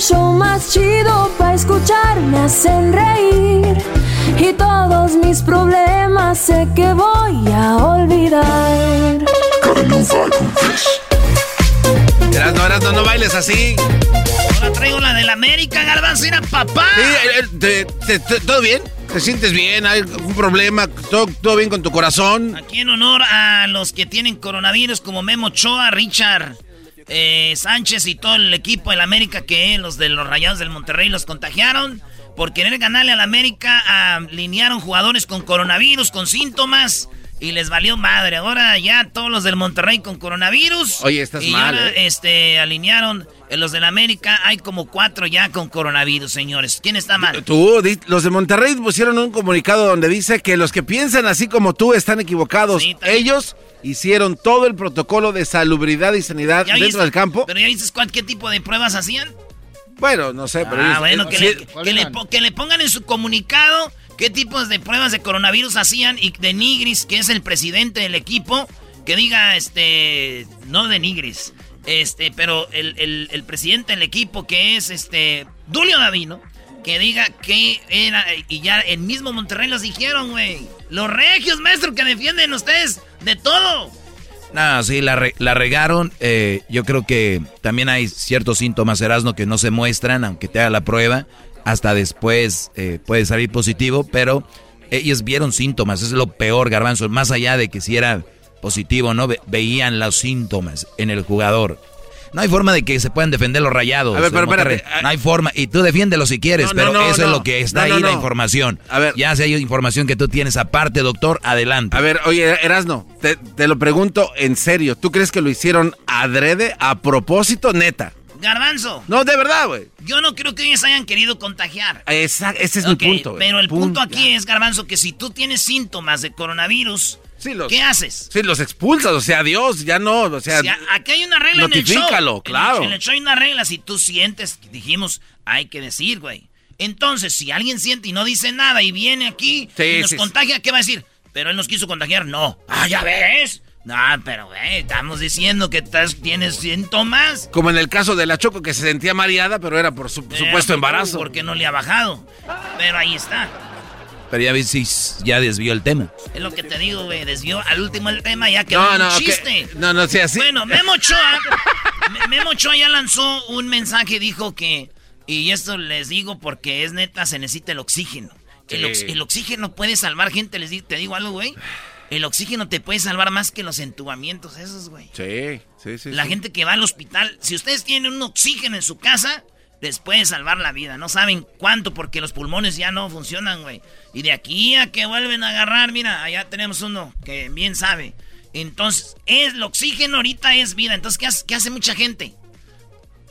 Show más chido para escuchar. Me hacen reír y todos mis problemas sé que voy a olvidar. Erasno, Erasno, no bailes así. Ahora traigo la del América, Garbanzo, era papá. Sí, te- te- te- ¿Todo bien? ¿Te sientes bien? ¿Hay algún problema? ¿Todo, todo bien con tu corazón? Aquí en honor a los que tienen coronavirus como Memo Ochoa, Richard eh, Sánchez y todo el equipo del América que los de los Rayados del Monterrey los contagiaron. Por querer ganarle al América, alinearon jugadores con coronavirus, con síntomas. Y les valió madre. Ahora ya todos los del Monterrey con coronavirus. Oye, estás y mal, ahora, ¿eh? este, alinearon eh, los del América. Hay como cuatro ya con coronavirus, señores. ¿Quién está mal? Tú, los de Monterrey pusieron un comunicado donde dice que los que piensan así como tú están equivocados. Sí. Ellos hicieron todo el protocolo de salubridad y sanidad ¿Ya dentro viste? del campo. ¿Pero ya cuál, qué tipo de pruebas hacían? Bueno, no sé, pero Ah, ellos- bueno, que, sí, le, que, le, po- que le pongan en su comunicado qué tipos de pruebas de coronavirus hacían y de Nigris, que es el presidente del equipo, que diga, este, no de Nigris, este, pero el, el- el presidente del equipo que es, este, Dulio Davino, que diga que era, y ya el mismo Monterrey los dijeron, güey, los regios, maestro, que defienden ustedes de todo. No, sí, la, re- la regaron. eh, yo creo que también hay ciertos síntomas, Erasmo, que no se muestran, aunque te haga la prueba. Hasta después eh, puede salir positivo, pero ellos vieron síntomas. Es lo peor, Garbanzo. Más allá de que si era positivo, ¿no? Ve- veían los síntomas en el jugador. No hay forma de que se puedan defender los rayados. A ver, pero espérate. No hay forma. Y tú defiéndelo si quieres, No, no, pero no, eso es lo que está No, no, ahí, la no. información. A ver. Ya si hay información que tú tienes aparte, doctor, adelante. A ver, oye, Erasno, te, te lo pregunto en serio. ¿Tú crees que lo hicieron adrede, a propósito, neta? Garbanzo, No, de verdad, güey. yo no creo que ellos hayan querido contagiar. Esa- ese es mi punto. Pero el punto, Punto. aquí es, Garbanzo, que si tú tienes síntomas de coronavirus, Sí, los, ¿qué haces? Sí, los expulsas, o sea, adiós, ya no, o sea... Si a- aquí hay una regla en el show. Notifícalo, En el- claro. En el show hay una regla. Si tú sientes, dijimos, hay que decir, güey. Entonces, si alguien siente y no dice nada y viene aquí Sí, y nos sí, contagia, ¿qué va a decir? Pero él nos quiso contagiar. No. Ah, ya ves. No, pero, güey, estamos diciendo que estás- tienes síntomas. Como en el caso de la Choco, que se sentía mareada, pero era por su Eh, supuesto embarazo. Porque no le ha bajado. Pero ahí está. Pero ya ves si ya desvió el tema. Es lo que te digo, güey. Desvió al último el tema ya quedó No, un no, ok. chiste. No, no, sí, así. Bueno, Memo Ochoa, Me- Memo Ochoa ya lanzó un mensaje, dijo que, y esto les digo porque es neta, se necesita el oxígeno. El, ox- Sí. el oxígeno puede salvar gente, les di- te digo algo, güey. El oxígeno te puede salvar más que los entubamientos esos, güey. Sí, sí, sí. La sí. gente que va al hospital, si ustedes tienen un oxígeno en su casa, les puede salvar la vida. No saben cuánto porque los pulmones ya no funcionan, güey. Y de aquí a que vuelven a agarrar, mira, allá tenemos uno que bien sabe. Entonces, es, el oxígeno ahorita es vida. Entonces, ¿qué hace, qué hace mucha gente?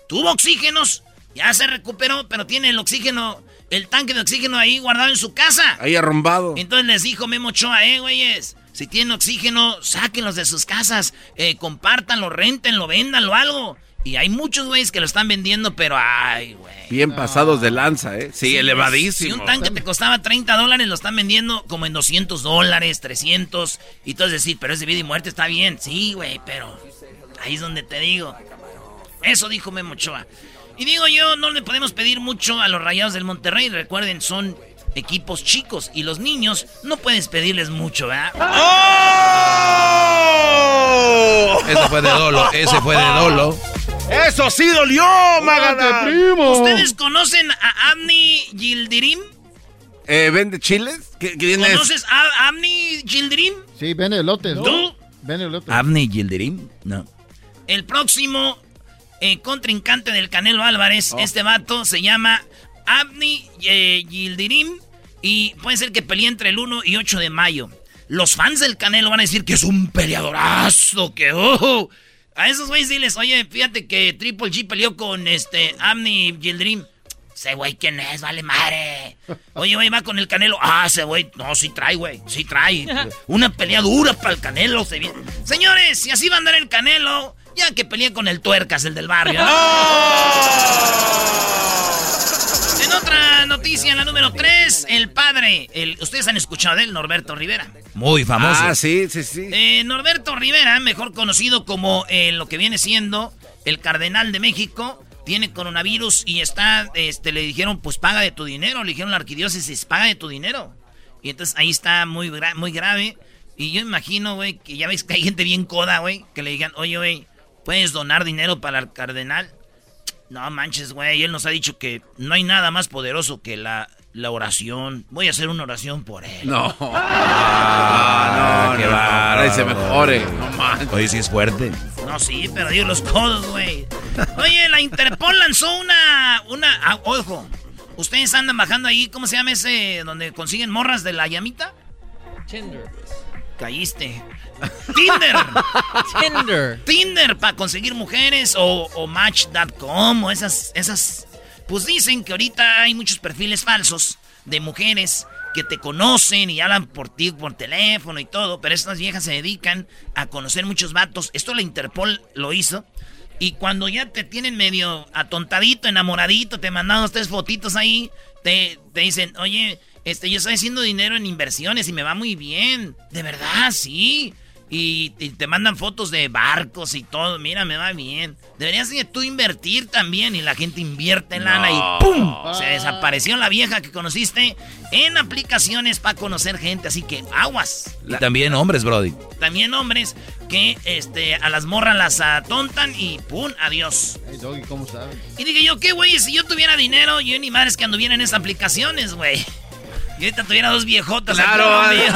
Tuvo oxígenos, ya se recuperó, pero tiene el oxígeno el tanque de oxígeno ahí guardado en su casa. Ahí arrumbado. Entonces les dijo Memo Ochoa, eh, güeyes, si tienen oxígeno, sáquenlos de sus casas, eh, compártanlo, rentenlo, véndanlo, algo. Y hay muchos güeyes que lo están vendiendo, pero ay, güey. Bien pasados de lanza, ¿eh? Sí, elevadísimo. Si un tanque te costaba 30 dólares, lo están vendiendo como en 200 dólares, 300. Y entonces decir, pero es de vida y muerte, está bien. Sí, güey, pero ahí es donde te digo. Eso dijo Memo Ochoa. Y digo yo, no le podemos pedir mucho a los Rayados del Monterrey. Recuerden, son equipos chicos y los niños no puedes pedirles mucho, ¿verdad? ¡Oh! Ese fue de dolo, ese fue de dolo. ¡Eso sí dolió, Magana! primo! ¿Ustedes conocen a Amni Gildirim? Eh, ¿Vende chiles? ¿Quién ¿Conoces a Amni Gildirim? Sí, vende elotes. ¿Tú? Vende elotes. ¿Amni Gildirim? No. El próximo eh, contrincante del Canelo Álvarez, oh. este vato se llama Abni eh, Gildirim y puede ser que pelee entre el 1 y 8 de mayo. Los fans del Canelo van a decir que es un peleadorazo, que oh. A esos güeyes diles, oye, fíjate que Triple G peleó con este Abni Gildirim. Ese güey, ¿quién es? Vale madre. Oye, güey, va con el Canelo. Ah, ese güey, no, sí trae, güey. Sí trae. Una pelea dura para el Canelo. Señores, si así va a andar el Canelo, ya que peleé con el tuercas, el del barrio. En otra noticia, la número 3, el padre, el, ustedes han escuchado de él, Norberto Rivera. Muy famoso. Ah, sí, sí, sí. Eh, Norberto Rivera, mejor conocido como eh, lo que viene siendo el cardenal de México, tiene coronavirus y está, este, le dijeron, pues paga de tu dinero, le dijeron la arquidiócesis, paga de tu dinero. Y entonces ahí está muy, muy grave. Y yo imagino, güey, que ya ves que hay gente bien coda, güey, que le digan, oye, güey, ¿Puedes donar dinero para el cardenal? No manches, güey. Él nos ha dicho que no hay nada más poderoso que la, la oración. Voy a hacer una oración por él. No. Ah, no, no, que va. se mejore. No manches. Oye, sí es fuerte. No, sí, pero digo los codos, güey. Oye, la Interpol lanzó una. una ah, ojo. Ustedes andan bajando ahí, ¿cómo se llama ese? Donde consiguen morras de la llamita. Tinder. Caíste. Tinder. Tinder. Tinder para conseguir mujeres o, Match.com o esas, esas. Pues dicen que ahorita hay muchos perfiles falsos de mujeres que te conocen y hablan por ti por teléfono y todo, pero estas viejas se dedican a conocer muchos vatos. Esto la Interpol lo hizo. Y cuando ya te tienen medio atontadito, enamoradito, te mandan tres fotitos ahí, te, te dicen, oye, este, yo estoy haciendo dinero en inversiones y me va muy bien. De verdad, sí. Y, te mandan fotos de barcos y todo. Mira, me va bien. Deberías tú invertir también. Y la gente invierte en lana y ¡pum! Se desapareció la vieja que conociste en aplicaciones para conocer gente. Así que aguas. Y también hombres, Brody. También hombres que este, a las morras las atontan y ¡pum! Adiós. ¿cómo sabes? Y dije yo, ¿qué güey? Si yo tuviera dinero, yo ni madres que anduviera en esas aplicaciones, güey. Y ahorita tuviera dos viejotas claro, mío,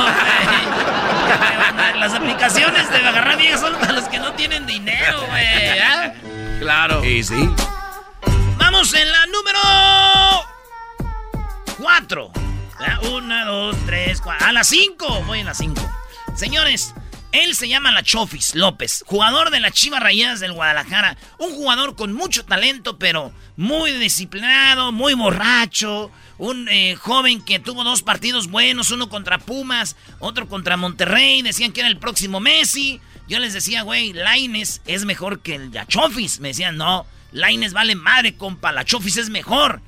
Las aplicaciones de agarrar viejas son para los que no tienen dinero, güey. ¿ah? Claro. Y sí. Vamos en la número cuatro. Una, dos, tres, cuatro. A las cinco. Voy en las cinco. Señores, él se llama La Chofis López, jugador de las Chivas Rayadas del Guadalajara. Un jugador con mucho talento, pero muy disciplinado, muy borracho un eh, joven que tuvo dos partidos buenos, uno contra Pumas, otro contra Monterrey, decían que era el próximo Messi. Yo les decía, güey, Laines es mejor que el Chofis. Me decían, no, Laines vale madre, compa, la Chofis es mejor.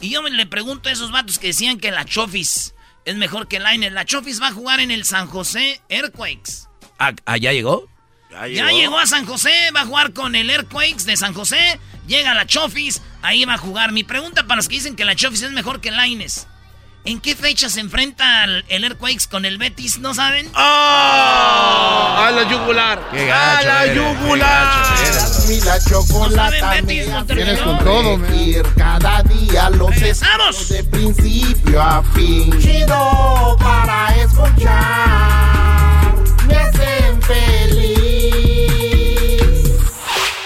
Y yo me le pregunto a esos vatos que decían que la Chofis es mejor que Laines. La Chofis va a jugar en el San José Earthquakes. ¿Allá ah, llegó? Ya llegó. ya llegó a San José, va a jugar con el Earthquakes de San José. Llega la Chofis, ahí va a jugar. Mi pregunta para los que dicen que la Chofis es mejor que Laines. ¿En qué fecha se enfrenta el, Airquakes con el Betis? ¿No saben? ¡Oh! ¡A la yugular! ¡A la yugular! la chocolata Tienes con todo, ir cada día los ¡Empezamos! de principio a fin. Chido para escuchar. Me hacen feliz.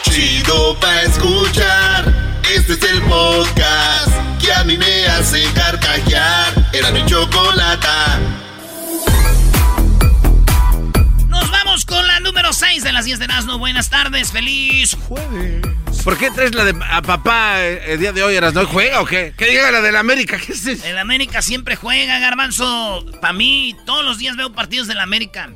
Chido para escuchar. Este es el podcast que a mí me hace carcajear. Era mi chocolata. Nos vamos con la número 6 de las 10 de Nazno. Buenas tardes, feliz jueves. ¿Por qué traes la de a papá eh, el día de hoy, Eras? ¿No juega o qué? ¿Qué diga la del América? ¿Qué es eso? El América siempre juega, garbanzo. Para mí, todos los días veo partidos del América.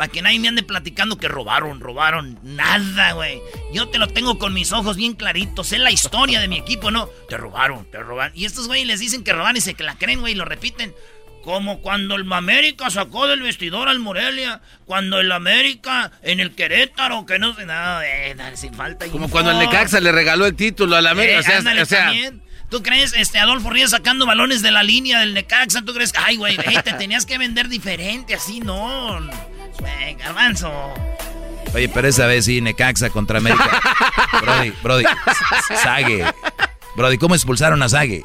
Para que nadie me ande platicando que robaron, robaron. Nada, güey. Yo te lo tengo con mis ojos bien claritos. Sé la historia de mi equipo, ¿no? Te robaron, te robaron. Y estos güey les dicen que roban y se que la creen, güey, y lo repiten. Como cuando el América sacó del vestidor al Morelia. Cuando el América en el Querétaro, que no sé nada, eh, dale, sin falta. Como cuando el Necaxa le regaló el título al América. Eh, o sea, ándale o sea, también. ¿Tú crees, este, Adolfo Ríos sacando balones de la línea del Necaxa? ¿Tú crees ay, güey, eh, te tenías que vender diferente, así no? Güey, garbanzo. Oye, pero esa vez sí, Necaxa contra América. Brody, Brody, Sague. Brody, ¿cómo expulsaron a Sague?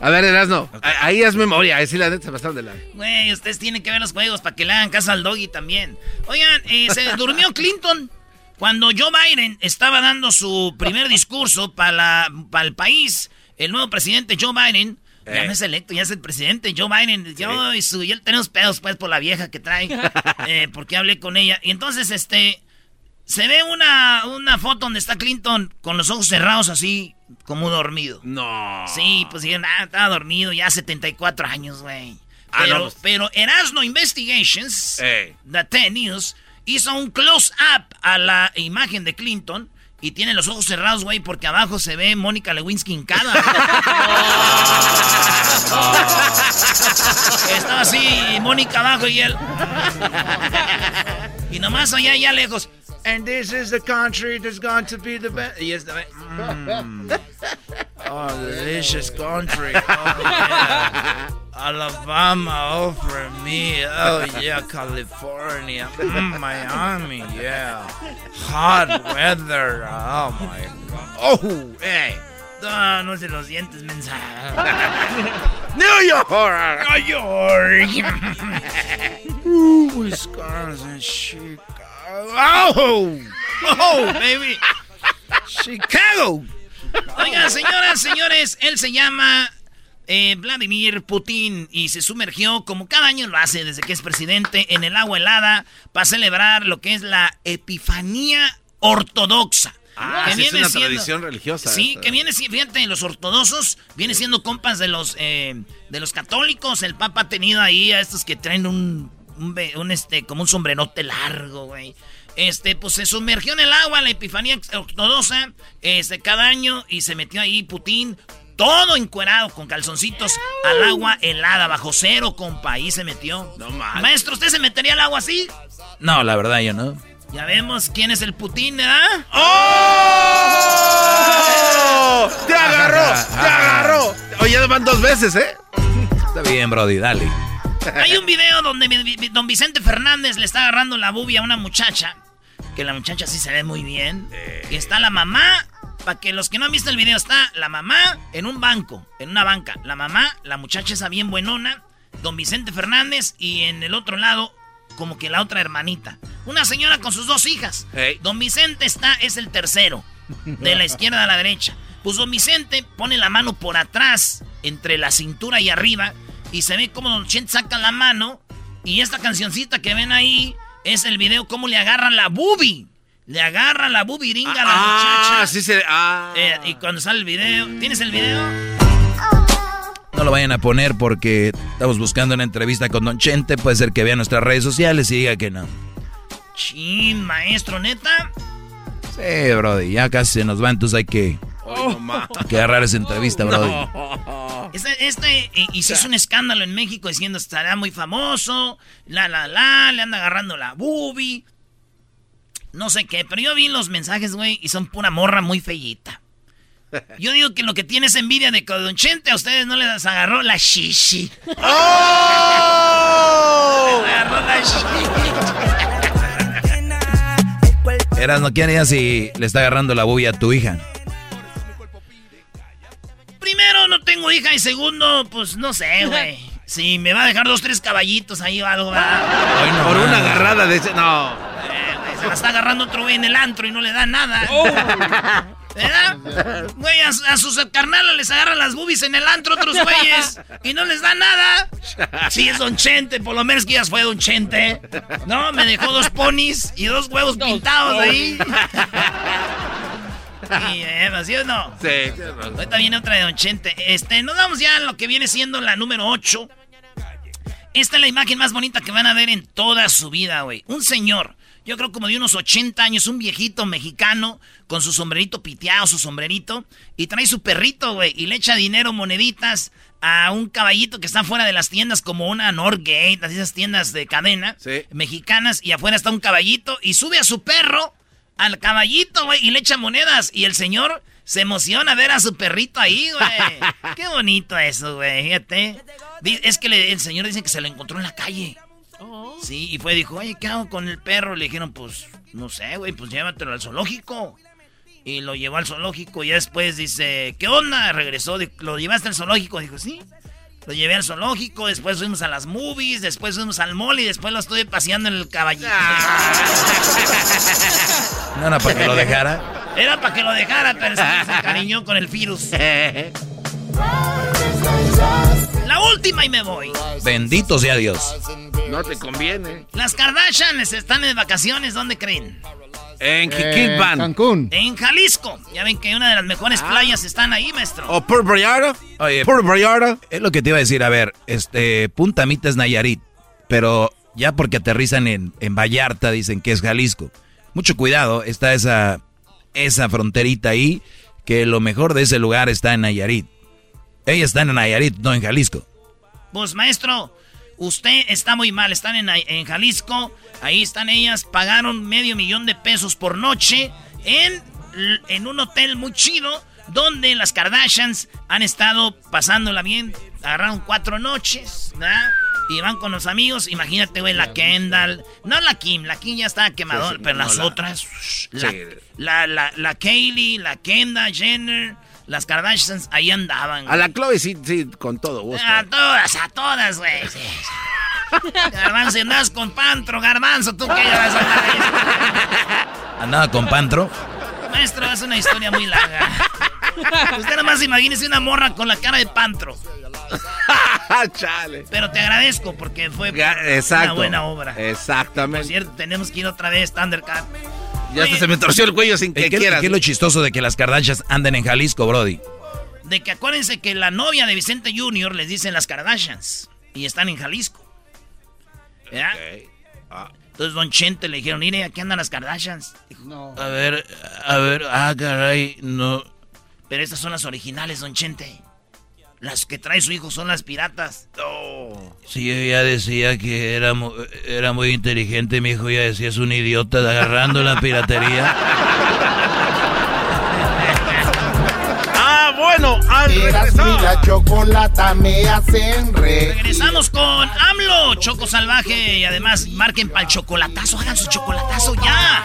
A ver, Erasno, a- ahí es memoria, ahí sí la neta se pasaron de la... Güey, ustedes tienen que ver los juegos para que le hagan caso al doggy también. Oigan, eh, se durmió Clinton cuando Joe Biden estaba dando su primer discurso para el país. El nuevo presidente Joe Biden, ya Eh. no es electo, ya es el presidente Joe Biden. Yo y su, y él tenemos pedos pues por la vieja que trae, eh, porque hablé con ella. Y entonces, este, se ve una, una foto donde está Clinton con los ojos cerrados así, como dormido. No. Sí, pues dijeron, ah, estaba dormido ya 74 años, güey. Ah, Pero, no, pues. pero Erasmo Investigations, Ey. The 10 News, hizo un close-up a la imagen de Clinton y tiene los ojos cerrados, güey, porque abajo se ve Mónica Lewinsky hincada. Estaba así, Mónica abajo y él. y nomás allá, allá lejos. And this is the country that's going to be the best. Y esta vez. mm. Oh, delicious country. Oh, yeah. Alabama, oh, for me. Oh, yeah, California. Mm, Miami, yeah. Hot weather. Oh, my God. Oh, hey. No, no se los dientes, mensaje. New York. New York. Ooh, Wisconsin, Chicago. Oh, oh, baby. Chicago. Oigan, señoras, señores, él se llama eh, Vladimir Putin y se sumergió, como cada año lo hace desde que es presidente, en el agua helada para celebrar lo que es la Epifanía Ortodoxa. Ah, sí, es una tradición religiosa Sí, que viene siendo, fíjate, los ortodoxos viene siendo compas de los eh, de los católicos. El Papa ha tenido ahí a estos que traen un, un, este como un sombrenote largo, güey. Este, pues se sumergió en el agua la epifanía ortodoxa este cada año y se metió ahí Putin todo encuerado con calzoncitos al agua helada bajo cero, compa, ahí se metió. No mames. Maestro, ¿usted se metería al agua así? No, la verdad yo no. Ya vemos quién es el Putin, ¿verdad? ¡Oh! ¡Te agarró! ¡Te agarró! Oye, ya van dos veces, ¿eh? Está bien, Brody, dale. Hay un video donde don Vicente Fernández le está agarrando la bubia a una muchacha. Que la muchacha sí se ve muy bien. Y está la mamá. Para que los que no han visto el video, está la mamá en un banco, en una banca. La mamá, la muchacha esa bien buenona. Don Vicente Fernández. Y en el otro lado, como que la otra hermanita. Una señora con sus dos hijas. Don Vicente está, es el tercero. De la izquierda a la derecha. Pues don Vicente pone la mano por atrás, entre la cintura y arriba, y se ve como don Chente saca la mano, y esta cancioncita que ven ahí es el video cómo le agarran la boobie. Le agarran la bubiringa a la Ah, muchacha. sí se... Ah. Eh, y cuando sale el video, ¿tienes el video? No lo vayan a poner porque estamos buscando una entrevista con Don Chente. Puede ser que vea nuestras redes sociales y diga que no. Chin, maestro, neta. Sí, Brody, ya casi se nos va, entonces hay que, Ay, no más. que agarrar esa entrevista, Brody. Este, este y se hizo un escándalo en México diciendo estará muy famoso, la la la, le anda agarrando la boobie. No sé qué, pero yo vi los mensajes, güey, y son pura morra muy feyita. Yo digo que lo que tiene es envidia de que Don Chente a ustedes no les agarró la shishi. ¡Oh! Les agarró la shishi. Eras, ¿no quién haría si le está agarrando la bubia a tu hija? Primero, no tengo hija, y segundo, pues no sé, güey. Si me va a dejar dos, tres caballitos ahí o algo, ¿verdad? Ay, no, Por una agarrada de ese... No. Eh, se la está agarrando otro güey en el antro y no le da nada. ¿Verdad? Güey, a, a sus carnalas les agarran las boobies en el antro otros güeyes y no les da nada. Sí, es Don Chente, por lo menos que ya fue Don Chente. No, me dejó dos ponis y dos huevos pintados ahí. Y Eva, ¿sí o no? Sí. Ahorita viene otra de Don Chente. Este, nos vamos ya a lo que viene siendo la número 8. Esta es la imagen más bonita que van a ver en toda su vida, güey. Un señor, yo creo como de unos 80 años, un viejito mexicano, con su sombrerito piteado, su sombrerito, y trae su perrito, güey, y le echa dinero, moneditas, a un caballito que está fuera de las tiendas, como una Norgate, esas tiendas de cadena, Sí. mexicanas, y afuera está un caballito, y sube a su perro, al caballito, güey, y le echa monedas, y el señor se emociona ver a su perrito ahí, güey. Qué bonito eso, güey, fíjate. Es que le- el señor dice que se lo encontró en la calle. Sí, y fue, dijo, oye, ¿qué hago con el perro? Le dijeron, pues, no sé, güey, pues llévatelo al zoológico. Y lo llevó al zoológico y ya después dice, ¿qué onda? Regresó, ¿lo llevaste al zoológico? Dijo, sí. Lo llevé al zoológico, después fuimos a las movies, después fuimos al mall y después lo estuve paseando en el caballito. No era para que lo dejara. Era para que lo dejara, pero se encariñó con el virus. La última y me voy. Bendito sea Dios. No te conviene. Las Kardashians están de vacaciones, ¿dónde creen? En Eh, Jiquilpan. Cancún. En Jalisco. Ya ven que una de las mejores playas están ahí, maestro. O Port Vallarta. Oye, Port Vallarta. es lo que te iba a decir. A ver, este, Punta Mita es Nayarit, pero ya porque aterrizan en, en Vallarta dicen que es Jalisco. Mucho cuidado, está esa, esa fronterita ahí, que lo mejor de ese lugar está en Nayarit. Ellas están en Nayarit, no en Jalisco. Pues, maestro, usted está muy mal. Están en, en Jalisco. Ahí están ellas. Pagaron medio millón de pesos por noche en, en un hotel muy chido donde las Kardashians han estado pasándola bien. Agarraron cuatro noches, ¿verdad? Y van con los amigos. Imagínate, güey, la Kendall. No la Kim, la Kim ya está quemadora, Sí, sí, pero no, las la- otras. La, Sí. la, la, la Kaylee, la Kendall Jenner, las Kardashians, ahí andaban. A la Chloe sí, sí, con todo gusto. A todas, a todas, güey. sí. Garbanzo, andas con Pantro, Garbanzo, tú que ya vas a andar ahí. Andaba con Pantro. Maestro, es una historia muy larga. Usted nomás imagínese una morra con la cara de Pantro. Chale. Pero te agradezco porque fue por Exacto. una buena obra. Por Exactamente. cierto, tenemos que ir otra vez, Thundercat. Ya hasta se me torció el cuello sin ¿Qué, que qué- quieras. qué es lo chistoso de que las Kardashians anden en Jalisco, Brody? De que acuérdense que la novia de Vicente Jr. les dicen las Kardashians. Y están en Jalisco. ¿Verdad? Ah. Entonces Don Chente le dijeron, mire, aquí andan las Kardashians. Dijo, No. A ver, a ver, ah, caray, no. Pero estas son las originales, Don Chente. Las que trae su hijo son las piratas. Sí, yo ya decía que era, era muy inteligente, mi hijo ya decía, es un idiota agarrando la piratería. Ah, bueno, al regresar. la chocolata me hacen reír. Regresamos con AMLO, Choco Salvaje. Y además, marquen para el chocolatazo, hagan su chocolatazo ya.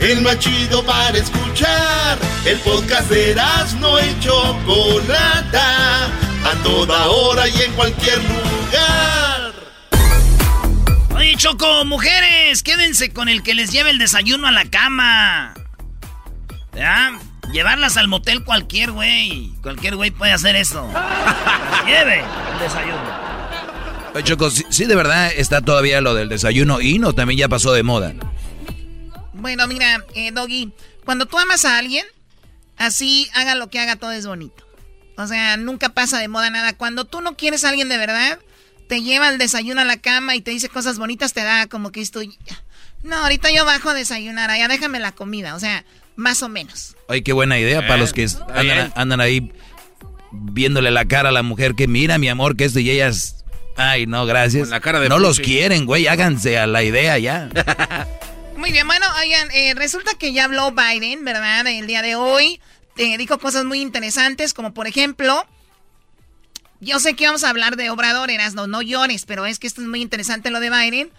El más chido para escuchar. El podcast de no y Chocolata. A toda hora y en cualquier lugar. Oye, Choco, mujeres, quédense con el que les lleve el desayuno a la cama. ¿Ya? Llevarlas al motel cualquier güey. Cualquier güey puede hacer eso. Lleve el desayuno. Oye, Choco, sí, sí, de verdad está todavía lo del desayuno y no, también ya pasó de moda. Bueno, mira, eh, Doggy, cuando tú amas a alguien, así haga lo que haga, todo es bonito. O sea, nunca pasa de moda nada. Cuando tú no quieres a alguien de verdad, te lleva el desayuno a la cama y te dice cosas bonitas, te da como que estoy... No, ahorita yo bajo a desayunar, allá déjame la comida. O sea, más o menos. Oye, qué buena idea para los que es- andan, andan ahí viéndole la cara a la mujer que mira, mi amor, que esto y ellas... Ay, no, gracias. Con la cara de no los quieren, güey, háganse a la idea ya. Muy bien, bueno, oigan, eh, resulta que ya habló Biden, ¿verdad? El día de hoy eh, dijo cosas muy interesantes, como por ejemplo, yo sé que vamos a hablar de Obrador, Erasno, no llores, pero es que esto es muy interesante lo de Biden.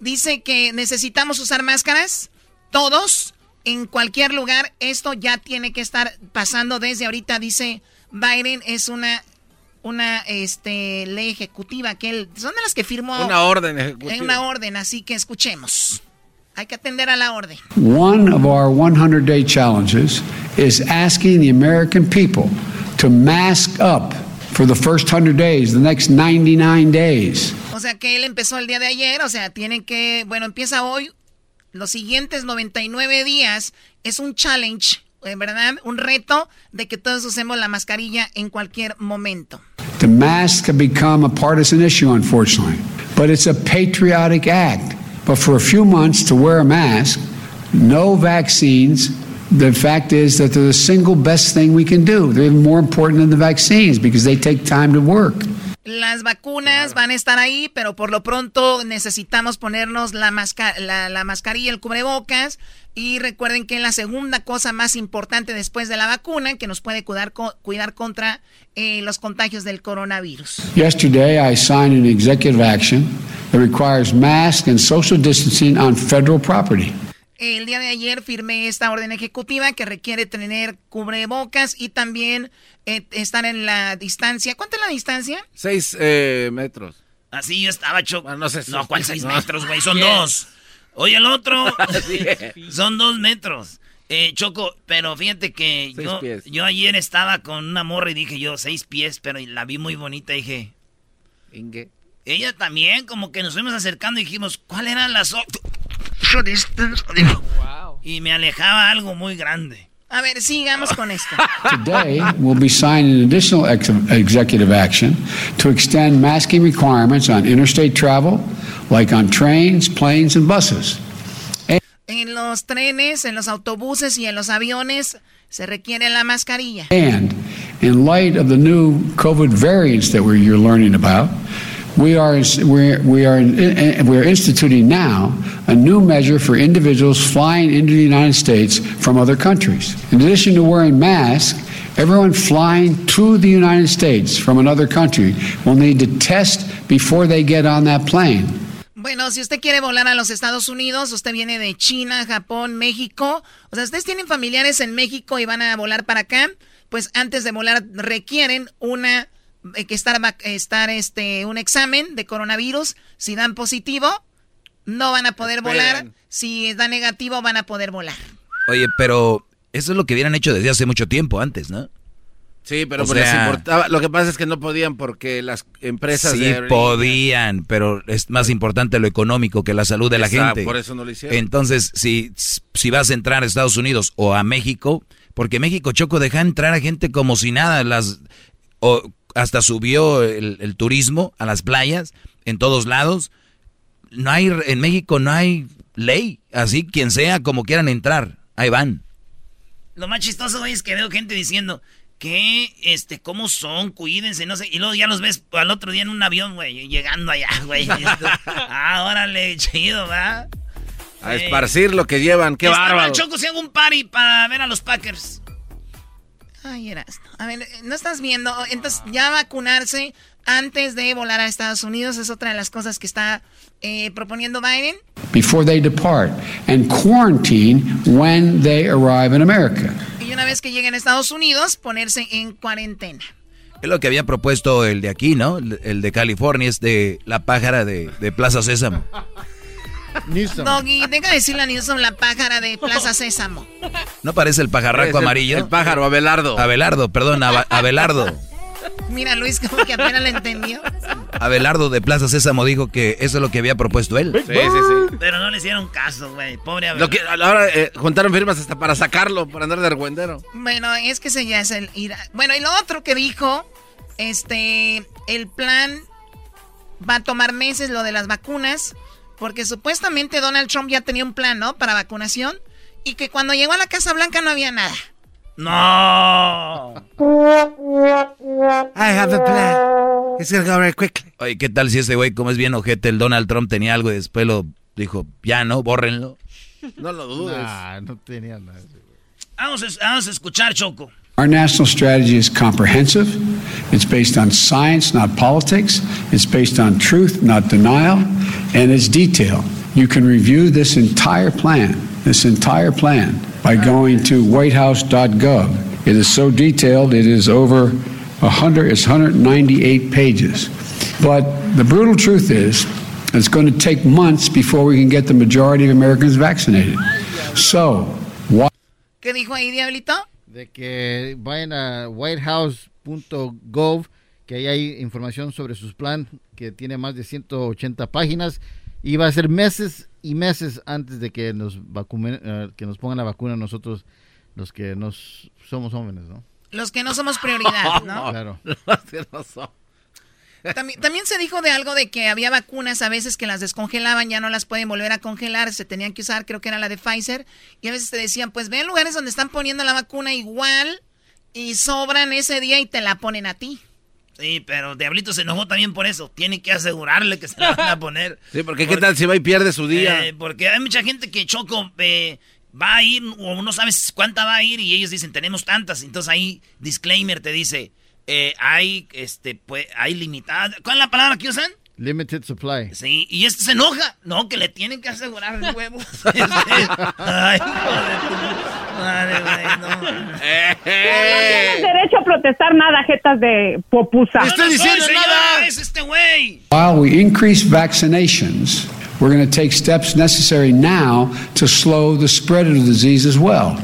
Dice que necesitamos usar máscaras, todos, en cualquier lugar. Esto ya tiene que estar pasando desde ahorita, dice Biden, es una, una este, ley ejecutiva que él, son de las que firmó. Una orden ejecutiva. Una orden, así que escuchemos. Hay que atender a la orden. One of our 100 day challenges is asking the American people to mask up for the first 100 days, the next 99 days. O sea que él empezó el día de ayer, o sea, tiene que, bueno, empieza hoy. Los siguientes 99 días es un challenge, eh, ¿verdad? Un reto de que todos usemos la mascarilla en cualquier momento. The mask have become a partisan issue, unfortunately, but it's a patriotic act. But for a few months to wear a mask, no vaccines, the fact is that they're the single best thing we can do. They're even more important than the vaccines because they take time to work. Las vacunas van a estar ahí, pero por lo pronto necesitamos ponernos la, masca- la, la mascarilla, el cubrebocas. Y recuerden que la segunda cosa más importante después de la vacuna, que nos puede cuidar, co- cuidar contra eh, los contagios del coronavirus. Yesterday, I signed an executive action that requires mask and social distancing on federal property. El día de ayer firmé esta orden ejecutiva que requiere tener cubrebocas y también eh, estar en la distancia. ¿Cuánto es la distancia? Seis eh, metros. Así yo estaba, Choco. no sé. No, ¿cuál seis No. metros, güey? Son dos. Oye, el otro. Son dos metros. Eh, Choco, pero fíjate que Seis yo, pies. yo ayer estaba con una morra y dije yo, seis pies, pero la vi muy bonita y dije. Inge. Ella también, como que nos fuimos acercando y dijimos, ¿cuál eran las o- social distance? Digo, Y me alejaba algo muy grande. A ver, sigamos con esto. Today, we'll be signing an additional ex- executive action to extend masking requirements on interstate travel, like on trains, planes, and buses. En los trenes, en los autobuses y en los aviones se requiere la mascarilla. And in light of the new COVID variants that we're, you're learning about, we are, we, are, we are instituting now a new measure for individuals flying into the United States from other countries. In addition to wearing masks, everyone flying to the United States from another country will need to test before they get on that plane. Bueno, si usted quiere volar a los Estados Unidos, usted viene de China, Japón, México, o sea, ustedes tienen familiares en México y van a volar para acá, pues antes de volar requieren una que estar estar este un examen de coronavirus, si dan positivo no van a poder Esperen. volar, si da negativo van a poder volar. Oye, pero eso es lo que hubieran hecho desde hace mucho tiempo antes, ¿no? Sí, pero O pues les sea- importaba. Lo que pasa es que no podían porque las empresas Sí de podían, pero es más importante lo económico que la salud de la Exacto, gente. por eso no lo hicieron. Entonces, si, si vas a entrar a Estados Unidos o a México, porque México, Choco, deja entrar a gente como si nada, las o hasta subió el, el turismo a las playas en todos lados. No hay en México no hay ley, así quien sea como quieran entrar, ahí van. Lo más chistoso, es que veo gente diciendo que, este, cómo son, cuídense, no sé. Y luego ya los ves al otro día en un avión, güey, llegando allá, güey. Ah, órale, chido, ¿va? A esparcir lo que llevan. ¡Qué Estaba bárbaro! Choco si hago un party para ver a los Packers. Ay, eras. A ver, no estás viendo. Entonces, ya vacunarse antes de volar a Estados Unidos es otra de las cosas que está eh, proponiendo Biden. before they depart and quarantine when they arrive in America. Y una vez que lleguen a Estados Unidos, ponerse en cuarentena. Es lo que había propuesto el de aquí, ¿no? El, el de California, es de la pájara de, de Plaza Sésamo. Newsom. Doggy, deja de decirle a Newsom la pájara de Plaza Sésamo. ¿No parece el pajarraco el- amarillo? el pájaro, Abelardo. Abelardo, perdón, Abelardo. Mira, Luis, como que apenas le entendió. Abelardo de Plaza Sésamo dijo que eso es lo que había propuesto él. Sí, sí, sí. Pero no le hicieron caso, güey. Pobre Lo que, ahora eh, juntaron firmas hasta para sacarlo, para andar de argüendero. Bueno, es que ese ya es el ir. Bueno, y lo otro que dijo, este, el plan va a tomar meses lo de las vacunas, porque supuestamente Donald Trump ya tenía un plan, ¿no? Para vacunación, y que cuando llegó a la Casa Blanca no había nada. No. I have a plan. It's gonna go very quickly. Oye, ¿qué tal si ese güey, como es bien ojete, el Donald Trump tenía algo y después lo dijo, ya no, bórrenlo? No lo dudes. Nah, no tenía nada. Vamos a, vamos a escuchar, Choco. Our national strategy is comprehensive. It's based on science, not politics. It's based on truth, not denial. And it's detailed. You can review this entire plan, this entire plan, by going to whitehouse.gov. It is so detailed, it is over 100, it's 198 pages. But the brutal truth is, it's going to take months before we can get the majority of Americans vaccinated. So, why? ¿Qué dijo ahí, Diablito? De que vayan a whitehouse.gov, que ahí hay información sobre sus plan, que tiene más de 180 páginas, y va a ser meses y meses antes de que nos vacunen, eh, que nos pongan la vacuna nosotros, los que nos somos jóvenes, ¿no? Los que no somos prioridad, ¿no? Claro. También, también se dijo de algo de que había vacunas a veces que las descongelaban, ya no las pueden volver a congelar, se tenían que usar, creo que era la de Pfizer, y a veces te decían, pues ve a lugares donde están poniendo la vacuna igual y sobran ese día y te la ponen a ti. Sí, pero Diablito se enojó también por eso. Tiene que asegurarle que se la van a poner. Sí, porque qué tal si va y pierde su día. Eh, porque hay mucha gente que Choco eh, va a ir o no sabes cuánta va a ir y ellos dicen tenemos tantas. Entonces ahí disclaimer te dice eh, hay este pues hay limitada. ¿Cuál es la palabra que usan? Limited supply. Sí, y este se enoja. No, que le tienen que asegurar el huevo. Ay, joder. Madre, güey, no. No tienes derecho a protestar nada, jetas de popusa. No, no soy, señora, es este güey. While we increase vaccinations, we're going to take steps necessary now to slow the spread of the disease as well.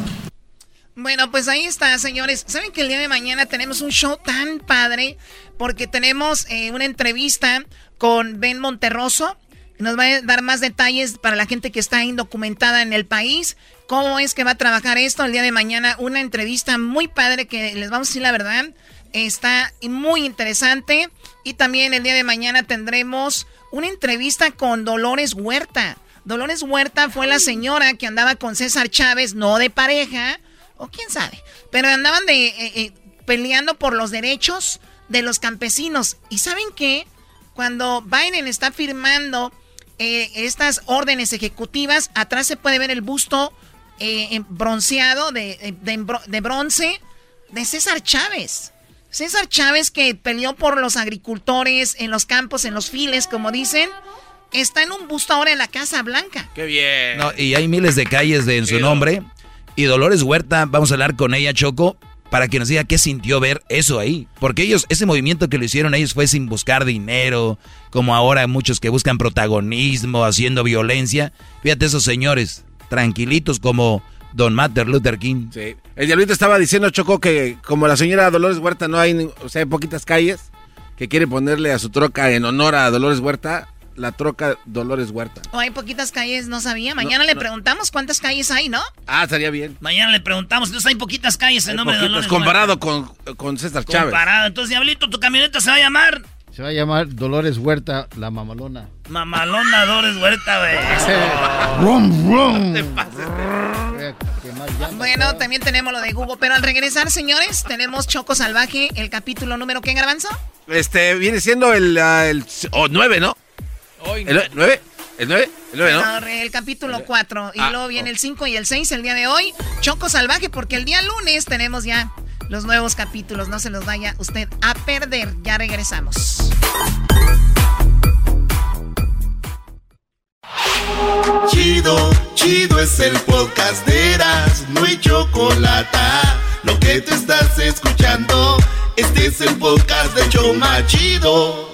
Bueno, pues ahí está, señores. ¿Saben que el día de mañana tenemos un show tan padre? Porque tenemos eh, una entrevista con Ben Monterroso. Nos va a dar más detalles para la gente que está indocumentada en el país. ¿Cómo es que va a trabajar esto el día de mañana? Una entrevista muy padre que les vamos a decir la verdad. Está muy interesante. Y también el día de mañana tendremos una entrevista con Dolores Huerta. Dolores Huerta fue la señora que andaba con César Chávez, no de pareja, o quién sabe, pero andaban de, eh, eh, peleando por los derechos de los campesinos. ¿Y saben qué? Cuando Biden está firmando eh, estas órdenes ejecutivas, atrás se puede ver el busto eh, en- bronceado de, eh, de, bro- de bronce de César Chávez. César Chávez que peleó por los agricultores en los campos, en los files, como dicen, está en un busto ahora en la Casa Blanca. Qué bien. No, y hay miles de calles de, en su nombre. Y Dolores Huerta, vamos a hablar con ella, Choco, para que nos diga qué sintió ver eso ahí. Porque ellos, ese movimiento que lo hicieron ellos fue sin buscar dinero, como ahora muchos que buscan protagonismo, haciendo violencia. Fíjate esos señores, tranquilitos como Don Martin Luther King. Sí. El diablito estaba diciendo, Choco, que como la señora Dolores Huerta no hay, o sea, hay poquitas calles, que quiere ponerle a su troca en honor a Dolores Huerta, la troca Dolores Huerta. O hay poquitas calles, no sabía. Mañana le no. preguntamos cuántas calles hay, ¿no? Ah, estaría bien. Mañana le preguntamos, entonces hay poquitas calles en Hay nombre de Dolores comparado con, con César. Chávez. Comparado. Entonces, Diablito, tu camioneta se va a llamar Se va a llamar Dolores Huerta, la mamalona. Mamalona Dolores Huerta, güey. rum, rum. Bueno, también tenemos lo de Google. Pero al regresar, señores, tenemos Choco Salvaje, el capítulo número ¿qué, Garbanzo? Este, viene siendo el, ah, el o nueve, ¿no? ¿El nueve? ¿El nueve? ¿El nueve, no? No, el capítulo 4. Y Ah, luego viene el 5 y el 6 el día de hoy. Choco Salvaje, porque el día lunes tenemos ya los nuevos capítulos. No se los vaya usted a perder. Ya regresamos. Chido, chido es el podcast de Eras, no hay chocolate. Lo que te estás escuchando, este es el podcast de Choma Chido.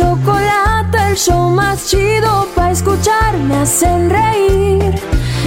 Chocolate, el show más chido para escuchar me hacen reír.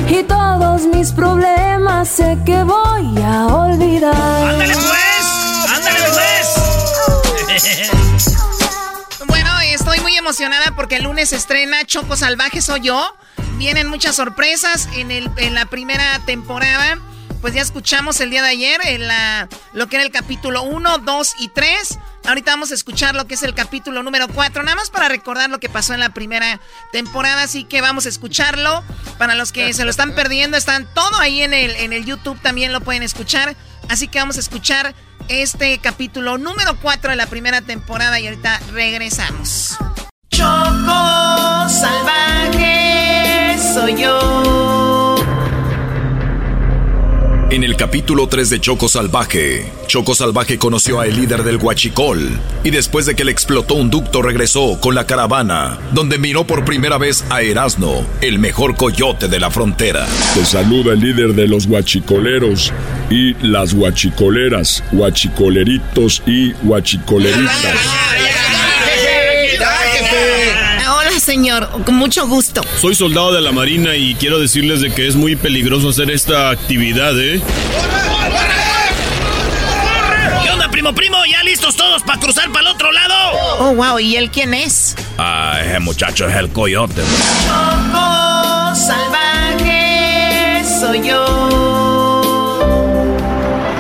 Y todos mis problemas sé que voy a olvidar. ¡Ándale pues! ¡Ándale pues! Bueno, estoy muy emocionada porque el lunes estrena Choco Salvaje Soy Yo. Vienen muchas sorpresas en, el, en la primera temporada. Pues ya escuchamos el día de ayer en la, lo que era el capítulo 1, 2 y 3. Ahorita vamos a escuchar lo que es el capítulo número 4, nada más para recordar lo que pasó en la primera temporada, así que vamos a escucharlo. Para los que se lo están perdiendo, están todo ahí en el, en el YouTube, también lo pueden escuchar. Así que vamos a escuchar este capítulo número 4 de la primera temporada y ahorita regresamos. Choco salvaje soy yo. En el capítulo 3 de Choco Salvaje, Choco Salvaje conoció al líder del Huachicol y después de que le explotó un ducto regresó con la caravana, donde miró por primera vez a Erasno, el mejor coyote de la frontera. Te saluda el líder de los huachicoleros y las huachicoleras, huachicoleritos y huachicoleritas. Señor, con mucho gusto. Soy soldado de la Marina y quiero decirles de que es muy peligroso hacer esta actividad, ¿eh? ¿Qué onda, primo, primo? ¿Ya listos todos para cruzar para el otro lado? Oh, wow, ¿y él quién es? Ah, ese muchacho es el coyote. Choco salvaje soy yo.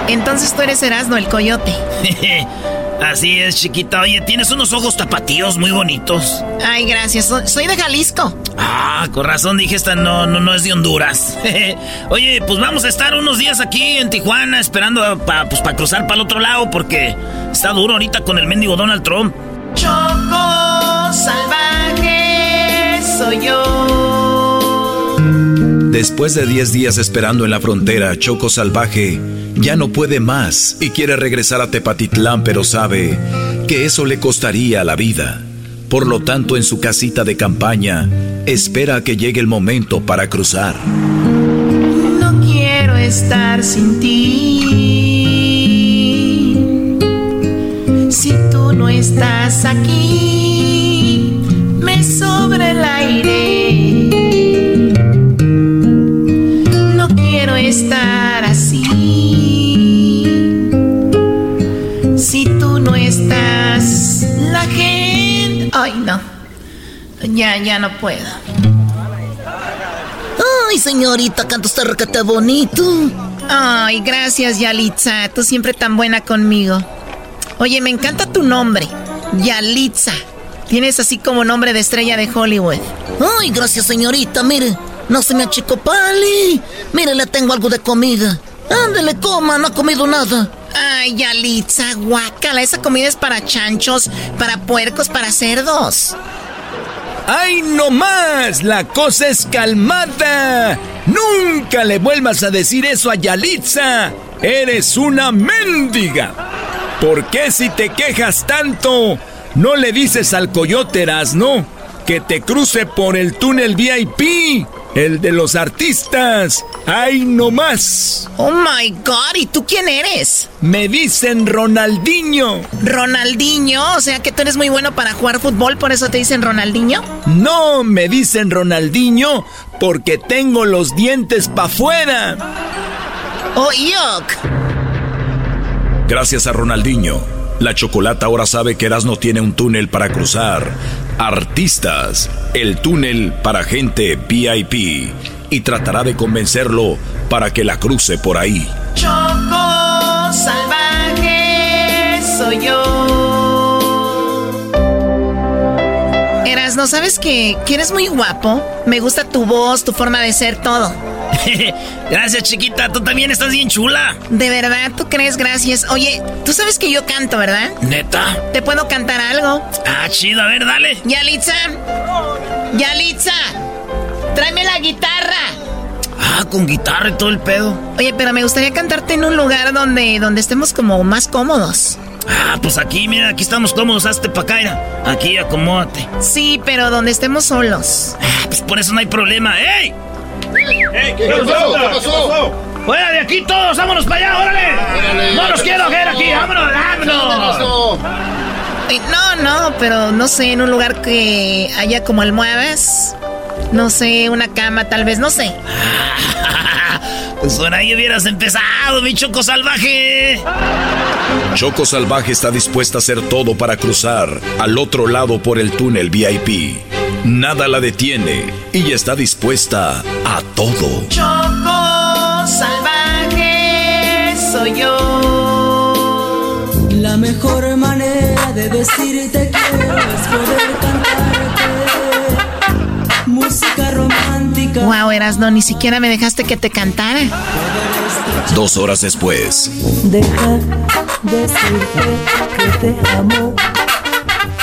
Entonces tú eres Erasno, el coyote. Así es, chiquita. Oye, tienes unos ojos tapatíos muy bonitos. Ay, gracias. So- Soy de Jalisco. Ah, con razón dije esta no, no, no es de Honduras. Oye, pues vamos a estar unos días aquí en Tijuana esperando para pues, pa cruzar para el otro lado porque está duro ahorita con el mendigo Donald Trump. Choco salvaje soy yo. Después de 10 días esperando en la frontera, Choco Salvaje ya no puede más y quiere regresar a Tepatitlán, pero sabe que eso le costaría la vida. Por lo tanto, en su casita de campaña, espera a que llegue el momento para cruzar. No quiero estar sin ti. Si tú no estás aquí, me sobra el aire. Estar así. Si tú no estás, la gente. Ay, no. Ya, ya no puedo. Ay, señorita, canta usted requete bonito. Ay, gracias, Yalitza. Tú siempre tan buena conmigo. Oye, me encanta tu nombre. Yalitza. Tienes así como nombre de estrella de Hollywood. Ay, gracias, señorita. Mire, no se me achicopale. Mire, le tengo algo de comida. Ándele, coma, no ha comido nada. Ay, Yalitza, guácala. Esa comida es para chanchos, para puercos, para cerdos. ¡Ay, no más! La cosa es calmada. Nunca le vuelvas a decir eso a Yalitza. Eres una mendiga. ¿Por qué si te quejas tanto, no le dices al coyote Erasno que te cruce por el túnel VIP? El de los artistas. ¡Ay, no más! Oh my god, ¿y tú quién eres? Me dicen Ronaldinho. Ronaldinho, o sea que tú eres muy bueno para jugar fútbol, por eso te dicen Ronaldinho. No, me dicen Ronaldinho porque tengo los dientes pa' fuera. Oh, yuck. Gracias a Ronaldinho, la chocolata ahora sabe que Erasno tiene un túnel para cruzar. Artistas, el túnel para gente VIP. Y tratará de convencerlo para que la cruce por ahí. Eras, ¿no sabes que, que eres muy guapo? Me gusta tu voz, tu forma de ser, todo. Gracias, chiquita. Tú también estás bien chula. De verdad, ¿tú crees? Gracias. Oye, tú sabes que yo canto, ¿verdad? Neta. ¿Te puedo cantar algo? Ah, chido. A ver, dale. Yalitza. Yalitza. Tráeme la guitarra. Ah, con guitarra y todo el pedo. Oye, pero me gustaría cantarte en un lugar donde, donde estemos como más cómodos. Ah, pues aquí, mira, aquí estamos cómodos, hazte pa' acá, mira. Aquí, acomódate. Sí, pero donde estemos solos. Ah, pues por eso no hay problema. ¡Ey! ¿Qué, ¿Qué pasó? ¿Qué pasó? ¡Fuera de aquí todos! ¡Vámonos para allá, órale! ¡No los quiero ver aquí! ¡Vámonos, vámonos! Ay, No, no, pero no sé, en un lugar que haya como almohadas. No sé, una cama tal vez, no sé. Pues por ahí hubieras empezado, mi choco salvaje. Choco Salvaje está dispuesta a hacer todo para cruzar al otro lado por el túnel VIP. Nada la detiene y está dispuesta a todo. Choco salvaje soy yo. La mejor manera de decirte quiero es poder Wow, Erasno, ni siquiera me dejaste que te cantara. Dos horas después, Deja decirte que te amo.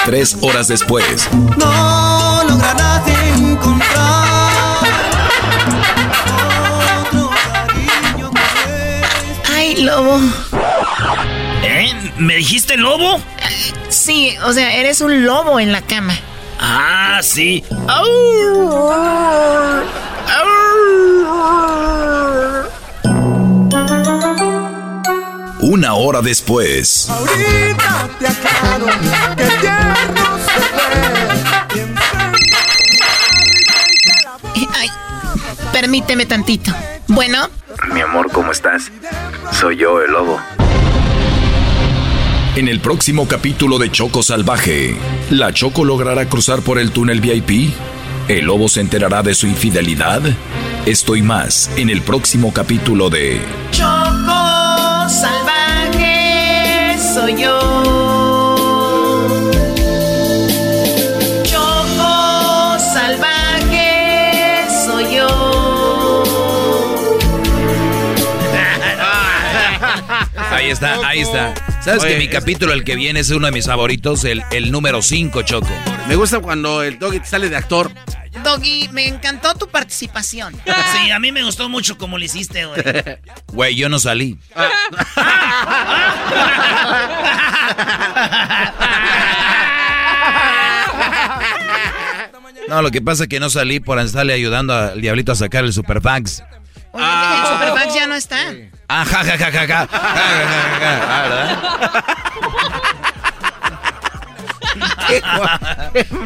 tres horas después, No lograrás encontrar otro cariño Ay, lobo. ¿Eh? ¿Me dijiste lobo? Sí, o sea, eres un lobo en la cama. Ah, sí. una hora después, Ahorita te aclaro que tierno se ve. Ay, permíteme tantito. Bueno, Mi amor, ¿cómo estás? Soy yo, el lobo. En el próximo capítulo de Choco Salvaje, ¿la Choco logrará cruzar por el túnel VIP? ¿El lobo se enterará de su infidelidad? Esto y más en el próximo capítulo de Choco salvaje soy yo. Ahí está, ahí está. ¿Sabes Oye, que mi es- capítulo, el que viene, es uno de mis favoritos, el, el número 5, Choco? Me gusta cuando el doggy sale de actor. Doggy, me encantó tu participación. Sí, a mí me gustó mucho como lo hiciste, güey. Güey, yo no salí. No, lo que pasa es que no salí por estarle ayudando al diablito a sacar el superfax. Oye, el Superfax ya no está. Ah, ja, ja, ja, ja. Ah, ¿verdad?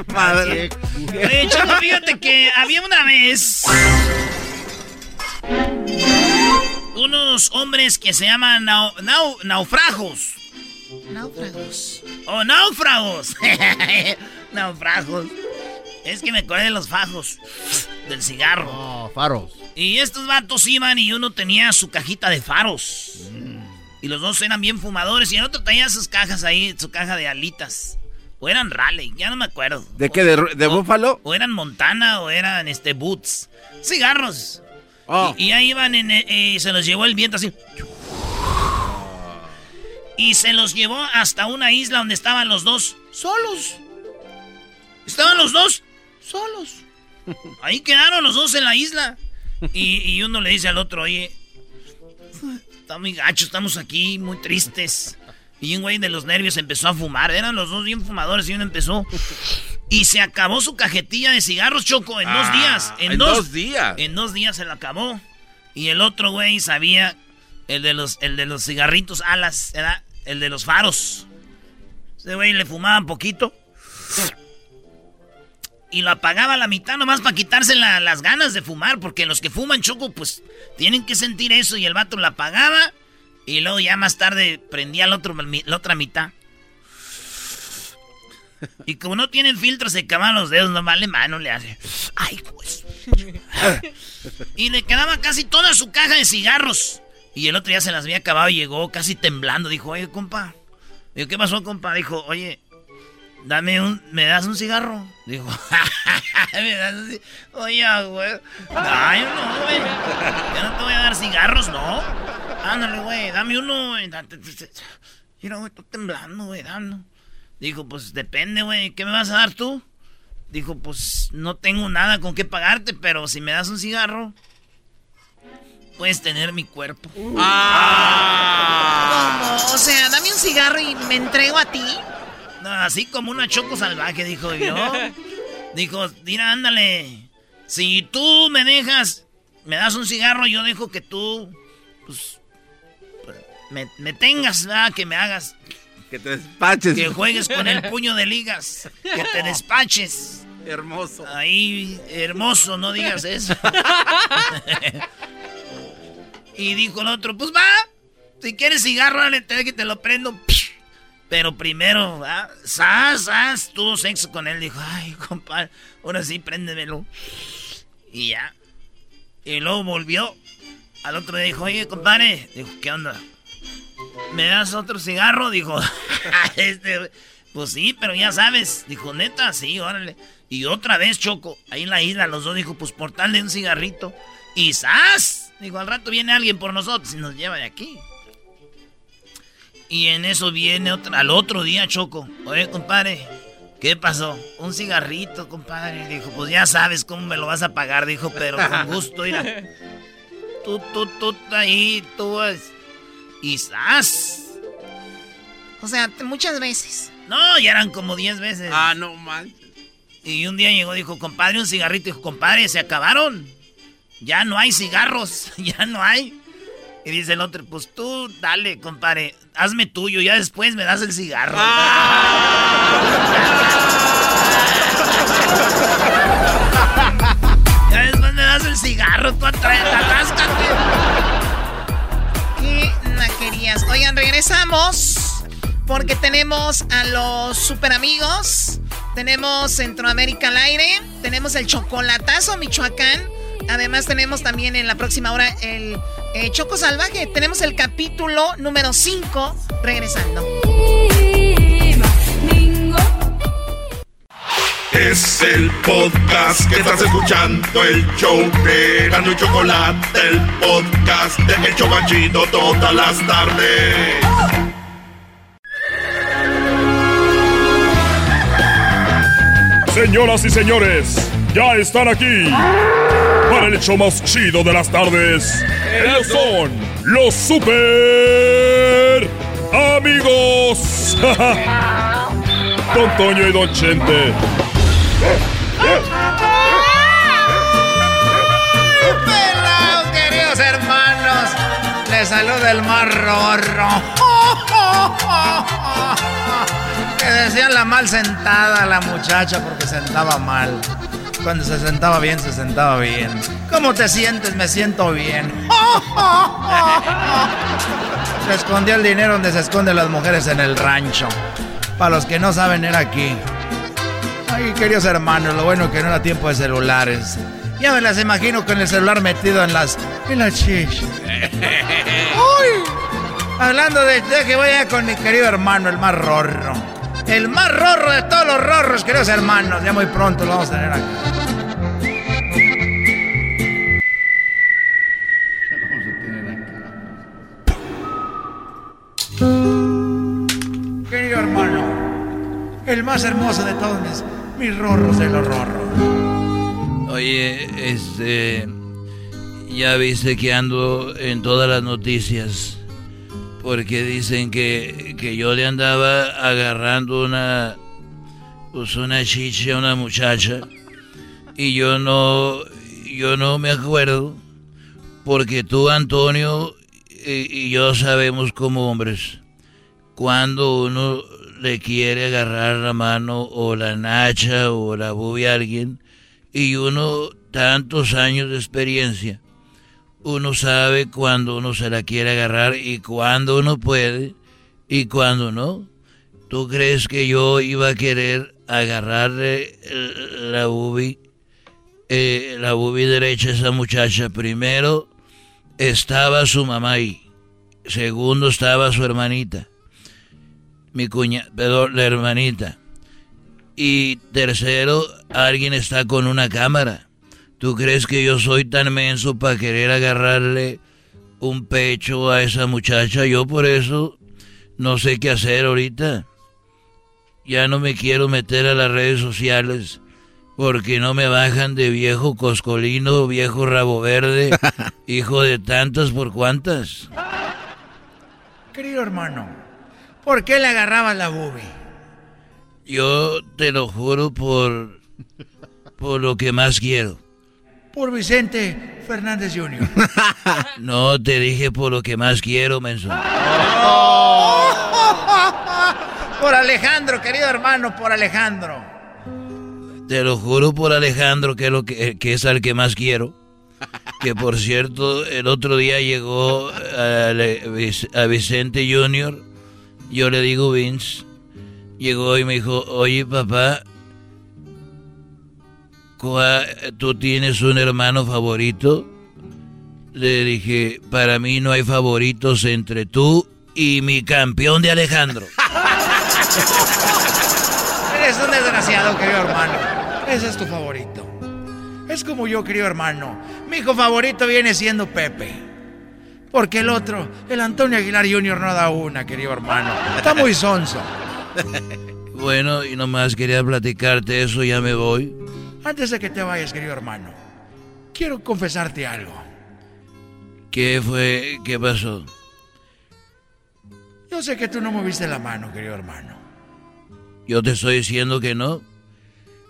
Madre. Oye, Choco, fíjate que había una vez unos hombres que se llaman nau- nau- naufragos. Náufragos. ¡Oh, náufragos! náufragos. Es que me acordé de los fajos del cigarro. Oh, faros. Y estos vatos iban y uno tenía su cajita de faros. Y los dos eran bien fumadores y el otro tenía sus cajas ahí, su caja de alitas. O eran Raleigh, ya no me acuerdo. ¿De qué? ¿De, de búfalo? O eran Montana o eran este Boots. Cigarros. Oh. Y, y ahí iban en, eh, y se los llevó el viento así. Y se los llevó hasta una isla donde estaban los dos solos. Estaban los dos solos. Ahí quedaron los dos en la isla. Y, y uno le dice al otro, oye, está muy gacho, estamos aquí muy tristes. Y un güey de los nervios empezó a fumar. Eran los dos bien fumadores y uno empezó. Y se acabó su cajetilla de cigarros, Choco, en dos Ah, días. En, en dos, dos días. En dos días se la acabó. Y el otro güey sabía, el de los, el de los cigarritos alas, era el de los faros. Ese güey le fumaba poquito. Y lo apagaba a la mitad nomás para quitarse la- las ganas de fumar. Porque los que fuman choco, pues tienen que sentir eso. Y el vato la apagaba. Y luego ya más tarde prendía la, otro, la otra mitad. Y como no tienen filtro, se acaban los dedos, nomás le mano le hace. Ay, pues. Y le quedaba casi toda su caja de cigarros. Y el otro ya se las había acabado y llegó casi temblando. Dijo, oye, compa. Digo, ¿qué pasó, compa? Dijo, oye, dame un, ¿me das un cigarro? Dijo, ¿me das un ci- Oye, güey. Ay, no, güey. Yo no te voy a dar cigarros, ¿no? Ándale, güey, dame uno. güey. Mira, güey, estoy temblando, güey, dando. Dijo, pues depende, güey. ¿Qué me vas a dar tú? Dijo, pues no tengo nada con qué pagarte, pero si me das un cigarro. puedes tener mi cuerpo. Ah. ¿Cómo? O sea, dame un cigarro y me entrego a ti. No, así como una choco salvaje, dijo yo. dijo, mira, ándale. Si tú me dejas, me das un cigarro, yo dejo que tú, pues, me, me tengas, ¿verdad? Que me hagas. Que te despaches. Que juegues con el puño de ligas. Que te despaches. Hermoso. Ahí, hermoso, no digas eso. y dijo el otro, pues va. Si quieres cigarro, dale, te, que te lo prendo. Pero primero, ¿va? sas, sas, tuvo sexo con él. Dijo, ay, compadre, ahora sí, préndemelo. Y ya. Y luego volvió. Al otro día dijo, oye, compadre. Dijo, ¿qué onda? ¿Me das otro cigarro? Dijo, este, pues sí, pero ya sabes. Dijo, neta, sí, órale. Y otra vez, Choco, ahí en la isla, los dos dijo, pues por tal de un cigarrito. Y ¡zas! Dijo, al rato viene alguien por nosotros y nos lleva de aquí. Y en eso viene otra, al otro día, Choco. Oye, compadre, ¿qué pasó? Un cigarrito, compadre. Dijo, pues ya sabes cómo me lo vas a pagar. Dijo, pero con gusto, mira. Tú, tú, tú, ahí, tú. Y ¡zas! O sea, muchas veces. No, ya eran como 10 veces. Ah, no manches. Y un día llegó, dijo, compadre, un cigarrito. Dijo, compadre, se acabaron. Ya no hay cigarros, ya no hay. Y dice el otro, pues tú dale, compadre, hazme tuyo, ya después me das el cigarro. ya después me das el cigarro, tú atáscate. ¿Qué naquerías? Oigan, regresamos porque tenemos a los super amigos. Tenemos Centroamérica al aire. Tenemos el chocolatazo Michoacán. Además tenemos también en la próxima hora el eh, Choco Salvaje. Tenemos el capítulo número 5 regresando. Es el podcast que estás escuchando, el show de Gano y Chocolate, el podcast de El Chobachito todas las tardes. Señoras y señores, ya están aquí el hecho más chido de las tardes. Ellos son los super amigos. Don Toño y Don Chente. Pelados, queridos hermanos. Les saluda el más rorro. Que decían la mal sentada la muchacha porque sentaba mal. Cuando se sentaba bien, se sentaba bien. ¿Cómo te sientes? Me siento bien. Se escondió el dinero donde se esconden las mujeres en el rancho. Para los que no saben, era aquí. Ay, queridos hermanos, lo bueno que no era tiempo de celulares. Ya me las imagino con el celular metido en las. en las chichas. ¡Uy! Hablando de, de que voy a con mi querido hermano, el más rorro. El más rorro de todos los rorros, queridos hermanos. Ya muy pronto lo vamos a tener aquí. Querido hermano, el más hermoso de todos mis, mis rorros de los rorros. Oye, este. Ya viste que ando en todas las noticias. Porque dicen que, que yo le andaba agarrando una. Pues una chicha a una muchacha. Y yo no. Yo no me acuerdo. Porque tú, Antonio, y, yo sabemos como hombres. Cuando uno le quiere agarrar la mano o la nacha o la bubia a alguien. Y uno, tantos años de experiencia uno sabe cuando uno se la quiere agarrar y cuando uno puede y cuando no. ¿Tú crees que yo iba a querer agarrarle la bubi, eh, la bubi derecha a esa muchacha? Primero estaba su mamá ahí. Segundo estaba su hermanita. Mi cuña, perdón, la hermanita. Y tercero, alguien está con una cámara. ¿Tú crees que yo soy tan menso para querer agarrarle un pecho a esa muchacha? Yo por eso no sé qué hacer ahorita. Ya no me quiero meter a las redes sociales Porque no me bajan de viejo coscolino, viejo rabo verde, hijo de tantas por cuantas. Querido hermano, ¿por qué le agarrabas la boobie? Yo te lo juro por. por lo que más quiero. Por Vicente Fernández Jr. No te dije por lo que más quiero, menso. por Alejandro, querido hermano, por Alejandro. Te lo juro por Alejandro que es, lo que, que es al que más quiero. Que por cierto, el otro día llegó a, a Vicente Jr. Yo le digo Vince. Llegó y me dijo, oye papá, ¿tú tienes un hermano favorito? Le dije, para mí no hay favoritos entre tú y mi campeón de Alejandro. Eres un desgraciado, querido hermano. Ese es tu favorito. Es como yo, querido hermano. Mi hijo favorito viene siendo Pepe. Porque el otro, el Antonio Aguilar Jr. no da una, querido hermano. Está muy sonso. Bueno, y nomás quería platicarte eso, ya me voy. Antes de que te vayas, querido hermano, quiero confesarte algo. ¿Qué fue? ¿Qué pasó? Yo sé que tú no moviste la mano, querido hermano. Yo te estoy diciendo que no.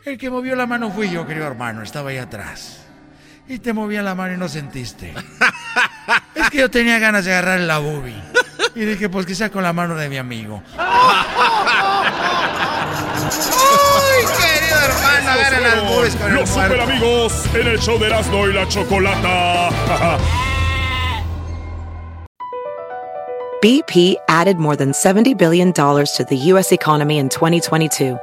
El que movió la mano fui yo, querido hermano. Estaba ahí atrás. Y te movía la mano y no sentiste. es que yo tenía ganas de agarrar la boobie. Y dije, pues quizá con la mano de mi amigo. hermano! Agarra las boobies con Los super amigos en el show de Erasmo y la Chocolata. BP added more than $70 billion to the U.S. economy in 2022.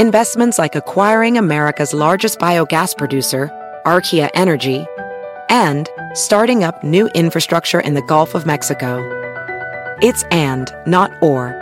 Investments like acquiring America's largest biogas producer, Archaea Energy, and starting up new infrastructure in the Gulf of Mexico. It's and, not or.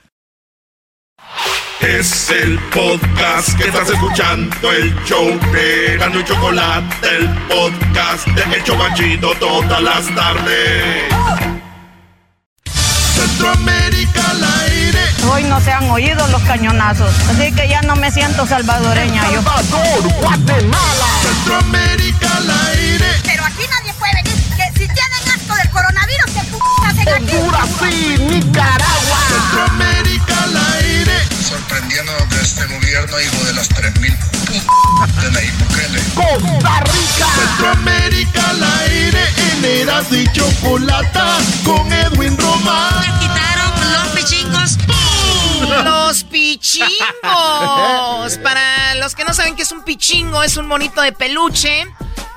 Es el podcast que estás escuchando, el show de Gano y Chocolate, el podcast de El Chobachito todas las tardes. Centroamérica al aire. Hoy no se han oído los cañonazos, así que ya no me siento salvadoreña yo. Salvador, Guatemala. Centroamérica al aire. Pero aquí nadie puede venir, que si tienen asco del coronavirus, ¿qué p hacen aquí? Honduras, sí, Nicaragua. Centroamérica. Sorprendiendo que este gobierno, hijo de las 3000 de Nayib Bukele. Costa Rica. Centroamérica al aire. En Eras y Chocolata con Edwin Román. quitaron los pichingos. Los pichingos. Para los que no saben qué es un pichingo, es un monito de peluche.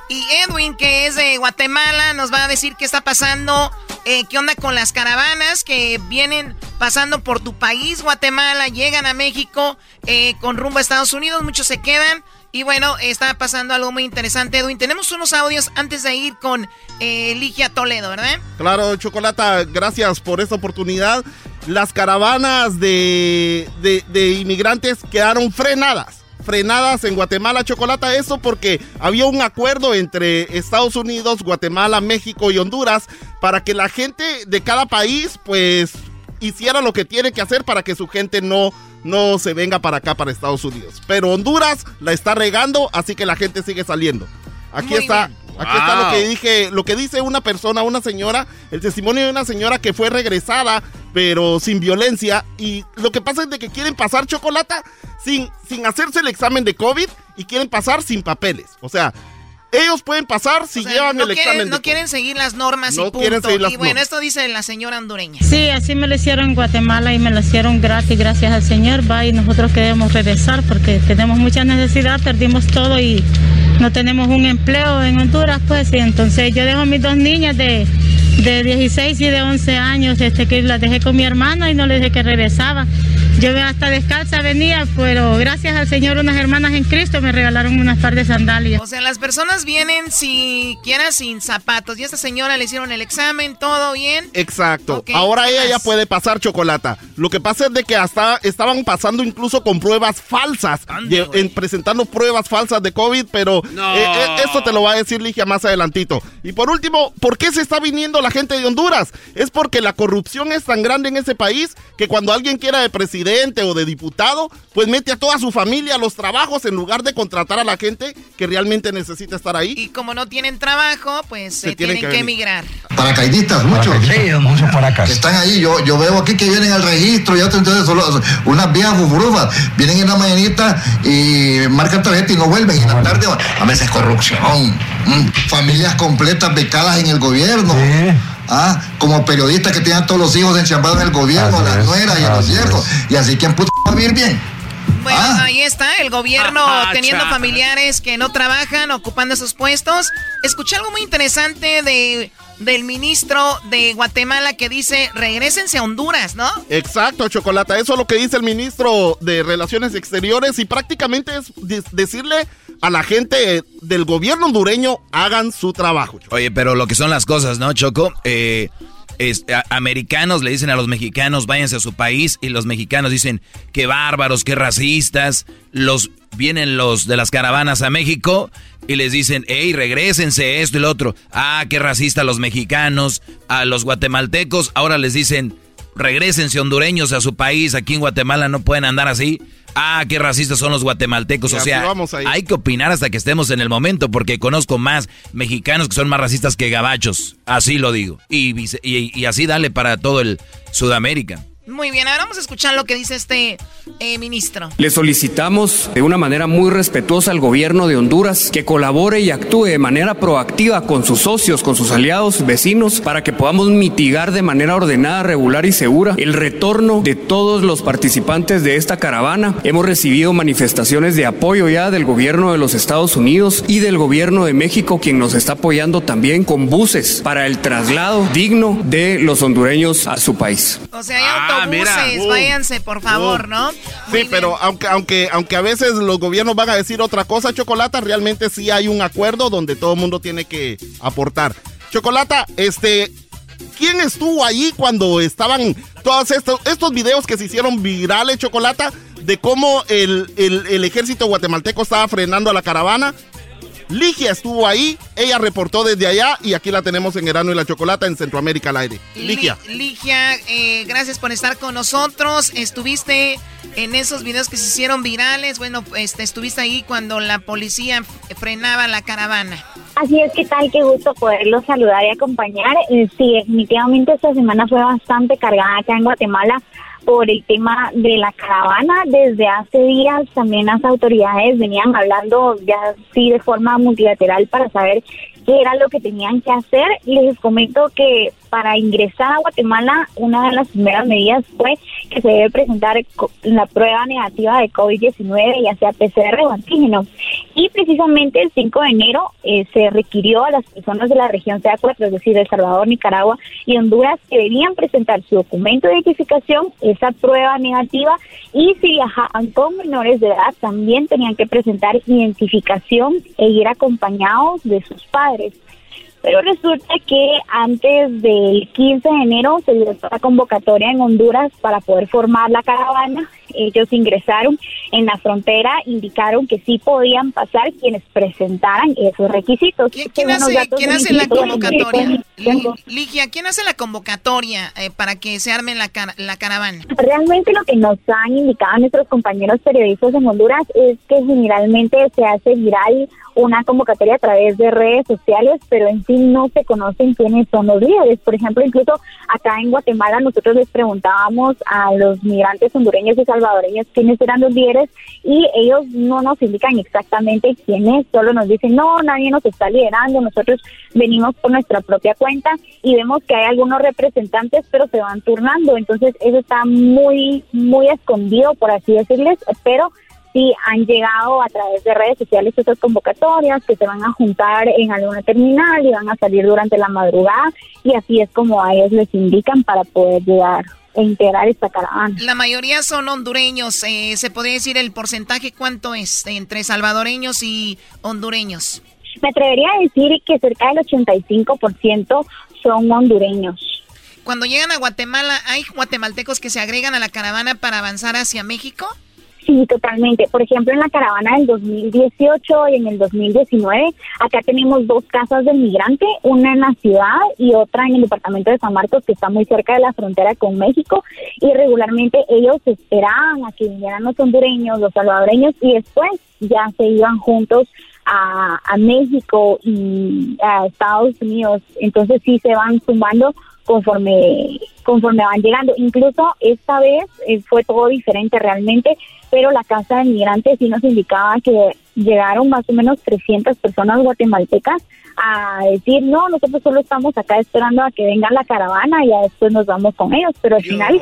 Y Edwin, que es de Guatemala, nos va a decir qué está pasando, eh, qué onda con las caravanas que vienen pasando por tu país, Guatemala, llegan a México eh, con rumbo a Estados Unidos, muchos se quedan. Y bueno, está pasando algo muy interesante, Edwin. Tenemos unos audios antes de ir con eh, Ligia Toledo, ¿verdad? Claro, Chocolata, gracias por esta oportunidad. Las caravanas de, de, de inmigrantes quedaron frenadas frenadas en Guatemala, Chocolata, eso porque había un acuerdo entre Estados Unidos, Guatemala, México y Honduras para que la gente de cada país pues hiciera lo que tiene que hacer para que su gente no no se venga para acá para Estados Unidos. Pero Honduras la está regando, así que la gente sigue saliendo. Aquí Muy está Aquí está lo que dije, lo que dice una persona, una señora, el testimonio de una señora que fue regresada, pero sin violencia. Y lo que pasa es de que quieren pasar chocolate sin, sin hacerse el examen de COVID y quieren pasar sin papeles. O sea, ellos pueden pasar si llevan el examen. No quieren seguir las normas y punto. y bueno, esto dice la señora hondureña. Sí, así me lo hicieron en Guatemala y me lo hicieron gratis, gracias al Señor. Va y nosotros queremos regresar porque tenemos mucha necesidad, perdimos todo y no tenemos un empleo en Honduras, pues. Y entonces yo dejo a mis dos niñas de, de 16 y de 11 años, este, que las dejé con mi hermano y no les dije que regresaba. Yo hasta descalza venía, pero gracias al Señor unas hermanas en Cristo me regalaron unas par de sandalias. O sea, las personas vienen siquiera sin zapatos y a esta señora le hicieron el examen, todo bien. Exacto. Ahora ella ya puede pasar chocolata. Lo que pasa es de que hasta estaban pasando incluso con pruebas falsas, en, presentando pruebas falsas de COVID, pero no. Eh, eh, esto te lo va a decir Ligia más adelantito. Y por último, ¿por qué se está viniendo la gente de Honduras? Es porque la corrupción es tan grande en ese país que cuando alguien quiera de presidente o de diputado, pues mete a toda su familia a los trabajos en lugar de contratar a la gente que realmente necesita estar ahí. Y como no tienen trabajo, pues se, tienen, que, emigrar. Paracaidistas, muchos. Sí, muchos acá. Están ahí, yo, yo veo aquí que vienen al registro, ya entonces solo unas viejas fufurufas, vienen en la mañanita y marcan tarjeta y no vuelven. Y en la tarde, a veces corrupción, mm, familias completas becadas en el gobierno. ¿Ah? como periodistas que tienen todos los hijos enchambados en el gobierno, las nueras y los viejos. Y así, ¿quién puto va a vivir bien? Bueno, ¿Ah? ahí está, el gobierno ah, teniendo familiares que no trabajan, ocupando esos puestos. Escuché algo muy interesante de del ministro de Guatemala que dice, regresense a Honduras, ¿no? Exacto, Chocolata, eso es lo que dice el ministro de Relaciones Exteriores y prácticamente es decirle a la gente del gobierno hondureño hagan su trabajo. Oye, pero lo que son las cosas, ¿no, Choco? Eh, americanos le dicen a los mexicanos váyanse a su país y los mexicanos dicen qué bárbaros, qué racistas. Los vienen los de las caravanas a México y les dicen, hey, regresense esto y lo otro. Ah, qué racista los mexicanos, a los guatemaltecos. Ahora les dicen, regresense hondureños a su país. Aquí en Guatemala no pueden andar así ah, qué racistas son los guatemaltecos. o sea, hay que opinar hasta que estemos en el momento, porque conozco más mexicanos que son más racistas que gabachos. Así lo digo. Y, y, y así dale para todo el Sudamérica. Muy bien, ahora vamos a escuchar lo que dice este eh, ministro. Le solicitamos de una manera muy respetuosa al gobierno de Honduras que colabore y actúe de manera proactiva con sus socios, con sus aliados, vecinos, para que podamos mitigar de manera ordenada, regular y segura el retorno de todos los participantes de esta caravana. Hemos recibido manifestaciones de apoyo ya del gobierno de los Estados Unidos y del gobierno de México, quien nos está apoyando también con buses para el traslado digno de los hondureños a su país. O sea, hay Ah, uh. váyanse, por favor, uh. ¿no? sí, pero aunque, aunque, aunque a veces los gobiernos van a decir otra cosa, Chocolata, realmente sí hay un acuerdo donde todo el mundo tiene que aportar. Chocolata, este, ¿quién estuvo allí cuando estaban todos estos, estos videos que se hicieron virales, Chocolata, de cómo el, el, el ejército guatemalteco estaba frenando a la caravana? Ligia estuvo ahí, ella reportó desde allá y aquí la tenemos en Erano y la Chocolata en Centroamérica al aire. Ligia. Ligia, eh, gracias por estar con nosotros. Estuviste en esos videos que se hicieron virales. Bueno, este, estuviste ahí cuando la policía frenaba la caravana. Así es, que tal? Qué gusto poderlos saludar y acompañar. Eh, sí, definitivamente esta semana fue bastante cargada acá en Guatemala por el tema de la caravana. Desde hace días también las autoridades venían hablando ya sí de forma multilateral para saber qué era lo que tenían que hacer. Les comento que para ingresar a Guatemala, una de las primeras medidas fue que se debe presentar la prueba negativa de COVID-19, ya sea PCR o antígeno. Y precisamente el 5 de enero eh, se requirió a las personas de la región CA4, es decir, El Salvador, Nicaragua y Honduras, que debían presentar su documento de identificación, esa prueba negativa, y si viajaban con menores de edad, también tenían que presentar identificación e ir acompañados de sus padres. Pero resulta que antes del 15 de enero se dio la convocatoria en Honduras para poder formar la caravana Ellos ingresaron en la frontera, indicaron que sí podían pasar quienes presentaran esos requisitos. ¿Quién, hace, ¿quién hace la convocatoria? Ligia, ¿quién hace la convocatoria eh, para que se arme la, la caravana? Realmente lo que nos han indicado nuestros compañeros periodistas en Honduras es que generalmente se hace viral una convocatoria a través de redes sociales, pero en sí no se conocen quiénes son los líderes. Por ejemplo, incluso acá en Guatemala nosotros les preguntábamos a los migrantes hondureños y salvadoreños quiénes eran los líderes y ellos no nos indican exactamente quiénes, solo nos dicen, no, nadie nos está liderando, nosotros venimos por nuestra propia cuenta y vemos que hay algunos representantes, pero se van turnando, entonces eso está muy, muy escondido, por así decirles, pero sí han llegado a través de redes sociales estas convocatorias que se van a juntar en alguna terminal y van a salir durante la madrugada y así es como a ellos les indican para poder llegar e integrar esta caravana. La mayoría son hondureños. Eh, ¿Se podría decir el porcentaje cuánto es entre salvadoreños y hondureños? Me atrevería a decir que cerca del 85% son hondureños. Cuando llegan a Guatemala, ¿hay guatemaltecos que se agregan a la caravana para avanzar hacia México? Sí, totalmente. Por ejemplo, en la caravana del 2018 y en el 2019, acá tenemos dos casas de migrante, una en la ciudad y otra en el departamento de San Marcos, que está muy cerca de la frontera con México. Y regularmente ellos esperaban a que vinieran los hondureños, los salvadoreños, y después ya se iban juntos a, a México y a Estados Unidos. Entonces sí se van sumando conforme conforme van llegando. Incluso esta vez eh, fue todo diferente realmente, pero la Casa de Migrantes sí nos indicaba que llegaron más o menos 300 personas guatemaltecas a decir, no, nosotros solo estamos acá esperando a que venga la caravana y ya después nos vamos con ellos, pero al final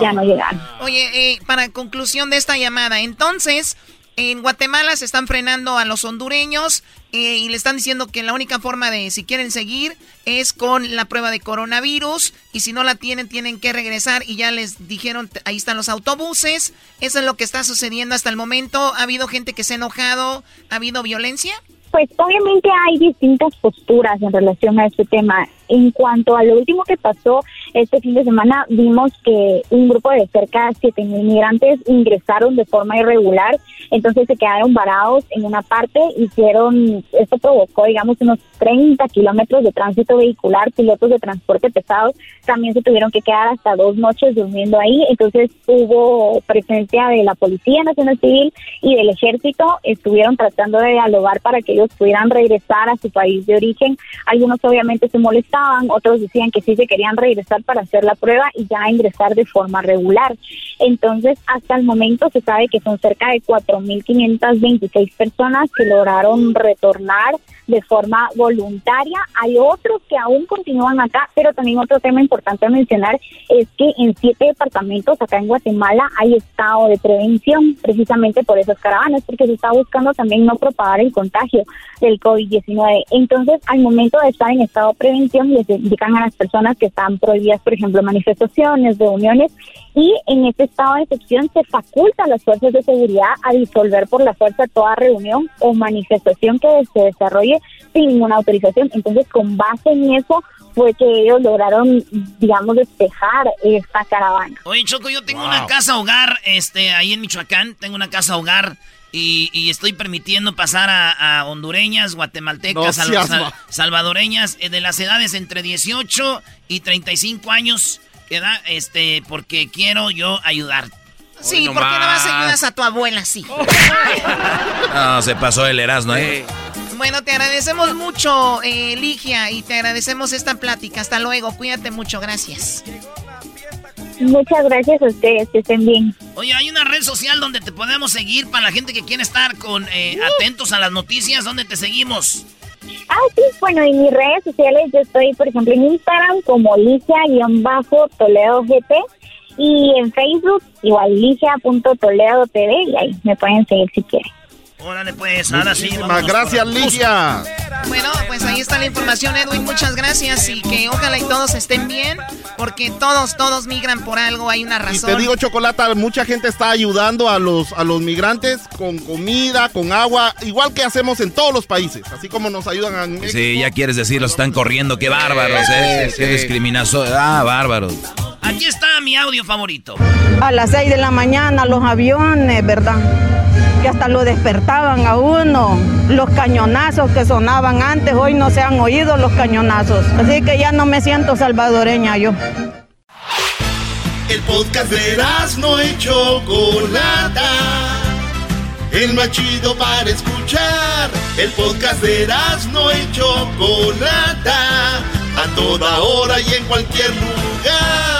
ya no llegaron. Oye, eh, para conclusión de esta llamada, entonces en Guatemala se están frenando a los hondureños eh, y le están diciendo que la única forma de, si quieren seguir, es con la prueba de coronavirus. Y si no la tienen, tienen que regresar. Y ya les dijeron, ahí están los autobuses. Eso es lo que está sucediendo hasta el momento. ¿Ha habido gente que se ha enojado? ¿Ha habido violencia? Pues obviamente hay distintas posturas en relación a este tema. En cuanto a lo último que pasó este fin de semana, vimos que un grupo de cerca de 7 mil migrantes ingresaron de forma irregular, entonces se quedaron varados en una parte, hicieron, esto provocó, digamos, unos 30 kilómetros de tránsito vehicular, pilotos de transporte pesado también se tuvieron que quedar hasta dos noches durmiendo ahí, entonces hubo presencia de la Policía Nacional Civil y del Ejército, estuvieron tratando de dialogar para que ellos pudieran regresar a su país de origen, algunos obviamente se molestaron, otros decían que sí se querían regresar para hacer la prueba y ya ingresar de forma regular. Entonces, hasta el momento se sabe que son cerca de 4.526 personas que lograron retornar de forma voluntaria. Hay otros que aún continúan acá, pero también otro tema importante a mencionar es que en siete departamentos acá en Guatemala hay estado de prevención precisamente por esas caravanas, porque se está buscando también no propagar el contagio del COVID-19. Entonces, al momento de estar en estado de prevención, les indican a las personas que están prohibidas, por ejemplo, manifestaciones, reuniones, y en este estado de excepción se faculta las fuerzas de seguridad a disolver por la fuerza toda reunión o manifestación que se desarrolle sin ninguna autorización. Entonces, con base en eso fue que ellos lograron, digamos, despejar esta caravana. Oye, Choco, yo tengo una casa hogar, este, ahí en Michoacán, tengo una casa hogar y, estoy permitiendo pasar a, hondureñas, guatemaltecas, salvadoreñas eh, de las edades entre 18 y 35 años, edad, este, porque quiero yo ayudar. Sí, ¿por qué no vas a ayudar a tu abuela sí? no, se pasó el Erasmo, ¿eh? Bueno, te agradecemos mucho, eh, Ligia, y te agradecemos esta plática. Hasta luego, cuídate mucho, gracias. Muchas gracias a ustedes, que estén bien. Oye, hay una red social donde te podemos seguir para la gente que quiere estar con eh, atentos a las noticias. ¿Dónde te seguimos? Ah, sí, bueno, en mis redes sociales yo estoy, por ejemplo, en Instagram como Ligia-Toledo GT y en Facebook igual Ligia.toledo TV y ahí me pueden seguir si quieren. Órale, pues, ahora sí. Muchísimas gracias, Ligia. Bueno, pues ahí está la información, Edwin. Muchas gracias y que ojalá y todos estén bien, porque todos, todos migran por algo, hay una razón. Y te digo, Chocolata, mucha gente está ayudando a los, a los migrantes con comida, con agua, igual que hacemos en todos los países, así como nos ayudan a Sí, ya quieres decir, los están corriendo, qué bárbaros, ¿eh? Qué discriminación. Ah, bárbaros. Aquí está mi audio favorito. A las 6 de la mañana los aviones, ¿verdad? Que hasta lo despertaban a uno. Los cañonazos que sonaban antes, hoy no se han oído los cañonazos. Así que ya no me siento salvadoreña yo. El podcast de no hecho Chocolata. El más chido para escuchar. El podcast de no hecho Chocolata. A toda hora y en cualquier lugar.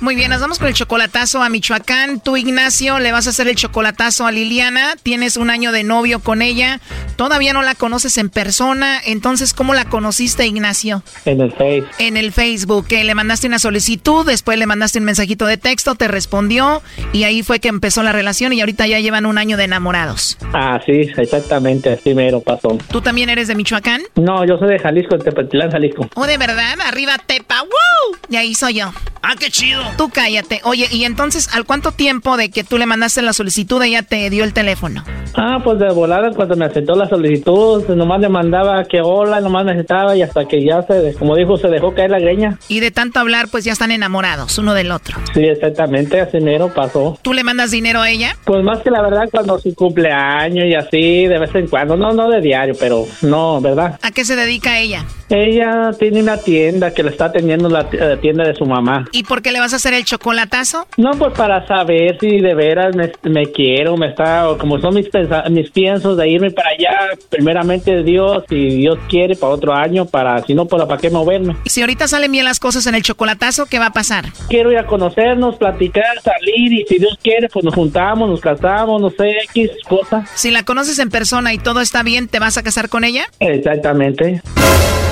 Muy bien, nos vamos con el chocolatazo a Michoacán. Tú, Ignacio, le vas a hacer el chocolatazo a Liliana. Tienes un año de novio con ella. Todavía no la conoces en persona. Entonces, ¿cómo la conociste, Ignacio? En el Facebook. En el Facebook. Que le mandaste una solicitud, después le mandaste un mensajito de texto, te respondió y ahí fue que empezó la relación y ahorita ya llevan un año de enamorados. Ah, sí, exactamente. Así mero pasó. ¿Tú también eres de Michoacán? No, yo soy de Jalisco, de Tepatitlán, Jalisco. ¿Oh, de verdad? Arriba Tepa. ¡Woo! Y ahí soy yo. ¡Ah, qué chido! Tú cállate. Oye, ¿y entonces al cuánto tiempo de que tú le mandaste la solicitud ella te dio el teléfono? Ah, pues de volada cuando me aceptó la solicitud, nomás le mandaba que hola, nomás necesitaba y hasta que ya se, como dijo, se dejó caer la greña. Y de tanto hablar, pues ya están enamorados uno del otro. Sí, exactamente, así dinero pasó. ¿Tú le mandas dinero a ella? Pues más que la verdad cuando su cumpleaños y así, de vez en cuando, no, no de diario, pero no, ¿verdad? ¿A qué se dedica ella? Ella tiene una tienda que le está atendiendo la tienda de su mamá. ¿Y por qué le vas a hacer el chocolatazo? No, pues para saber si de veras me, quiero, me está, como son mis, mis piensos de irme para allá, primeramente Dios, si Dios quiere, para otro año, para, si no, pues para qué moverme. Si ahorita salen bien las cosas en el chocolatazo, ¿qué va a pasar? Quiero ir a conocernos, platicar, salir y si Dios quiere, pues nos juntamos, nos casamos, no sé, X cosa. Si la conoces en persona y todo está bien, ¿te vas a casar con ella? Exactamente.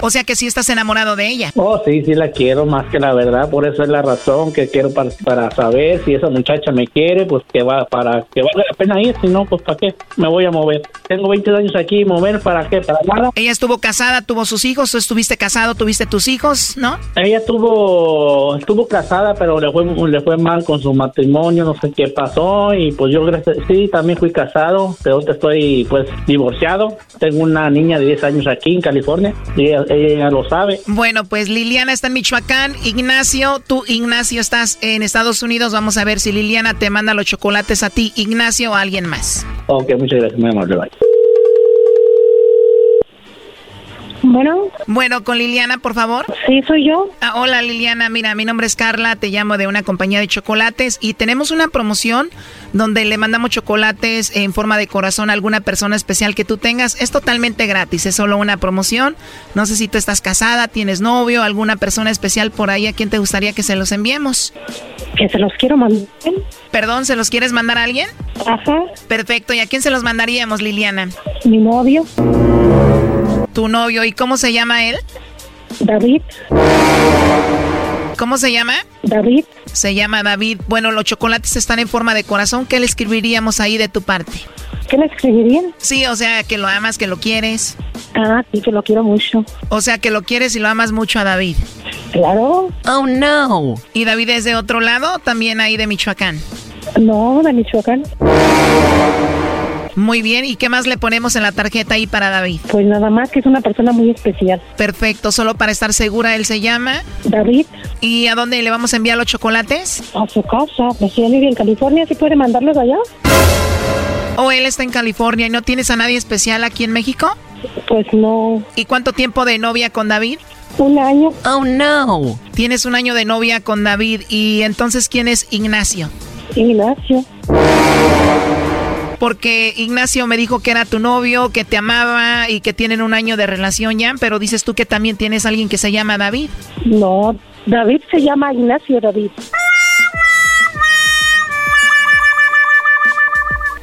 O sea que sí estás enamorado de ella. Oh, sí, sí la quiero más que la verdad. Por eso es la razón que quiero para, saber si esa muchacha me quiere, pues que va para que valga la pena ir. Si no, pues para qué me voy a mover. Tengo 20 años aquí, mover para qué, para nada. Ella estuvo casada, tuvo sus hijos. Tú estuviste casado, tuviste tus hijos, ¿no? Ella estuvo estuvo casada, pero le fue le fue mal con su matrimonio, no sé qué pasó y pues yo sí también fui casado, pero estoy pues divorciado. Tengo una niña de 10 años aquí en California y ella lo sabe. Bueno, pues Liliana está en Michoacán. Ignacio, tú, Ignacio, estás en Estados Unidos. Vamos a ver si Liliana te manda los chocolates a ti, Ignacio, o a alguien más. Ok, muchas gracias, muy amable. Bueno. Bueno, con Liliana, por favor. Sí, soy yo. Ah, hola Liliana, mira, mi nombre es Carla, te llamo de una compañía de chocolates y tenemos una promoción donde le mandamos chocolates en forma de corazón a alguna persona especial que tú tengas. Es totalmente gratis, es solo una promoción. No sé si tú estás casada, tienes novio, alguna persona especial por ahí a quien te gustaría que se los enviemos. Que se los quiero mandar. Perdón, ¿se los quieres mandar a alguien? Ajá. Perfecto, ¿y a quién se los mandaríamos, Liliana? Mi novio. ¿Tu novio? ¿Y cómo se llama él? David. ¿Cómo se llama? David. Se llama David. Bueno, los chocolates están en forma de corazón. ¿Qué le escribiríamos ahí de tu parte? ¿Qué le escribirían? Sí, o sea, que lo amas, que lo quieres. Ah, sí, que lo quiero mucho. O sea, que lo quieres y lo amas mucho a David. Claro. Oh, no. ¿Y David es de otro lado también ahí de Michoacán? No, de Michoacán. Muy bien, ¿y qué más le ponemos en la tarjeta ahí para David? Pues nada más que es una persona muy especial. Perfecto, solo para estar segura, él se llama David. ¿Y a dónde le vamos a enviar los chocolates? A su casa, pues en California, ¿sí puede mandarlos allá? ¿O él está en California y no tienes a nadie especial aquí en México? Pues no. ¿Y cuánto tiempo de novia con David? Un año. Oh, no. Tienes un año de novia con David y entonces ¿quién es Ignacio? Ignacio porque Ignacio me dijo que era tu novio, que te amaba y que tienen un año de relación ya, pero dices tú que también tienes alguien que se llama David. No, David se llama Ignacio David.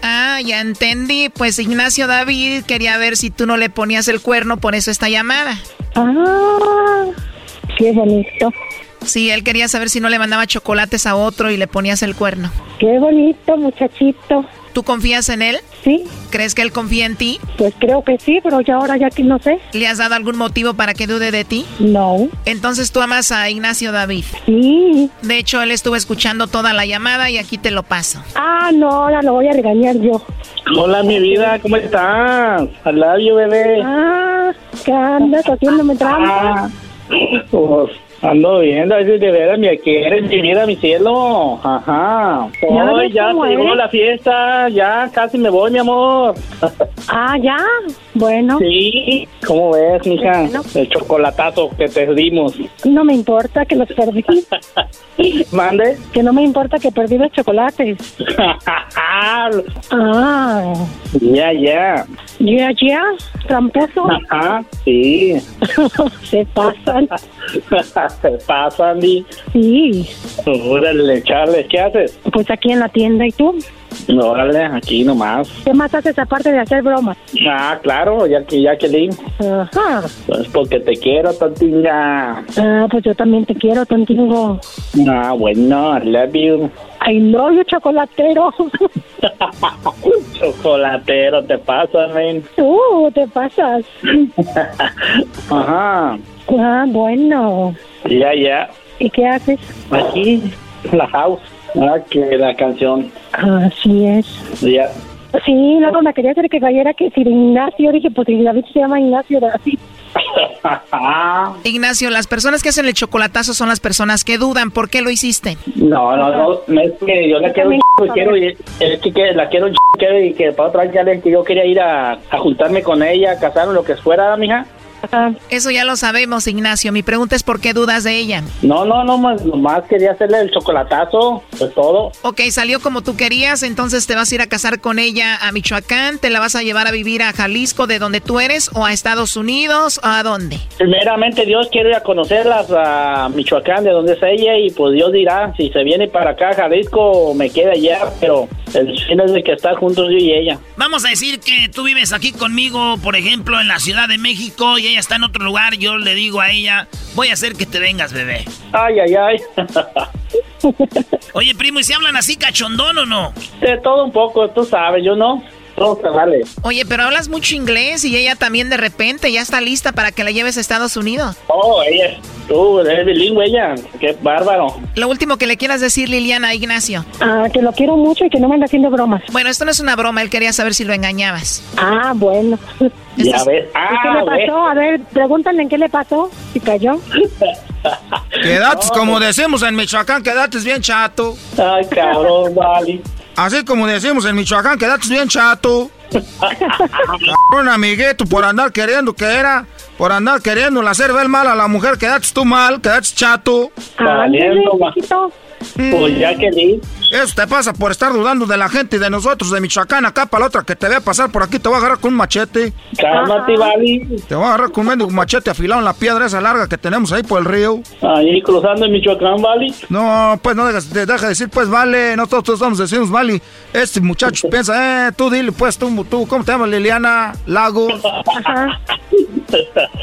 Ah, ya entendí. Pues Ignacio David quería ver si tú no le ponías el cuerno, por eso esta llamada. Ah, qué bonito. Sí, él quería saber si no le mandaba chocolates a otro y le ponías el cuerno. Qué bonito, muchachito. ¿Tú confías en él? Sí. ¿Crees que él confía en ti? Pues creo que sí, pero ya ahora ya que no sé. ¿Le has dado algún motivo para que dude de ti? No. Entonces tú amas a Ignacio David. Sí. De hecho, él estuvo escuchando toda la llamada y aquí te lo paso. Ah, no, ahora lo voy a regañar yo. Hola, mi vida, ¿cómo estás? Al labio, bebé. Ah, ¿qué andas haciéndome trampa? Ah, pues, ando viendo, a ver si de veras me quieres, mi vida, mi cielo. Ajá. Ya Hoy ya cómo llegó la fiesta, ya casi me voy, mi amor. Ah, ya. Bueno. Sí, ¿cómo ves, mija? Bueno. El chocolatazo que te dimos. No me importa que los perdí. ¿Mande? Que no me importa que perdí los chocolates. Ah, ya, ya. ya, ya. Tramposo. Ajá, sí. Se pasan. Se pasan, Di. Sí. Órale, Charles, ¿qué haces? Pues aquí en la tienda. ¿Y tú? Órale, aquí nomás. ¿Qué más haces aparte de hacer bromas? Ah, claro, ya que ya que li. Ajá. Pues porque te quiero, tontinga. Ah, pues yo también te quiero, tontingo. Ah, bueno, I love you. I know you, chocolatero. Chocolatero, te pasa, men. Uh, te pasas. Ajá. Ah, bueno. Ya, ya. ¿Y qué haces? Aquí, la house. Ah, que la canción. Así es. Ya. Sí, luego me quería hacer que cayera que si Ignacio, dije, pues si David se llama Ignacio David. Ignacio, las personas que hacen el chocolatazo son las personas que dudan. ¿Por qué lo hiciste? No, no, no, no, es que yo la quiero, un ch- quiero ir- es que, la quiero un ch- quiero y que para otra vez ya le- que yo quería ir a, a juntarme con ella, a casar o lo que fuera, mija. Eso ya lo sabemos, Ignacio. Mi pregunta es ¿por qué dudas de ella? No, no, no, más, nomás quería hacerle el chocolatazo, pues todo. Ok, salió como tú querías, entonces te vas a ir a casar con ella a Michoacán, te la vas a llevar a vivir a Jalisco, de donde tú eres, o a Estados Unidos, o a dónde. Primeramente Dios quiere ir a conocerlas a Michoacán, de donde es ella, y pues Dios dirá si se viene para acá, Jalisco, me queda allá, pero el fin es de que estar juntos yo y ella. Vamos a decir que tú vives aquí conmigo, por ejemplo, en la Ciudad de México y ella está en otro lugar. Yo le digo a ella, voy a hacer que te vengas, bebé. Ay, ay, ay. Oye, primo, ¿y si hablan así cachondón o no? De todo un poco, tú sabes, yo no. Todo se vale. Oye, pero hablas mucho inglés y ella también de repente ya está lista para que la lleves a Estados Unidos. Oh, ella, tú, eres bilingüe ella, qué bárbaro. Lo último que le quieras decir, Liliana, a Ignacio. Ah, que lo quiero mucho y que no me anda haciendo bromas. Bueno, esto no es una broma, él quería saber si lo engañabas. Ah, bueno. Ya ves. ¿Y qué Ah, le pasó? A ver, pregúntale en qué le pasó. Si cayó. Quedates, como decimos en Michoacán, quedates bien chato. Ay, cabrón, vale. Así como decimos en Michoacán, quedates bien chato. Un amiguito por andar queriendo que era, por andar queriendo hacer ver mal a la mujer, quedates tú mal, quedates chato. Valiendo, ma. Pues ya que di. Eso te pasa por estar dudando de la gente y de nosotros de Michoacán. Acá para la otra que te vea pasar por aquí, te voy a agarrar con un machete. Cálmate, Vali. Te voy a agarrar con un machete afilado en la piedra esa larga que tenemos ahí por el río. Ahí cruzando en Michoacán, Vali. No, pues no dejas, de- deja de decir, pues vale, nosotros estamos decimos vale. Este muchacho piensa, eh, tú dile, pues tú, tú, ¿cómo te llamas, Liliana? Lago. Ajá.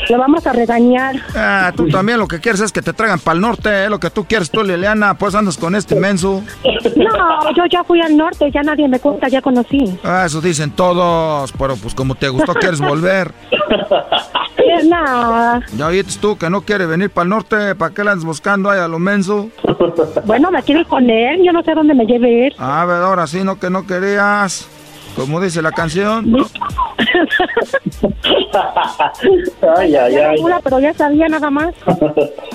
Lo vamos a regañar. Ah, tú también lo que quieres es que te traigan para el norte, eh, lo que tú quieres tú, Liliana, pues andas con este inmenso. No, yo ya fui al norte, ya nadie me cuenta, ya conocí. Ah, eso dicen todos, pero pues como te gustó, quieres volver. Eh, no. Ya oíste tú que no quiere venir para el norte, ¿para qué la andas buscando ahí a lo menso? Bueno, me con él, yo no sé dónde me lleve él. A ver, ahora sí, no que no querías. Como dice la canción. Ay, ay, ay. pero ya sabía nada más.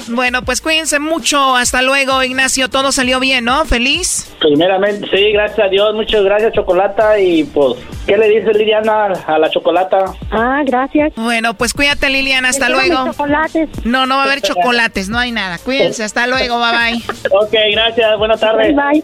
Bueno, pues cuídense mucho. Hasta luego, Ignacio. Todo salió bien, ¿no? ¿Feliz? Primeramente, sí, gracias a Dios, muchas gracias, Chocolata. Y pues, ¿qué le dice Liliana a la Chocolata? Ah, gracias. Bueno, pues cuídate, Liliana. Hasta luego. chocolates. No, no va a haber chocolates. No hay nada. Cuídense. Hasta luego. Bye bye. Ok, gracias, buenas tardes. Bye.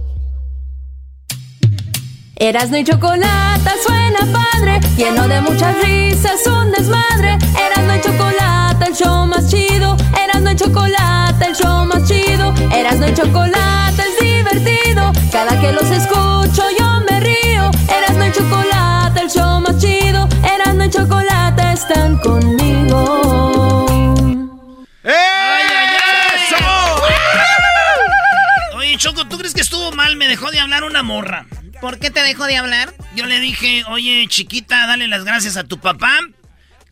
Erasno y chocolate suena padre, lleno de muchas risas, un desmadre. Erasno y chocolate, el show más chido. Erasno y chocolate, el show más chido. Erasno y chocolate es divertido. Cada que los escucho yo me río. Erasno y chocolate, el show más chido. Erasno y chocolate están conmigo. Oye, Choco, ¿tú crees que estuvo mal? Me dejó de hablar una morra. ¿Por qué te dejó de hablar? Yo le dije, oye, chiquita, dale las gracias a tu papá,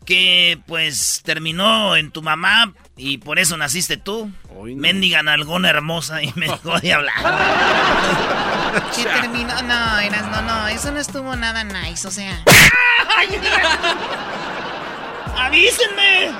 que pues terminó en tu mamá y por eso naciste tú. Mendiga nalgona hermosa y me dejó de hablar. ¿Qué terminó? No, eras, no, no, eso no estuvo nada nice, o sea. ¡Avísenme!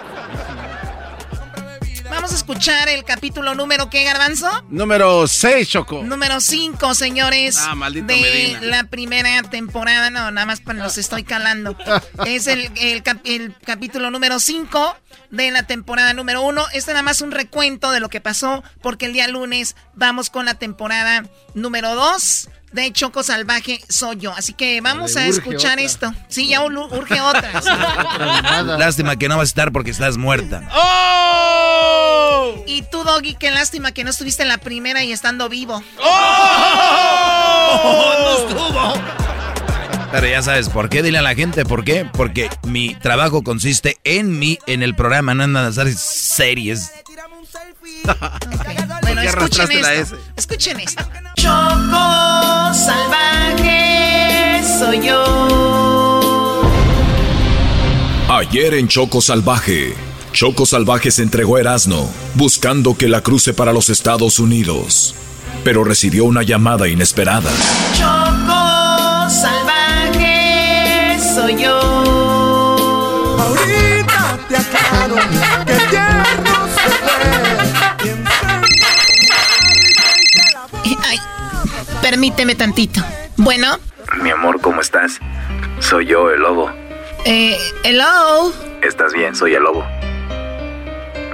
Vamos a escuchar el capítulo número ¿qué, Garbanzo? Número 6, Choco. Número 5, señores. Ah, maldito De Medina. la primera temporada. No, nada más para los estoy calando. es el, el cap- el capítulo número 5 de la temporada número 1. Este nada más un recuento de lo que pasó, porque el día lunes vamos con la temporada número 2 de Choco Salvaje Soy Yo. Así que vamos a escuchar otra. esto. Sí, ya ur- urge otra. Lástima que no vas a estar porque estás muerta. ¡Oh! Y tú, Doggy, qué lástima que no estuviste en la primera y estando vivo. ¡Oh! ¡No estuvo! Pero ya sabes por qué, dile a la gente por qué. Porque mi trabajo consiste en mí, en el programa, no en hacer series. Bueno, qué escuchen arrastraste la esto. S? Escuchen esto. Choco salvaje soy yo. Ayer en Choco Salvaje, Choco Salvaje se entregó a Erasmo, buscando que la cruce para los Estados Unidos. Pero recibió una llamada inesperada. Choco salvaje soy yo. Ahorita te aclaro que tierno se Ay, permíteme tantito. Bueno, Mi amor, ¿cómo estás? Soy yo, el lobo. eh, hello. ¿Estás bien? Soy el lobo.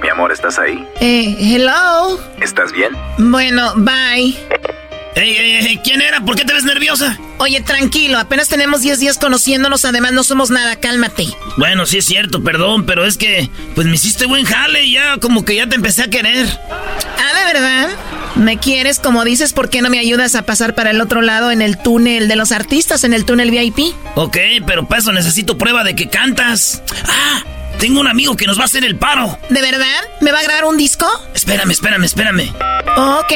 Mi amor, ¿estás ahí? Eh, hello. ¿Estás bien? Bueno, bye. Ey, ey, ey, ¿quién era? ¿Por qué te ves nerviosa? Oye, tranquilo, apenas tenemos 10 días conociéndonos, además no somos nada, cálmate. Bueno, sí es cierto, perdón, pero es que pues me hiciste buen jale y ya como que ya te empecé a querer. Ah, ¿de verdad? ¿Me quieres? Como dices, ¿por qué no me ayudas a pasar para el otro lado en el túnel de los artistas, en el túnel VIP? Ok, pero para eso necesito prueba de que cantas. Ah, tengo un amigo que nos va a hacer el paro. ¿De verdad? ¿Me va a grabar un disco? Espérame, espérame, espérame. Oh, ok.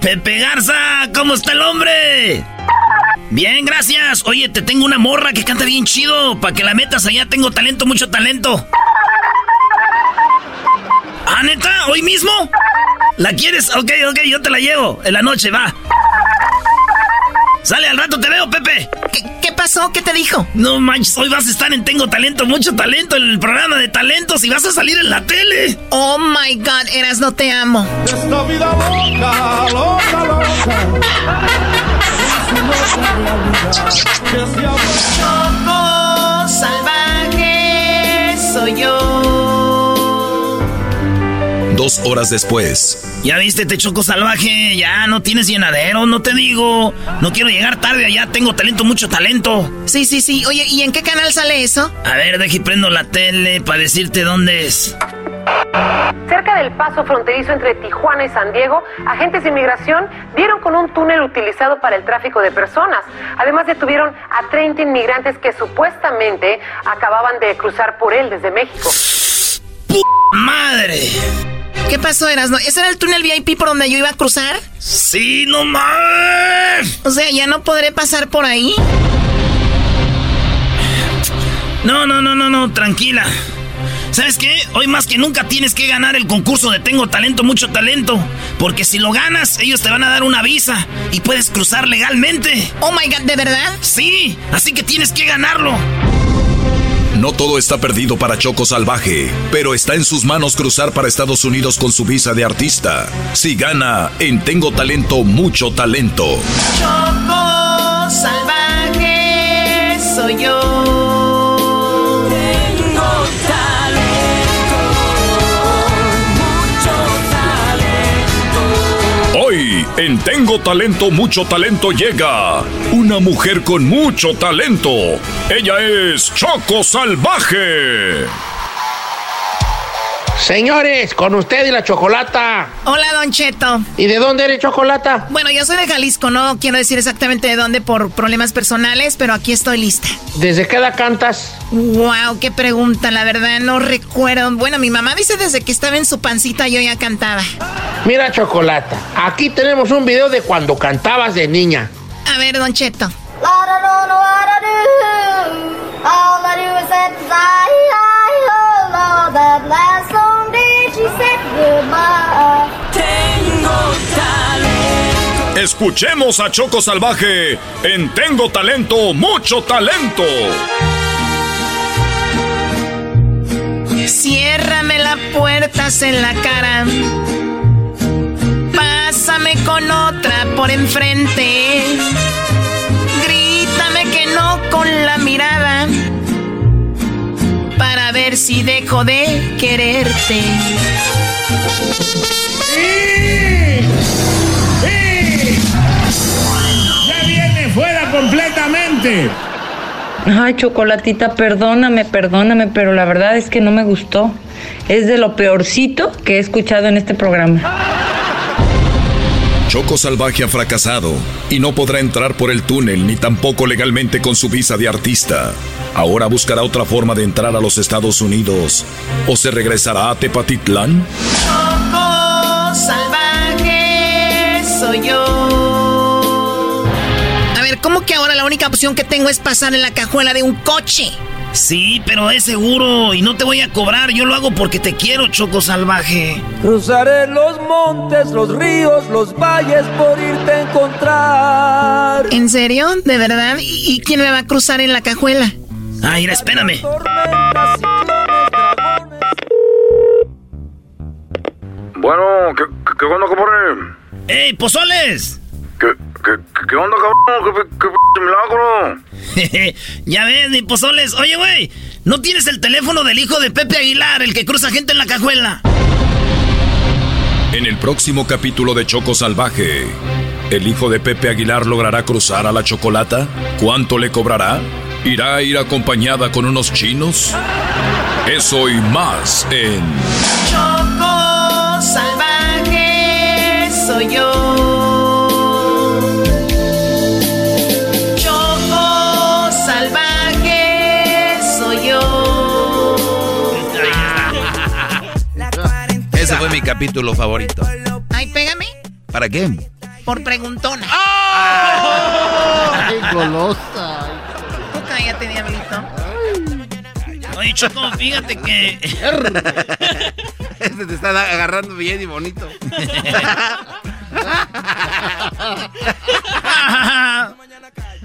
Pepe Garza, ¿cómo está el hombre? Bien, gracias. Oye, te tengo una morra que canta bien chido. Para que la metas allá, tengo talento, mucho talento. ¿Ah, neta? ¿Hoy mismo? ¿La quieres? Ok, ok, yo te la llevo. En la noche, va. Sale, al rato te veo, Pepe. ¿Qué, pasó? ¿Qué te dijo? No manches, hoy vas a estar en Tengo Talento, mucho talento, en el programa de talentos y vas a salir en la tele. Oh my god, Eras, no te amo. Esta vida loca, loca, loca. Choco Dos horas después, Ya viste, te choco salvaje, ya no tienes llenadero, no te digo. No quiero llegar tarde allá, tengo talento, mucho talento. Sí, sí, sí. Oye, ¿y en qué canal sale eso? A ver, deje y prendo la tele para decirte dónde es. Cerca del paso fronterizo entre Tijuana y San Diego, agentes de inmigración dieron con un túnel utilizado para el tráfico de personas. Además detuvieron a 30 inmigrantes que supuestamente acababan de cruzar por él desde México. ¡Madre! ¿Qué pasó, Eras? ¿Ese era el túnel VIP por donde yo iba a cruzar? Sí, no más. O sea, ¿ya no podré pasar por ahí? No, no, no, no, no, tranquila. ¿Sabes qué? Hoy más que nunca tienes que ganar el concurso de Tengo Talento, mucho talento. Porque si lo ganas, ellos te van a dar una visa y puedes cruzar legalmente. Oh my god, ¿de verdad? Sí, así que tienes que ganarlo. No todo está perdido para Choco Salvaje, pero está en sus manos cruzar para Estados Unidos con su visa de artista. Si gana en Tengo Talento, mucho talento. Choco salvaje soy yo. En Tengo Talento, mucho talento llega una mujer con mucho talento. Ella es Choco Salvaje. Señores, con usted y la chocolata. Hola, Don Cheto. ¿Y de dónde eres chocolata? Bueno, yo soy de Jalisco, no quiero decir exactamente de dónde por problemas personales, pero aquí estoy lista. ¿Desde qué edad cantas? Wow, qué pregunta, la verdad no recuerdo. Bueno, mi mamá dice desde que estaba en su pancita yo ya cantaba. Mira, chocolata, aquí tenemos un video de cuando cantabas de niña. A ver, Don Cheto. Tengo talento. Escuchemos a Choco Salvaje en Tengo Talento, mucho talento. Ciérrame la puerta en la cara. Pásame con otra por enfrente. Grítame que no con la mirada. Para ver si dejo de quererte. ¡Ya viene fuera completamente! Ay, Chocolatita, perdóname, perdóname, pero la verdad es que no me gustó. Es de lo peorcito que he escuchado en este programa. Choco Salvaje ha fracasado y no podrá entrar por el túnel ni tampoco legalmente con su visa de artista. Ahora buscará otra forma de entrar a los Estados Unidos o se regresará a Tepatitlán. Choco salvaje soy yo. A ver, ¿cómo que ahora la única opción que tengo es pasar en la cajuela de un coche? Sí, pero es seguro y no te voy a cobrar. Yo lo hago porque te quiero, Choco Salvaje. Cruzaré los montes, los ríos, los valles por irte a encontrar. ¿En serio? ¿De verdad? ¿Y y quién me va a cruzar en la cajuela? Ah, mira, espérame. Bueno, ¿qué, qué, qué onda, compadre? ¡Ey, pozoles! ¿Qué, qué, qué onda, cabrón? ¿Qué, qué, qué milagro? ya ves, mi pozoles. Oye, güey, ¿no tienes el teléfono del hijo de Pepe Aguilar, el que cruza gente en la cajuela? En el próximo capítulo de Choco Salvaje, ¿el hijo de Pepe Aguilar logrará cruzar a la chocolata? ¿Cuánto le cobrará? ¿Irá a ir acompañada con unos chinos? Eso y más en Choco salvaje soy yo. Choco salvaje soy yo. Ese fue mi capítulo favorito. Ay, pégame ¿Para qué? por preguntona. ¡Qué golosa! Oye, Choco, fíjate que... Este te está agarrando bien y bonito.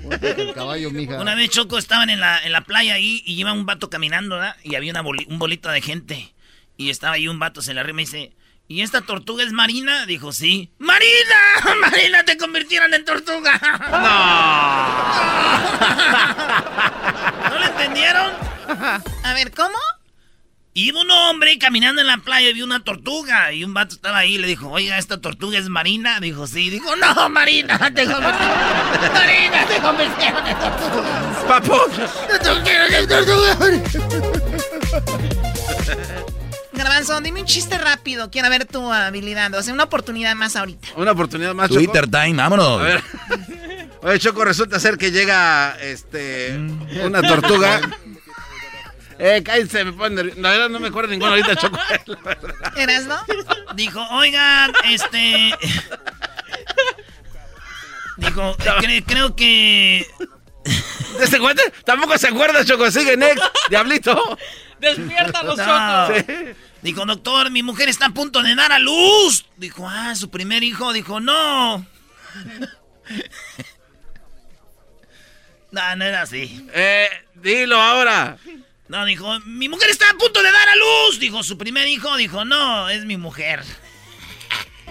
El caballo, mija. Una vez Choco estaban en la, en la playa ahí y iba un vato caminando, ¿verdad? Y había una boli- un bolito de gente. Y estaba ahí un vato, se le arrima y dice, ¿y esta tortuga es Marina? Dijo, sí. ¡Marina! ¡Marina, te convirtieron en tortuga! ¡No! ¿No le entendieron? A ver, ¿cómo? Iba un hombre caminando en la playa y vio una tortuga. Y un vato estaba ahí y le dijo, oiga, ¿esta tortuga es Marina? Dijo, sí. Dijo, no, Marina, te convirtieron. Marina, te convirtieron en tortuga. ¡Papu! ¡Te convirtieron en tortuga! Garbanzo, dime un chiste rápido. Quiero ver tu habilidad. O sea, una oportunidad más ahorita. Una oportunidad más, Choco. Twitter time, vámonos. A ver. Oye, Choco, resulta ser que llega este una tortuga. Eh, cállense, me ponen nervioso. La verdad no me acuerdo ninguno ahorita, Choco. ¿Eras, no? Dijo, oigan, este. Dijo, "Cre- creo que. ¿De este cuenta? Tampoco se acuerda, Choco. Sigue, next. Diablito. Despierta los chocos. Dijo, doctor, mi mujer está a punto de dar a luz. Dijo, ah, su primer hijo. Dijo, no. no, no era así. Eh, dilo ahora. No, dijo, mi mujer está a punto de dar a luz. Dijo, su primer hijo. Dijo, no, es mi mujer.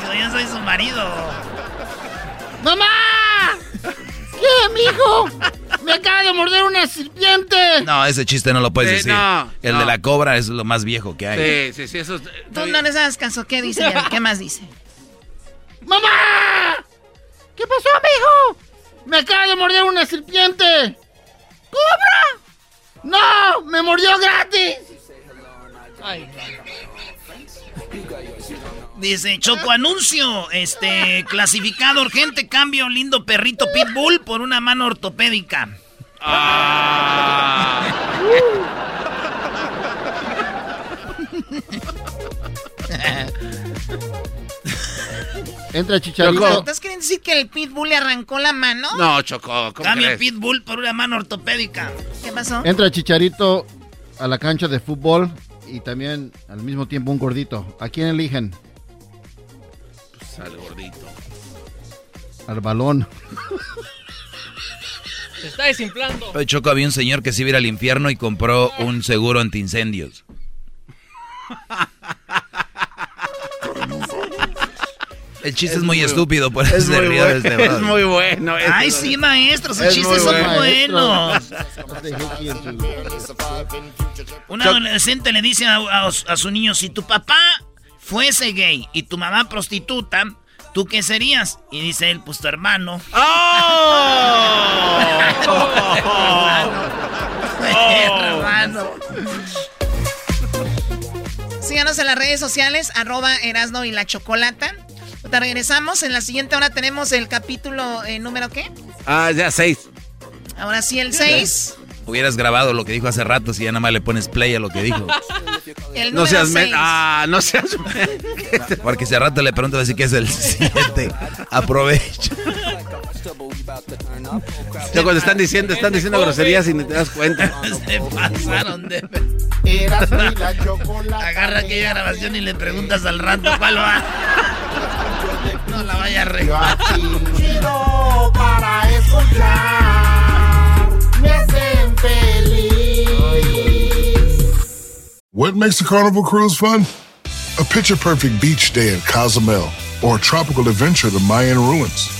dijo, yo soy su marido. ¡Mamá! ¿Qué, mijo? ¡Me acaba de morder una serpiente! No, ese chiste no lo puedes Sí, decir. no, el no. de la cobra es lo más viejo que hay. Sí, sí, sí, eso es- Tú no les hagas caso. ¿Qué dice? ¿Qué más dice? ¡Mamá! ¿Qué pasó, mijo? ¡Me acaba de morder una serpiente! ¡Me mordió gratis! Ay, Dice, Choco, anuncio, este, clasificado urgente, cambio, lindo perrito pitbull por una mano ortopédica. Entra Chicharito. ¿Estás queriendo decir que el pitbull le arrancó la mano? No, Choco, ¿cómo Cambio crees? pitbull por una mano ortopédica. ¿Qué pasó? Entra Chicharito a la cancha de fútbol y también al mismo tiempo un gordito. ¿A quién eligen? Pues al gordito. Al balón. Se está desinflando. Hoy Choco había un señor que se iba a ir al infierno y compró un seguro antiincendios. El chiste es, muy, estúpido, por eso es se muy ríe de bueno, este Es muy bueno. Ay, muy sí, bueno. maestro, sus Es chistes muy son bueno. buenos. Un adolescente le dice a, a- a su niño, si tu papá fuese gay y tu mamá prostituta, ¿tú qué serías? Y dice él, pues tu hermano. ¡Oh! Hermano. Síganos en las redes sociales, arroba Erasno y la Chocolata. Te regresamos. En la siguiente hora tenemos el capítulo eh, número qué? Ah, ya, seis. Ahora sí, el 6. Hubieras grabado lo que dijo hace rato si ya nada más le pones play a lo que dijo. El No seas seis. Ah, no seas Porque si a rato le pregunto así que es el 7. Aprovecha. Choco, te están diciendo, están diciendo groserías y ni te das cuenta. Se pasaron de... Agarra aquella grabación y le preguntas al rato cuál va. No la vaya a regar. Chido para escuchar. Me hacen feliz. What makes a carnival cruise fun? A picture perfect beach day in Cozumel or a tropical adventure to Mayan ruins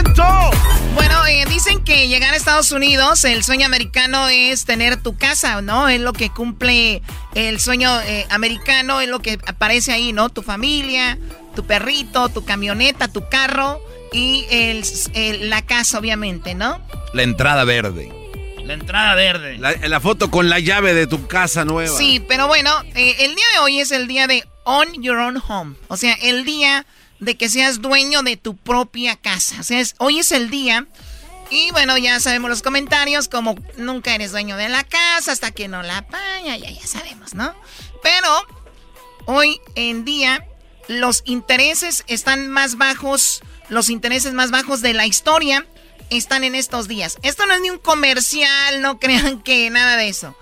Que llegar a Estados Unidos, el sueño americano es tener tu casa, ¿no? Es lo que cumple el sueño eh, americano, es lo que aparece ahí, ¿no? Tu familia, tu perrito, tu camioneta, tu carro y el, el- la casa, obviamente, ¿no? La entrada verde. La entrada verde. La, la foto con la llave de tu casa nueva. Sí, pero bueno, eh, el día de hoy es el día de On Your Own Home. O sea, el día de que seas dueño de tu propia casa. O sea, es- hoy es el día. Y bueno, ya sabemos los comentarios, como nunca eres dueño de la casa hasta que no la apaña, ya, ya sabemos, ¿no? Pero hoy en día los intereses están más bajos, los intereses más bajos de la historia están en estos días. Esto no es ni un comercial, no crean que nada de eso.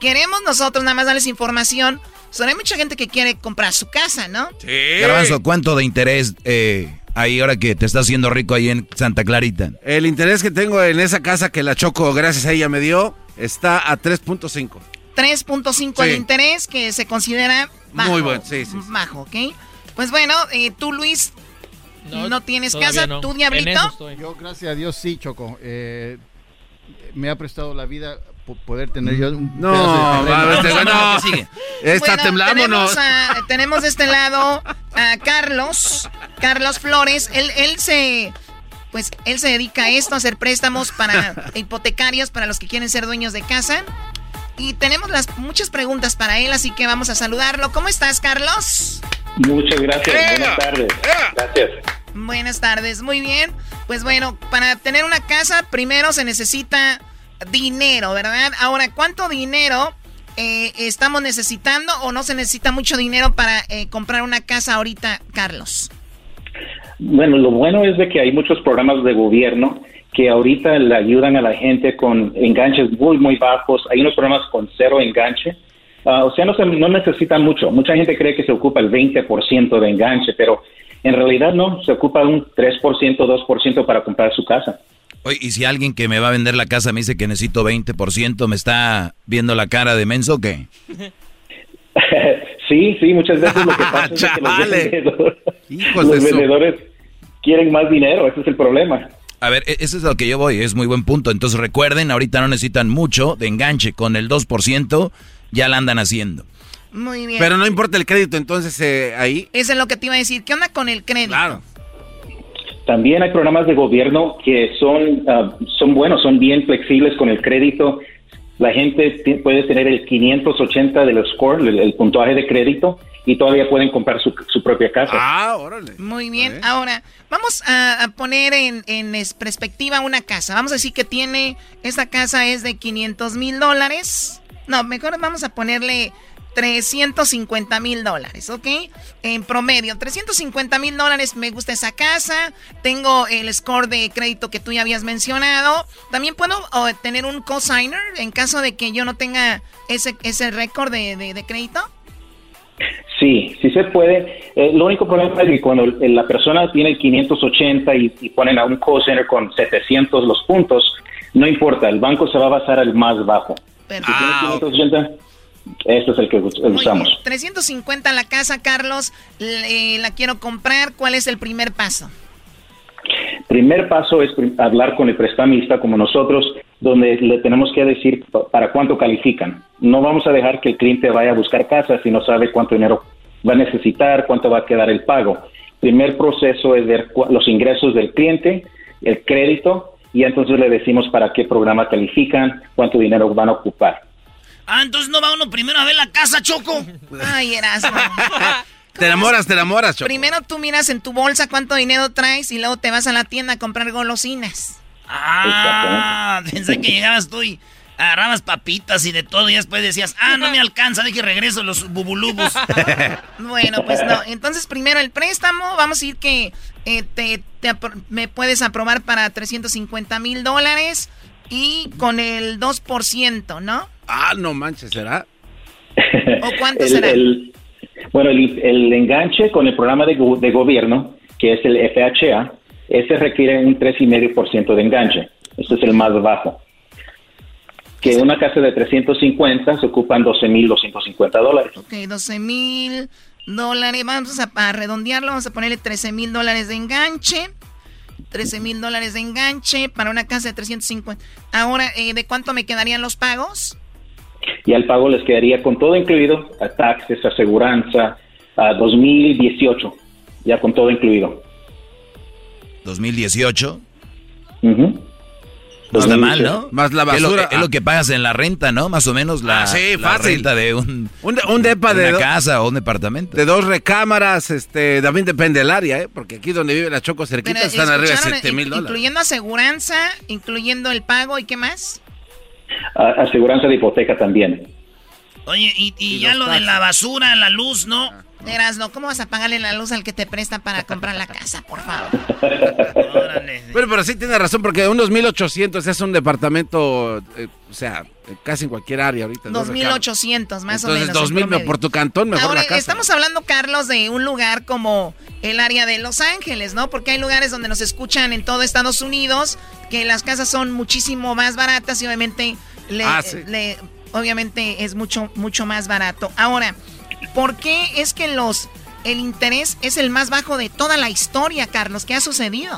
queremos nosotros nada más darles información. Son hay mucha gente que quiere comprar su casa, ¿no? Sí. Garbanzo, ¿cuánto de interés eh, hay ahora que te estás haciendo rico ahí en Santa Clarita? El interés que tengo en esa casa que la Choco, gracias a ella, me dio, está a 3.5. 3.5 el interés que se considera bajo. Muy bueno, sí, sí. Bajo, ¿ok? Pues bueno, eh, tú, Luis, no, tienes casa, tú, Diablito. Yo, gracias a Dios, sí, Choco. Eh, me ha prestado la vida poder tener yo un no, pedazo de terreno. no, sigue. Está temblando, tenemos, a, tenemos de este lado a Carlos, Carlos Flores. Él, él se pues él se dedica a esto, a hacer préstamos para hipotecarios para los que quieren ser dueños de casa. Y tenemos las muchas preguntas para él, así que vamos a saludarlo. ¿Cómo estás, Carlos? Muchas gracias. Buenas tardes. Gracias. Buenas tardes. Muy bien. Pues bueno, para tener una casa primero se necesita dinero, ¿verdad? Ahora, ¿cuánto dinero eh, estamos necesitando o no se necesita mucho dinero para eh, comprar una casa ahorita, Carlos? Bueno, lo bueno es de que hay muchos programas de gobierno que ahorita le ayudan a la gente con enganches muy, muy bajos. Hay unos programas con cero enganche. Ah, o sea, no, se, no necesitan mucho. Mucha gente cree que se ocupa el 20% de enganche, pero en realidad no, se ocupa un 3%, 2% para comprar su casa. Oye, y si alguien que me va a vender la casa me dice que necesito 20%, ¿me está viendo la cara de menso o qué? sí, sí, muchas veces lo que pasa es que los los vendedores quieren más dinero, ese es el problema. A ver, e-, eso es lo que yo voy, es muy buen punto. Entonces recuerden, ahorita no necesitan mucho de enganche, con el 2% ya la andan haciendo. Muy bien. Pero no importa el crédito, entonces eh, ahí... Eso es lo que te iba a decir. ¿Qué onda con el crédito? Claro. También hay programas de gobierno que son, ah, son buenos, son bien flexibles con el crédito. La gente puede tener el 580 del score, el puntaje de crédito, y todavía pueden comprar su, propia casa. Ah, órale. Muy bien. Ahora, vamos a, poner en, en, perspectiva una casa. Vamos a decir que tiene, esta casa es de 500 mil dólares. No, mejor vamos a ponerle 350 mil dólares, ¿ok? En promedio, 350 mil dólares, me gusta esa casa, tengo el score de crédito que tú ya habías mencionado, también puedo tener un cosigner en caso de que yo no tenga ese, ese récord de, de crédito. Sí, sí se puede. Eh, lo único problema es que cuando la persona tiene 580 y, ponen a un call center con 700 los puntos, no importa, el banco se va a basar al más bajo. Si ah, 580, este es el que usamos. 350 la casa, Carlos, la quiero comprar. ¿Cuál es el primer paso? Primer paso es hablar con el prestamista como nosotros, donde le tenemos que decir para cuánto califican. No vamos a dejar que el cliente vaya a buscar casa si no sabe cuánto dinero va a necesitar, cuánto va a quedar el pago. Primer proceso es ver los ingresos del cliente, el crédito, y entonces le decimos para qué programa califican, cuánto dinero van a ocupar. Ah, entonces no va uno primero a ver la casa, Choco. Ay, Erasmo. Te enamoras, te enamoras, Choco. Primero tú miras en tu bolsa cuánto dinero traes y luego te vas a la tienda a comprar golosinas. Ah, pensé que llegabas tú y agarrabas papitas y de todo y después decías, ah, no me alcanza, dije regreso los bubulubus. bueno, pues no. Entonces primero el préstamo, vamos a ir que eh, te, me puedes aprobar para 350 mil dólares y con el 2%, ¿no? Ah, no manches, ¿será? ¿O cuánto será? Bueno, el, enganche con el programa de, gobierno, que es el FHA, ese requiere un 3,5% de enganche. Este es el más bajo. Que una casa de 350 se ocupan 12.250 dólares. Ok, 12.000 dólares. Vamos a, redondearlo, vamos a ponerle 13.000 dólares de enganche. 13 mil dólares de enganche para una casa de 350. Ahora, eh, ¿de cuánto me quedarían los pagos? Y al pago les quedaría con todo incluido, a taxes, aseguranza, a 2018, ya con todo incluido. ¿2018? Uh No está mal, ¿no? Más la basura. Es lo, que, pagas en la renta, ¿no? Más o menos la, ah, renta de un, un, depa de, una casa o un departamento. De dos recámaras, este, también depende del área, ¿eh? Porque aquí donde vive la Choco cerquita están arriba de 7 mil dólares. Incluyendo aseguranza, incluyendo el pago y qué más? Aseguranza de hipoteca también. Oye, y, ya lo de la basura, la luz, ¿no? no ¿cómo vas a pagarle la luz al que te presta para comprar la casa, por favor? pero, pero sí tiene razón, porque unos 1800 es un departamento, eh, o sea, casi en cualquier área ahorita. 2800, más o menos. Entonces, 2000 por tu cantón, mejor Ahora, la casa. Estamos hablando, Carlos, de un lugar como el área de Los Ángeles, ¿no? Porque hay lugares donde nos escuchan en todo Estados Unidos, que las casas son muchísimo más baratas y obviamente le, Ah, le obviamente es mucho, mucho más barato. Ahora, ¿por qué es que los el interés es el más bajo de toda la historia, Carlos? ¿Qué ha sucedido?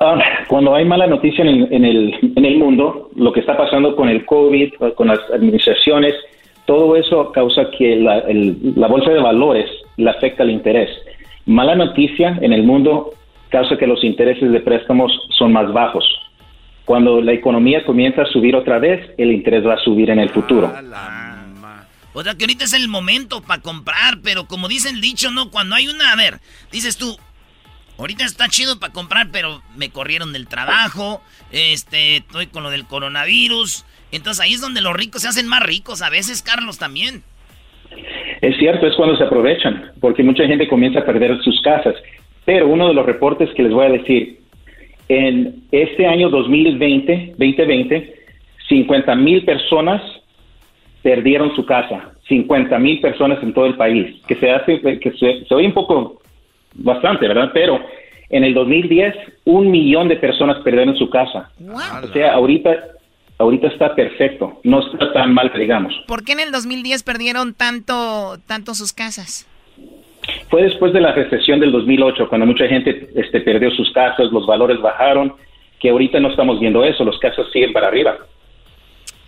Ah, cuando hay mala noticia en el, en, el, en el mundo, lo que está pasando con el COVID, con las administraciones, todo eso causa que la, el- la bolsa de valores le afecta al interés. Mala noticia en el mundo causa que los intereses de préstamos son más bajos. Cuando la economía comienza a subir otra vez, el interés va a subir en el futuro. O sea que ahorita es el momento para comprar, pero como dice el dicho, ¿no? Cuando hay una, a ver, dices tú, ahorita está chido para comprar, pero me corrieron del trabajo, este, estoy con lo del coronavirus. Entonces ahí es donde los ricos se hacen más ricos, a veces, Carlos, también. Es cierto, es cuando se aprovechan, porque mucha gente comienza a perder sus casas. Pero uno de los reportes que les voy a decir, en este año 2020, 2020, 50 mil personas perdieron su casa. 50 mil personas en todo el país, que se hace, que se, se oye un poco bastante, ¿verdad? Pero en el 2010, un millón de personas perdieron su casa. O sea, ahorita, ahorita está perfecto, no está tan mal, digamos. ¿Por qué en el 2010 perdieron tanto, tanto sus casas? Fue después de la recesión del 2008, cuando mucha gente este, perdió sus casas, los valores bajaron, que ahorita no estamos viendo eso, los casos siguen para arriba.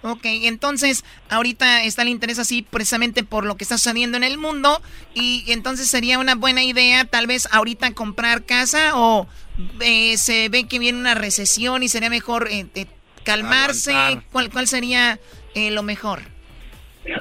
Ok, entonces ahorita está el interés así precisamente por lo que está sucediendo en el mundo y entonces sería una buena idea tal vez ahorita comprar casa o eh, se ve que viene una recesión y sería mejor eh, eh, calmarse. ¿Cuál, ¿Cuál sería eh, lo mejor?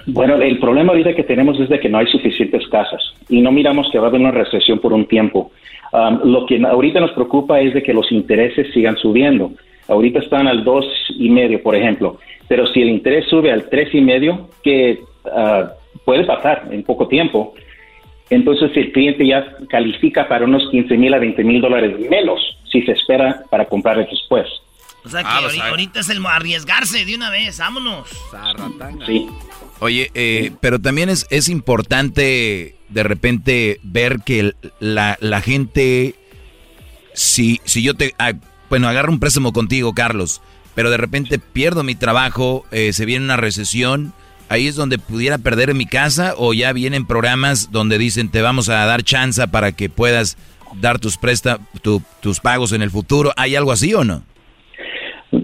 Bueno, el problema ahorita que tenemos es de que no hay suficientes casas y no miramos que va a haber una recesión por un tiempo. Um, lo que ahorita nos preocupa es de que los intereses sigan subiendo. Ahorita están al dos y medio, por ejemplo, pero si el interés sube al tres y medio, que ah, puede pasar en poco tiempo, entonces el cliente ya califica para unos 15 mil a 20 mil dólares menos si se espera para comprar después. O sea que Ah, lo ahori- sabe. ahorita es el arriesgarse de una vez, vámonos. Sí. Oye, eh, pero también es, es importante de repente ver que la, la gente, si, si yo te, ah, bueno, agarro un préstamo contigo, Carlos, pero de repente pierdo mi trabajo, eh, se viene una recesión, ahí es donde pudiera perder mi casa o ya vienen programas donde dicen te vamos a dar chance para que puedas dar tus presta, tu- tus pagos en el futuro. ¿Hay algo así o no?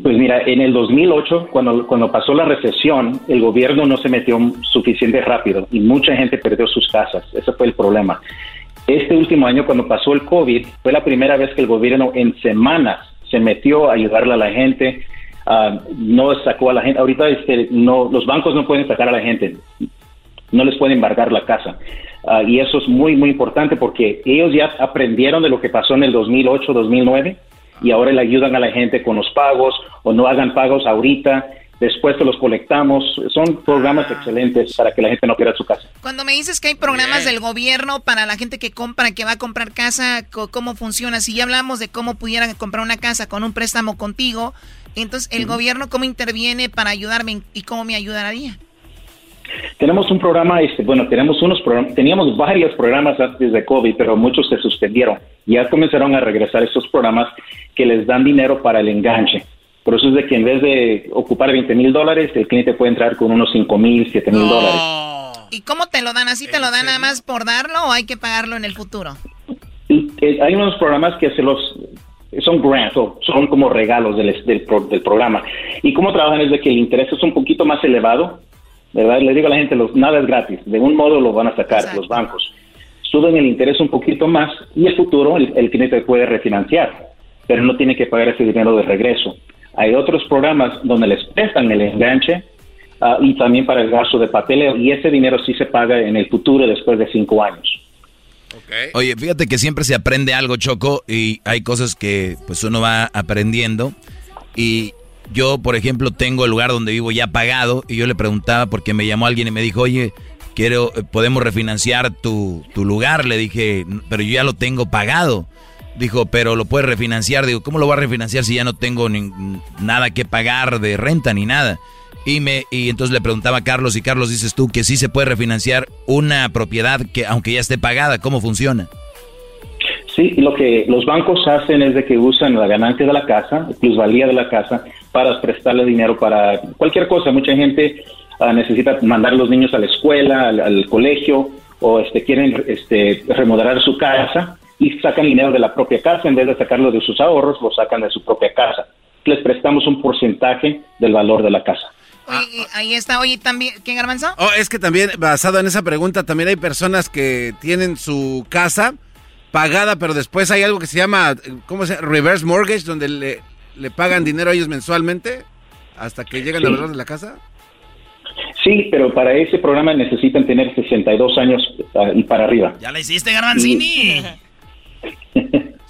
Pues mira, en el 2008, cuando, cuando pasó la recesión, el gobierno no se metió suficiente rápido y mucha gente perdió sus casas. Ese fue el problema. Este último año, cuando pasó el COVID, fue la primera vez que el gobierno en semanas se metió a ayudarle a la gente. ah, no sacó a la gente. Ahorita este, no, los bancos no pueden sacar a la gente. No les pueden embargar la casa. Ah, y eso es muy, muy importante porque ellos ya aprendieron de lo que pasó en el 2008, 2009 y ahora le ayudan a la gente con los pagos o no hagan pagos ahorita, después te los colectamos. Son programas excelentes para que la gente no pierda su casa. Cuando me dices que hay programas del gobierno para la gente que compra, que va a comprar casa, ¿cómo funciona? Si ya hablamos de cómo pudieran comprar una casa con un préstamo contigo, entonces el gobierno cómo interviene para ayudarme y cómo me ayudaría. Tenemos un programa, este, bueno, tenemos unos programas, teníamos varios programas antes de COVID, pero muchos se suspendieron. Ya comenzaron a regresar estos programas que les dan dinero para el enganche. Por eso es de que en vez de ocupar 20 mil dólares, el cliente puede entrar con unos 5 mil, 7 mil dólares. ¿Y cómo te lo dan? ¿Así te lo dan nada más por darlo o hay que pagarlo en el futuro? Y, eh, hay unos programas que se los son grants o son como regalos del, del, pro- del programa. Y cómo trabajan es de que el interés es un poquito más elevado, ¿verdad? Le digo a la gente, los, nada es gratis. De un modo lo van a sacar los bancos. Suben el interés un poquito más y el futuro el, el cliente puede refinanciar, pero no tiene que pagar ese dinero de regreso. Hay otros programas donde les prestan el enganche ah, y también para el gasto de papeleo y ese dinero sí se paga en el futuro después de cinco años. Oye, fíjate que siempre se aprende algo, Choco, y hay cosas que pues uno va aprendiendo. Y yo, por ejemplo, tengo el lugar donde vivo ya pagado y yo le preguntaba porque me llamó alguien y me dijo, oye, quiero, eh, podemos refinanciar tu, tu lugar. Le dije, pero yo ya lo tengo pagado. Dijo, pero lo puedes refinanciar. Digo, ¿cómo lo voy a refinanciar si ya no tengo nada que pagar de renta ni nada? Y, me, y entonces le preguntaba a Carlos, y Carlos dices tú que sí se puede refinanciar una propiedad que aunque ya esté pagada, ¿cómo funciona? Sí, lo que los bancos hacen es de que usan la ganancia de la casa, plusvalía de la casa, para prestarle dinero para cualquier cosa. Mucha gente ah, necesita mandar a los niños a la escuela, al, colegio, o este, quieren este, remodelar su casa y sacan dinero de la propia casa, en vez de sacarlo de sus ahorros, lo sacan de su propia casa. Les prestamos un porcentaje del valor de la casa. ahí está, oye, también, ¿quién garbanzo? Oh, es que también, basado en esa pregunta, también hay personas que tienen su casa pagada, pero después hay algo que se llama, ¿cómo se llama? Reverse mortgage, donde le, le pagan dinero a ellos mensualmente hasta que llegan a la de la casa. Sí, pero para ese programa necesitan tener 62 años ah, y para arriba. ¿Ya la hiciste, Garbanzini?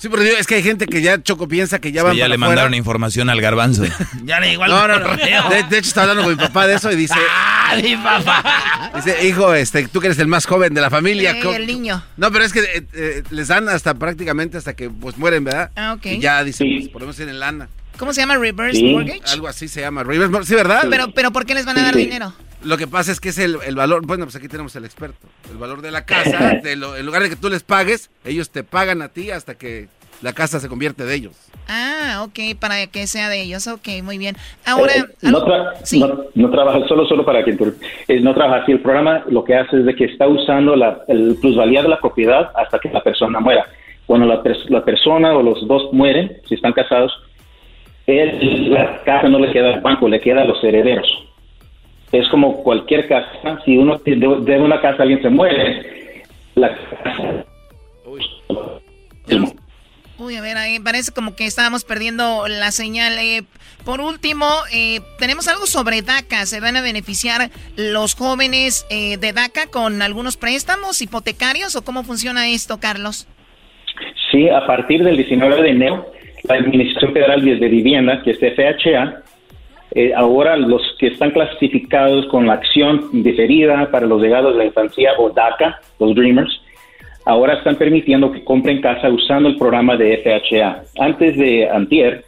Sí, pero es que hay gente que ya Choco piensa que ya van Ya le mandaron información al garbanzo. ya le igual. No, no, no. De, hecho, está hablando con mi papá de eso y dice. ¡Ah, mi papá! Dice, hijo, este, tú que eres el más joven de la familia. Sí, el niño. No, pero es que eh, eh, les dan hasta prácticamente hasta que pues mueren, ¿verdad? Ah, ok. Y ya dicen, pues ponemos en el lana. ¿Cómo se llama? ¿Reverse mortgage? Algo así se llama. Reverse mortgage. Sí, ¿verdad? Pero, pero ¿por qué les van a dar dinero? Lo que pasa es que es el, valor, bueno, pues aquí tenemos el experto, el valor de la casa, en lugar de que tú les pagues, ellos te pagan a ti hasta que la casa se convierte de ellos. Ah, ok, para que sea de ellos, ok, muy bien. Ahora... Eh, no, trabaja solo, solo para que eh, no trabaja así. El programa lo que hace es de que está usando la el plusvalía de la propiedad hasta que la persona muera. Cuando la, la persona o los dos mueren, si están casados, la casa no le queda al banco, le queda a los herederos. Es como cualquier casa, si uno debe una casa, alguien se muere, la casa... Uy, a ver, ahí parece como que estábamos perdiendo la señal. Eh, por último, eh, tenemos algo sobre DACA. ¿Se van a beneficiar los jóvenes eh, de DACA con algunos préstamos hipotecarios o cómo funciona esto, Carlos? Sí, a partir del 19 de enero, la Administración Federal de Vivienda, que es FHA, ahora los que están clasificados con la acción diferida para los legados de la infancia o DACA, los Dreamers, ahora están permitiendo que compren casa usando el programa de FHA. Antes de Antier,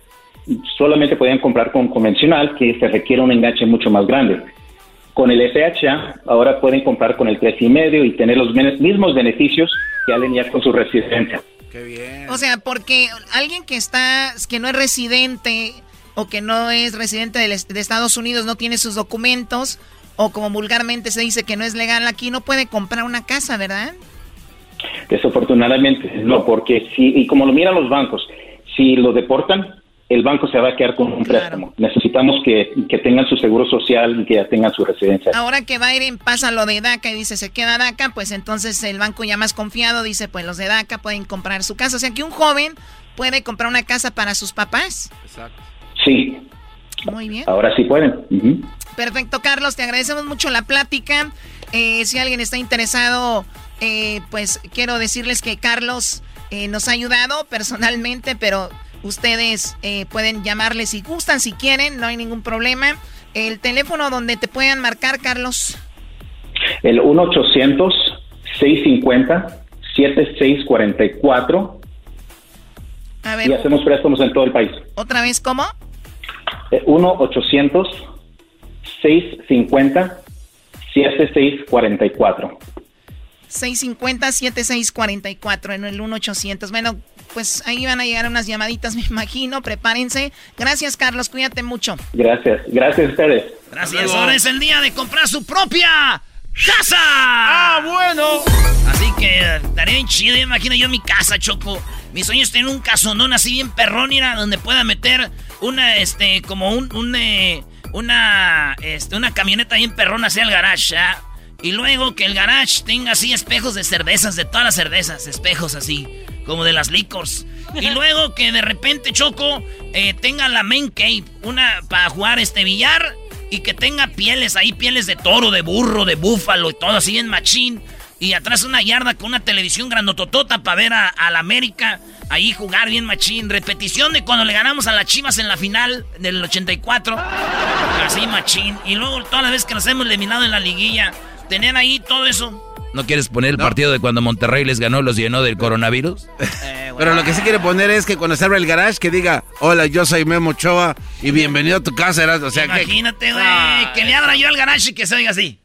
solamente podían comprar con convencional, que se requiere un enganche mucho más grande. Con el FHA, ahora pueden comprar con el y medio y tener los mismos beneficios que alguien ya con su residencia. Qué bien. O sea, porque alguien que está, que no es residente o que no es residente de, de Estados Unidos, no tiene sus documentos, o como vulgarmente se dice que no es legal aquí, no puede comprar una casa, ¿verdad? Desafortunadamente, no, porque si, y como lo miran los bancos, si lo deportan, el banco se va a quedar con un préstamo. Necesitamos que, tengan su seguro social y que ya tengan su residencia. Ahora que Biden pasa lo de DACA y dice se queda DACA, pues entonces el banco ya más confiado dice, pues los de DACA pueden comprar su casa. O sea que un joven puede comprar una casa para sus papás. Exacto. Sí. Muy bien. Ahora sí pueden. Perfecto, Carlos, te agradecemos mucho la plática. Eh, si alguien está interesado eh, pues quiero decirles que Carlos eh, nos ha ayudado personalmente, pero ustedes eh, pueden llamarle si gustan, si quieren, no hay ningún problema. El teléfono donde te puedan marcar, Carlos. El 1-800-650-7644. A ver. Y hacemos préstamos en todo el país. ¿Otra vez cómo? 1-800-650-7644. 650-7644 en el 1800. Bueno, pues ahí van a llegar unas llamaditas, me imagino. Prepárense. Gracias, Carlos. Cuídate mucho. Gracias. Gracias a ustedes. Gracias. Ahora es el día de comprar su propia casa. Ah, bueno. Así que estaría bien chido. Imagino yo mi casa, Choco. Mi sueño es tener un casonón así bien perrón, donde pueda meter una, este, como un, un eh, una, este, una camioneta bien perrona hacia el garage, ¿ah? Y luego que el garage tenga así espejos de cervezas, de todas las cervezas, espejos así, como de las licors. Y luego que de repente Choco eh, tenga la main cave, una para jugar este billar y que tenga pieles ahí, pieles de toro, de burro, de búfalo y todo así en machín. Y atrás una yarda con una televisión grandototota para ver a, la América ahí jugar bien machín. Repetición de cuando le ganamos a las Chivas en la final del 84. Así machín. Y luego todas las veces que nos hemos eliminado en la liguilla tener ahí todo eso. ¿No quieres poner el partido de cuando Monterrey les ganó, los llenó del coronavirus? Eh, Pero lo que sí quiere poner es que cuando se abra el garage que diga, hola, yo soy Memo Ochoa y bienvenido a tu casa. O sea, que- Imagínate, güey, que le abra yo al garage y que se oiga así.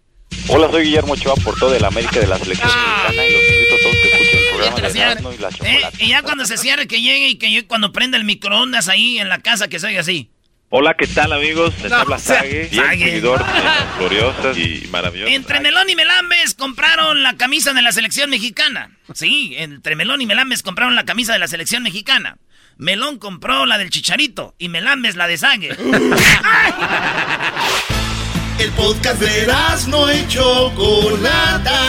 Hola, soy Guillermo Ochoa por todo el América de la selección mexicana y los invito a todos que escuchen el programa de Erasmo y la Eh, Chocolate. y ya cuando se cierre, que llegue y que yo cuando prenda el microondas ahí en la casa, que se oiga así. Hola, ¿qué tal amigos? Les No, habla o sea, Sage, fiel Sage. seguidor de gloriosas y maravillosas. Entre Melón y Melambes compraron la camisa de la selección mexicana. Sí, entre Melón y Melambes compraron la camisa de la selección mexicana. Melón compró la del Chicharito y Melambes la de Sangue. El podcast de Erasmo y Chocolata.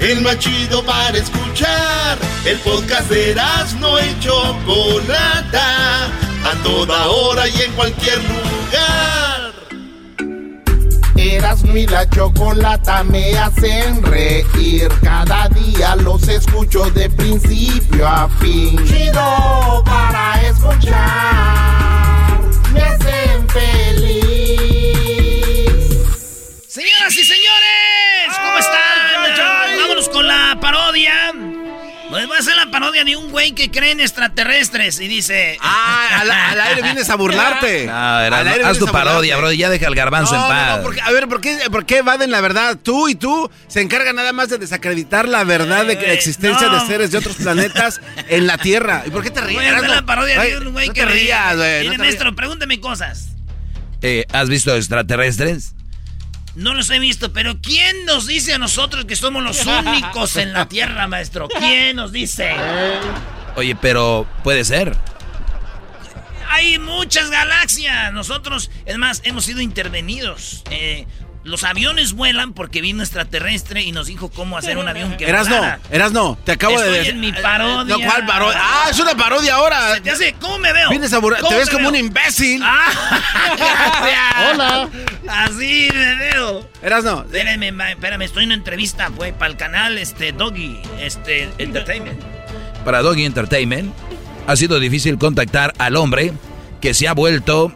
El más chido para escuchar. El podcast de Erasmo y Chocolata. A toda hora y en cualquier lugar. Erasmo y la chocolata me hacen reír. Cada día los escucho de principio a fin. Chido para escuchar. Me hacen feliz. Voy a hacer la parodia de un güey que cree en extraterrestres y dice... Ah, al, al aire vienes a burlarte. No, era- Al aire haz tu parodia, bro. Ya deja el garbanzo No, en paz. no, porque- a ver, ¿por qué, ¿por qué evaden la verdad? Tú y tú se encargan nada más de desacreditar la verdad de la existencia no. de seres de otros planetas en la Tierra. ¿Y por qué te ríes? Voy a hacer No, la parodia ay, de un güey no que ríe. rías, güey. Mire, maestro, pregúnteme cosas. Eh, ¿Has visto extraterrestres? No los he visto, pero ¿quién nos dice a nosotros que somos los únicos en la Tierra, maestro? ¿Quién nos dice? Oye, pero puede ser. Hay muchas galaxias. Nosotros, es más, hemos sido intervenidos. Eh, los aviones vuelan porque vino extraterrestre y nos dijo cómo hacer un avión que Eras no, volara. eras no, te acabo Estoy de decir. en mi parodia. No, ¿cuál parodia? Ah, es una parodia ahora. Se te hace- ¿Cómo me veo? Vienes a burlar- ¿Cómo te ves como veo? un imbécil. Ah, Hola. Así me veo. Eras no. Espérame, espérame, estoy en una entrevista, güey, para el canal este Doggy, este Entertainment. Para Doggy Entertainment ha sido difícil contactar al hombre que se ha vuelto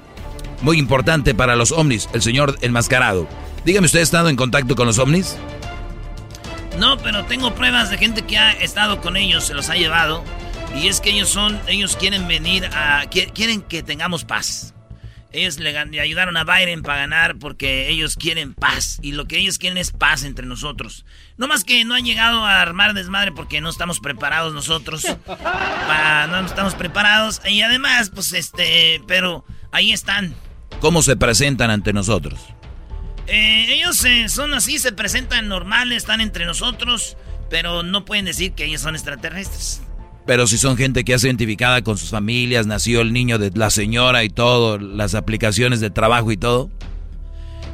muy importante para los ovnis, el señor enmascarado. Dígame, ¿usted ha estado en contacto con los ovnis? No, pero tengo pruebas de gente que ha estado con ellos, se los ha llevado. Y es que ellos son, ellos quieren venir a, qui- quieren que tengamos paz. Ellos le, ayudaron a Biden para ganar porque ellos quieren paz. Y lo que ellos quieren es paz entre nosotros. No más que no han llegado a armar desmadre porque no estamos preparados nosotros. Pa- no estamos preparados. Y además, pues este, pero ahí están. ¿Cómo se presentan ante nosotros? Eh, ellos eh, son así, se presentan normales, están entre nosotros, pero no pueden decir que ellos son extraterrestres. Pero si son gente que ha sido identificada con sus familias, nació el niño de la señora y todo, las aplicaciones de trabajo y todo.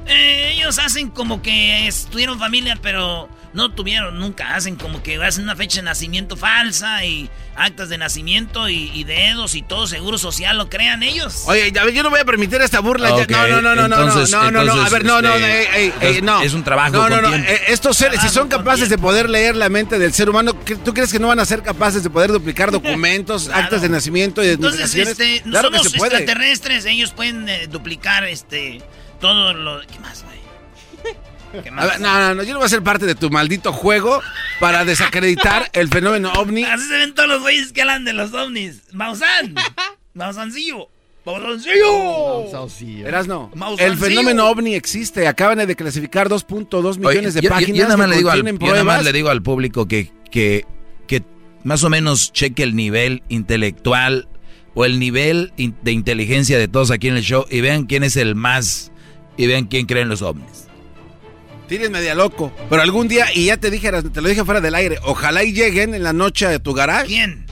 Eh, ellos hacen como que es- tuvieron familia, pero no tuvieron nunca. Hacen como que hacen una fecha de nacimiento falsa y actas de nacimiento y, y dedos y todo seguro social lo crean ellos. Oye, a ver, yo no voy a permitir esta burla. ya- Ok, No, no, no, no, no, entonces- no, no, no, no, a entonces, ver, no, no, este, ey, ey, ey, no. es un trabajo No, no, no, eh, estos seres, si son capaces de poder leer la mente del ser humano, ¿qué- ¿tú crees que no van a ser capaces de poder duplicar documentos, actas de nacimiento y Entonces, identificaciones? este, claro que somos se puede. extraterrestres, ellos pueden eh, duplicar este todo lo. ¿Qué más, güey? ¿Qué A más? ver, no, no, no, yo no voy a ser parte de tu maldito juego para desacreditar el fenómeno ovni. Así se ven todos los güeyes que hablan de los ovnis. Mausan. Mausancillo. Mausancillo. Verás, no. Mausancillo. El fenómeno ovni existe. Acaban de clasificar 2.2 Oye, millones de yo- yo- páginas yo nada más le digo al- contienen yo nada más pruebas. le digo al público que, que, que más o menos cheque el nivel intelectual o el nivel de inteligencia de todos aquí en el show y vean quién es el más y vean quién cree en los ovnis. Tienes media loco. Pero algún día, y ya te dije, te lo dije fuera del aire, ojalá y lleguen en la noche a tu garage. ¿Quién?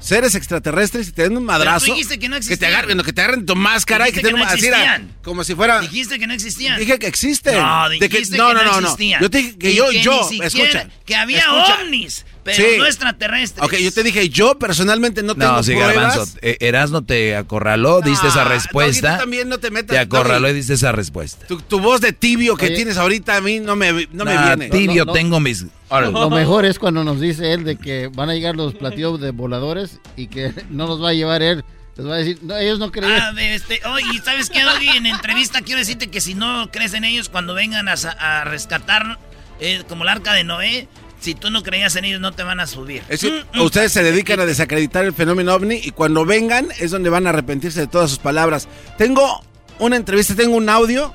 Seres extraterrestres y te den un madrazo. Pero tú dijiste que no te existían. agarren, que te agarren tu máscara y que Dijiste te den que no existían. como si fuera. Dijiste que no existían. Dije que existen. No, De que- dijiste no, que no, no, no, no. existían. Yo te dije que Y yo, que yo, escucha. Que había escucha. ovnis, pero Sí. no extraterrestres. Ok, yo te dije, yo personalmente no tengo No, sí, pruebas. Garbanzo, eh, Erasmo te acorraló, diste esa respuesta. Tú también no te metas, te acorraló y diste esa respuesta. Tu, tu voz de tibio que Oye. tienes ahorita a mí no me, no me viene. Tibio, No, no, no. tengo mis... Lo mejor es cuando nos dice él de que van a llegar los platillos de voladores y que no nos va a llevar él Les voy a decir, no, ellos no creían. Ah, de este, oye, ¿sabes qué, Doggy? En entrevista quiero decirte que si no crees en ellos, cuando vengan a rescatar, eh, como el arca de Noé, si tú no creías en ellos, no te van a subir. Es que ustedes se dedican a desacreditar el fenómeno ovni y cuando vengan es donde van a arrepentirse de todas sus palabras. Tengo una entrevista, tengo un audio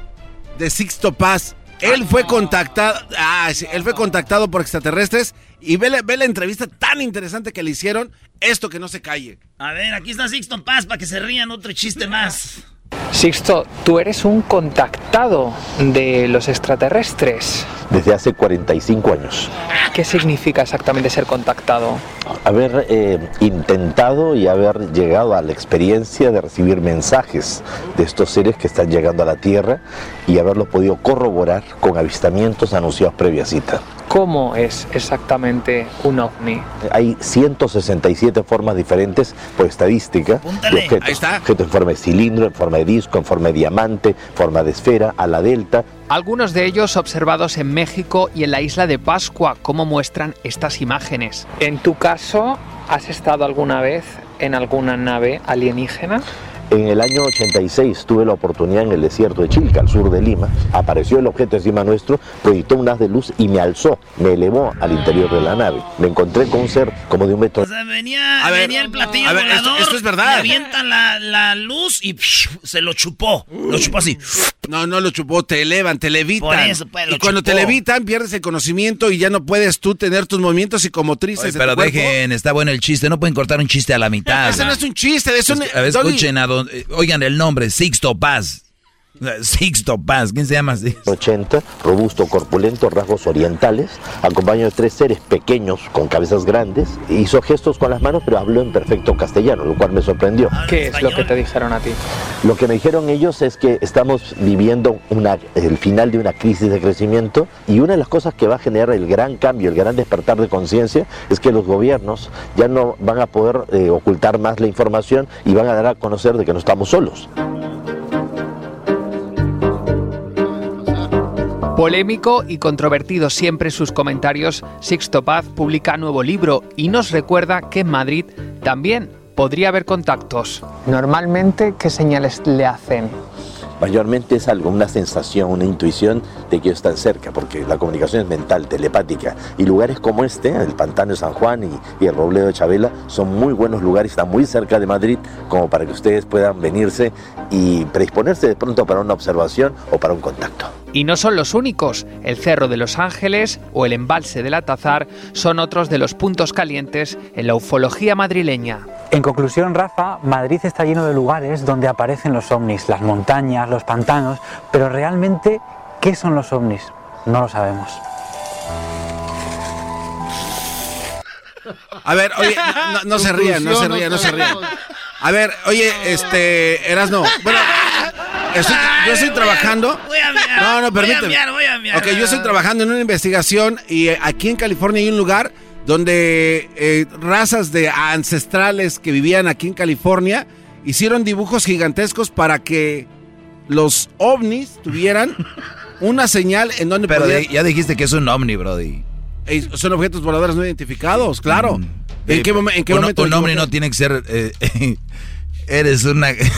de Sixto Paz. Él fue contactado, ah, sí, él fue contactado por extraterrestres y ve la, ve la entrevista tan interesante que le hicieron. Esto que no se calle. A ver, aquí está Sixto Paz para que se rían otro chiste más. Sixto, tú eres un contactado de los extraterrestres. desde hace 45 años. ¿Qué significa exactamente ser contactado? Haber eh, intentado y haber llegado a la experiencia de recibir mensajes de estos seres que están llegando a la Tierra y haberlos podido corroborar con avistamientos anunciados previa cita. ¿Cómo es exactamente un ovni? Hay 167 formas diferentes por estadística de objetos. Ahí está. Objetos en forma de cilindro, en forma de disco, en forma de diamante, forma de esfera, a la delta. Algunos de ellos observados en México y en la isla de Pascua, como muestran estas imágenes. En tu caso, ¿has estado alguna vez en alguna nave alienígena? En el año 86 tuve la oportunidad en el desierto de Chilca, al sur de Lima. Apareció el objeto encima nuestro, proyectó un haz de luz y me alzó, me elevó al interior de la nave. Me encontré con un ser como de un metro. O sea, venía, A ver, venía el platillo a ver, esto- volador. esto es verdad. Le avientan la, la luz y psh, se lo chupó. Lo chupó así. No, no lo chupó, te elevan, te levitan. Por eso, pues, lo y cuando te chupó. levitan, pierdes el conocimiento y ya no puedes tú tener tus movimientos psicomotrices. Oye, de pero cuerpo. dejen, está bueno el chiste. No pueden cortar un chiste a la mitad. Ese no es un chiste, es un. A ver, escuchen a don- oigan el nombre, Sixto Paz. Sixto Paz, ¿quién se llama así? 80, robusto, corpulento, rasgos orientales, acompañado de tres seres pequeños con cabezas grandes. Hizo gestos con las manos, pero habló en perfecto castellano, lo cual me sorprendió. ¿Qué es lo que te dijeron a ti? Lo que me dijeron ellos es que estamos viviendo una, el final de una crisis de crecimiento y una de las cosas que va a generar el gran cambio, el gran despertar de conciencia es que los gobiernos ya no van a poder eh, ocultar más la información y van a dar a conocer de que no estamos solos. Polémico y controvertido siempre sus comentarios, Sixto Paz publica nuevo libro y nos recuerda que en Madrid también podría haber contactos. Normalmente, ¿qué señales le hacen? Mayormente es algo, una sensación, una intuición de que ellos están cerca, porque la comunicación es mental, telepática. Y lugares como este, el Pantano de San Juan y, y el Robledo de Chabela, son muy buenos lugares, están muy cerca de Madrid, como para que ustedes puedan venirse y predisponerse de pronto para una observación o para un contacto. Y no son los únicos. El Cerro de los Ángeles o el Embalse del Atazar son otros de los puntos calientes en la ufología madrileña. En conclusión, Rafa, Madrid está lleno de lugares donde aparecen los ovnis, las montañas, los pantanos, pero realmente, ¿qué son los ovnis? No lo sabemos. A ver, oye, no, no- no se rían, no se rían, no se rían. A ver, oye, este, Erasno, bueno, estoy- yo estoy trabajando. Voy a No, no, voy a permíteme. voy a. Ok, yo estoy trabajando en una investigación y eh, aquí en California hay un lugar donde eh, razas de ancestrales que vivían aquí en California hicieron dibujos gigantescos para que los ovnis tuvieran una señal en donde Pero podían- ya dijiste que es un ovni, Brody. Son objetos voladores no identificados, claro. ¿En Eh, qué, momen- en qué un, momento? Un ovni no tiene que ser... eh, eres una... eres,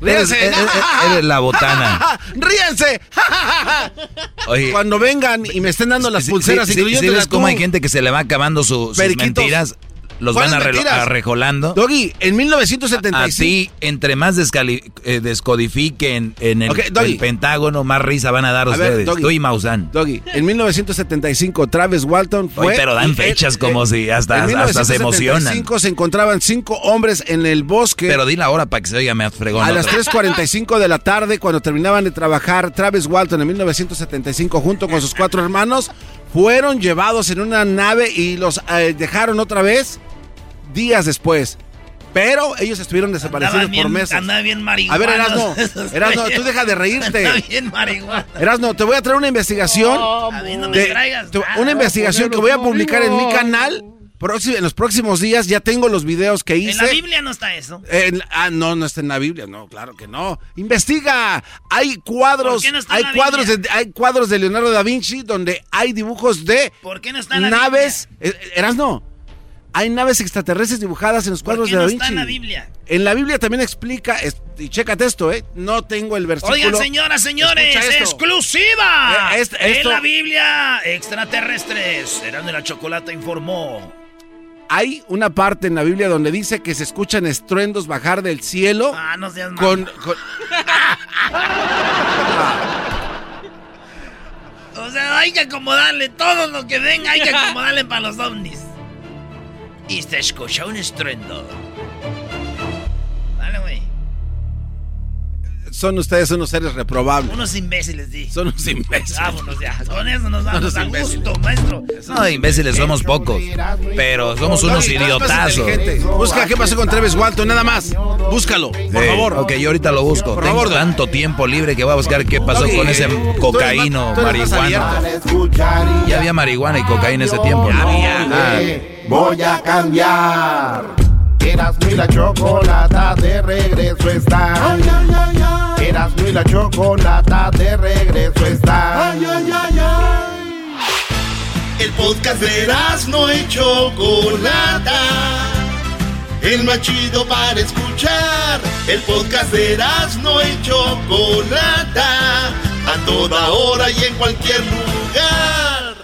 Ríanse. eres- eres la botana. ¡Ríanse! Oye, Cuando vengan y me estén dando las pulseras, sí, sí, incluyendo sí la ves cómo hay gente que se le va acabando su- sus mentiras, los van arrejolando. Doggy, en 1975. Así, entre más eh, descodifiquen en el, Pentágono, más risa van a dar A ver, ustedes. Doggy. Tú y Maussan. Doggy, en 1975 Travis Walton fue... Oye, pero dan fechas eh, como eh, si hasta, en hasta se 1975 emocionan. se encontraban cinco hombres en el bosque. Pero di la hora para que se oiga más fregón. A las otra vez. 3.45 de la tarde, cuando terminaban de trabajar, Travis Walton en 1975 junto con sus cuatro hermanos fueron llevados en una nave y los eh, dejaron otra vez días después. Pero ellos estuvieron desaparecidos bien, por meses. andaba bien A marihuana. ver, Erasno, Erasno, tú deja de reírte. Andaba bien marihuana. Erasno, te voy a traer una investigación. A mí no me de- traigas te- una investigación que voy a publicar en mi canal. En los próximos días ya tengo los videos que hice. En la Biblia no está eso. En- ah, no, no está en la Biblia, no, claro que no. Investiga. Hay cuadros, ¿Por qué no hay en la cuadros de, hay cuadros de Leonardo da Vinci donde hay dibujos de ¿Por qué no está en la naves. Eh, Erasno, Hay naves extraterrestres dibujadas en los cuadros de Da Vinci. está en la Biblia? En la Biblia también explica, es- y chécate esto, ¿eh? No tengo el versículo. Oigan, señoras, señores, exclusiva. Eh, est- esto- En la Biblia, extraterrestres. Serán de la chocolate informó. Hay una parte en la Biblia donde dice que se escuchan estruendos bajar del cielo. Ah, no seas con, malo. con- O sea, hay que acomodarle todo lo que venga, hay que acomodarle para los ovnis. Y se escucha un estruendo. Dale. Son ustedes unos seres reprobables. Unos imbéciles, sí. Son unos imbéciles. Vámonos ya. Con eso nos vamos Unos a imbéciles. gusto, maestro. No, imbéciles somos pocos. Pero somos unos más idiotazos. Busca qué pasó con Travis Walton, nada más. Búscalo, por Sí, favor. Ok, yo ahorita lo busco. Por Tengo tanto tiempo libre que voy a buscar qué pasó con ese cocaíno, marihuana. Ya había marihuana y cocaína ese tiempo. ¿no? Ah, Voy a cambiar. Erasmo y la chocolata de regreso está. Erasmo y la chocolata de regreso está. El podcast de no y Chocolata. El más chido para escuchar. El podcast de no y Chocolata. A toda hora y en cualquier lugar.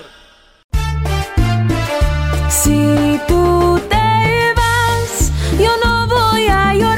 Si tú te vas, yo no voy a llorar.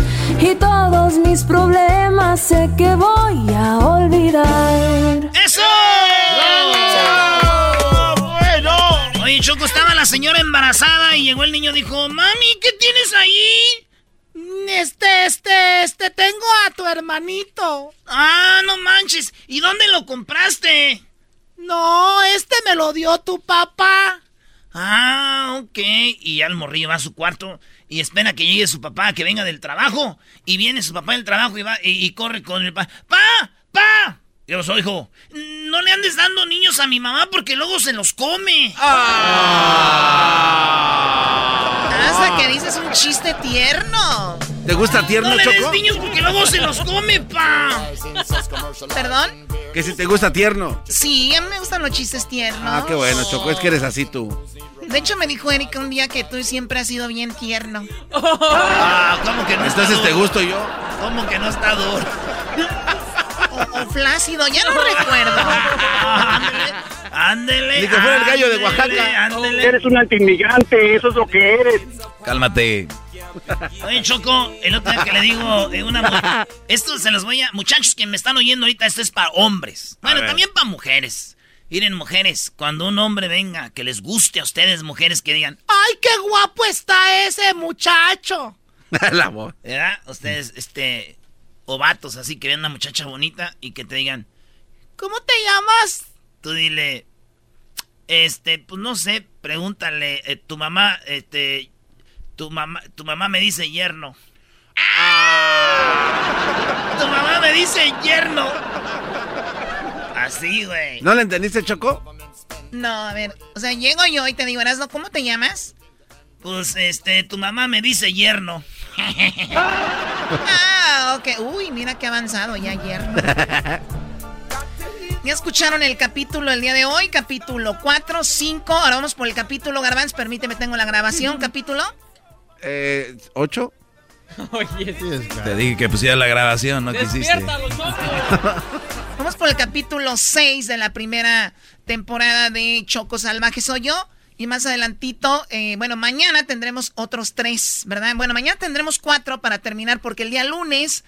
Y todos mis problemas sé que voy a olvidar. ¡Eso! bueno. Oye, Choco, estaba la señora embarazada y llegó el niño y dijo, mami, ¿qué tienes ahí? Este, este, este, tengo a tu hermanito. Ah, no manches. ¿Y dónde lo compraste? No, este me lo dio tu papá. Ah, ok. Y ya el morrillo va a su cuarto y espera que llegue su papá, que venga del trabajo. Y viene su papá del trabajo y va y, corre con el pa. ¡Pa! ¡Pa! Yo soy hijo. No le andes dando niños a mi mamá porque luego se los come. Hasta que dices un chiste tierno. ¿Te gusta tierno, No le des Choco? niños porque luego se los come, pa. ¿Perdón? Que si te gusta tierno. Sí, a mí me gustan los chistes tiernos. Ah, qué bueno, Choco. Es que eres así tú. De hecho, me dijo Erika un día que tú siempre has sido bien tierno. Ah, ¿cómo que no está Entonces te duro? gusto yo. ¿Cómo que no está duro? O, o flácido, ya no recuerdo. Ándele. Ni que fuera el gallo de Oaxaca. Ándele. Eres un antiinmigrante, eso es lo que eres. Cálmate. Oye, Choco, el otro día que le digo de una Esto se los voy a. Muchachos que me están oyendo ahorita, esto es para hombres. Bueno, también para mujeres. Miren, mujeres, cuando un hombre venga, que les guste a ustedes, mujeres, que digan, ¡Ay, qué guapo está ese muchacho! La voz. ¿verdad? Ustedes, este. O vatos, así que vean una muchacha bonita y que te digan, ¿Cómo te llamas? Tú dile. Este, pues no sé, pregúntale, eh, tu mamá, este. Tu mamá, tu mamá me dice yerno. Tu mamá me dice yerno. Así, güey. ¿No le entendiste, Choco? No, a ver, o sea, llego yo y te digo, Erasmo, ¿cómo te llamas? Pues, este, tu mamá me dice yerno. Ah, ok. Uy, mira qué avanzado ya ayer. Ya escucharon el capítulo el día de hoy, capítulo 4, 5. Ahora vamos por el capítulo Garbanz, permíteme, tengo la grabación. Capítulo. Eh, ¿Ocho? Oye, Te dije que pusiera la grabación, no quisiste. despiértalo, Choco. Vamos por el capítulo 6 de la primera temporada de Choco Salvaje Soy Yo. Y más adelantito, eh, bueno, mañana tendremos otros tres, ¿verdad? Bueno, mañana tendremos cuatro para terminar porque el día lunes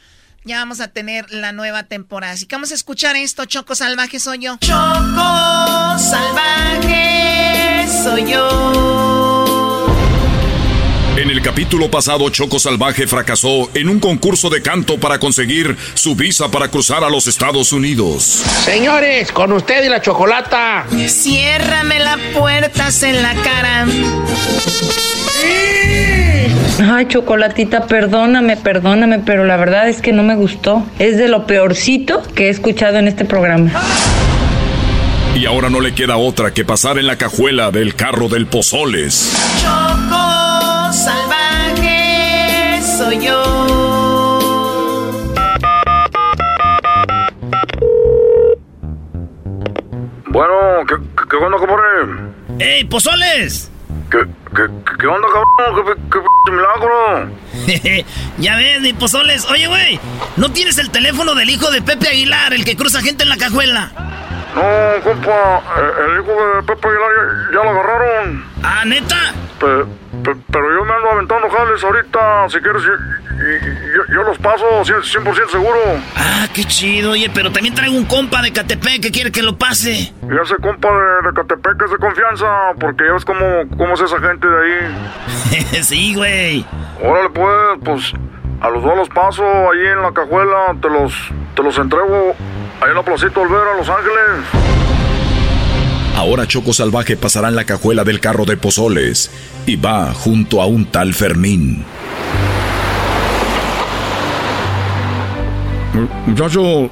ya vamos a tener la nueva temporada. Así que vamos a escuchar esto, Choco Salvaje Soy Yo. Choco Salvaje Soy Yo. En el capítulo pasado, Choco Salvaje fracasó en un concurso de canto para conseguir su visa para cruzar a los Estados Unidos. Señores, con usted y la chocolata. Ciérrame la a puertas en la cara. Ay, chocolatita, perdóname, perdóname, pero la verdad es que no me gustó. Es de lo peorcito que he escuchado en este programa. Y ahora no le queda otra que pasar en la cajuela del carro del Pozoles. Choco yo. Bueno, ¿qué, qué, qué onda, compadre? ¡Ey, Pozoles! ¿Qué, qué, qué onda, cabrón? ¿Qué, qué, qué milagro? ya ves, mi Pozoles. Oye, güey, ¿no tienes el teléfono del hijo de Pepe Aguilar, el que cruza gente en la cajuela? No, compa, el, el hijo de Pepe Aguilar ya, ya lo agarraron. ¿Ah, neta? Pe- pero yo me ando aventando jales ahorita. Si quieres, yo, yo, yo los paso 100%, 100% seguro. Ah, qué chido. Oye, pero también traigo un compa de Catepec que quiere que lo pase. Y ese compa de, de Catepec es de confianza, porque ya ves cómo, cómo es esa gente de ahí. sí, güey. Órale, pues, pues, a los dos los paso ahí en la cajuela, te los, te los entrego ahí en la placita Olvera, Los Ángeles. Ahora Choco Salvaje pasará en la cajuela del carro de Pozoles y va junto a un tal Fermín. Muchacho,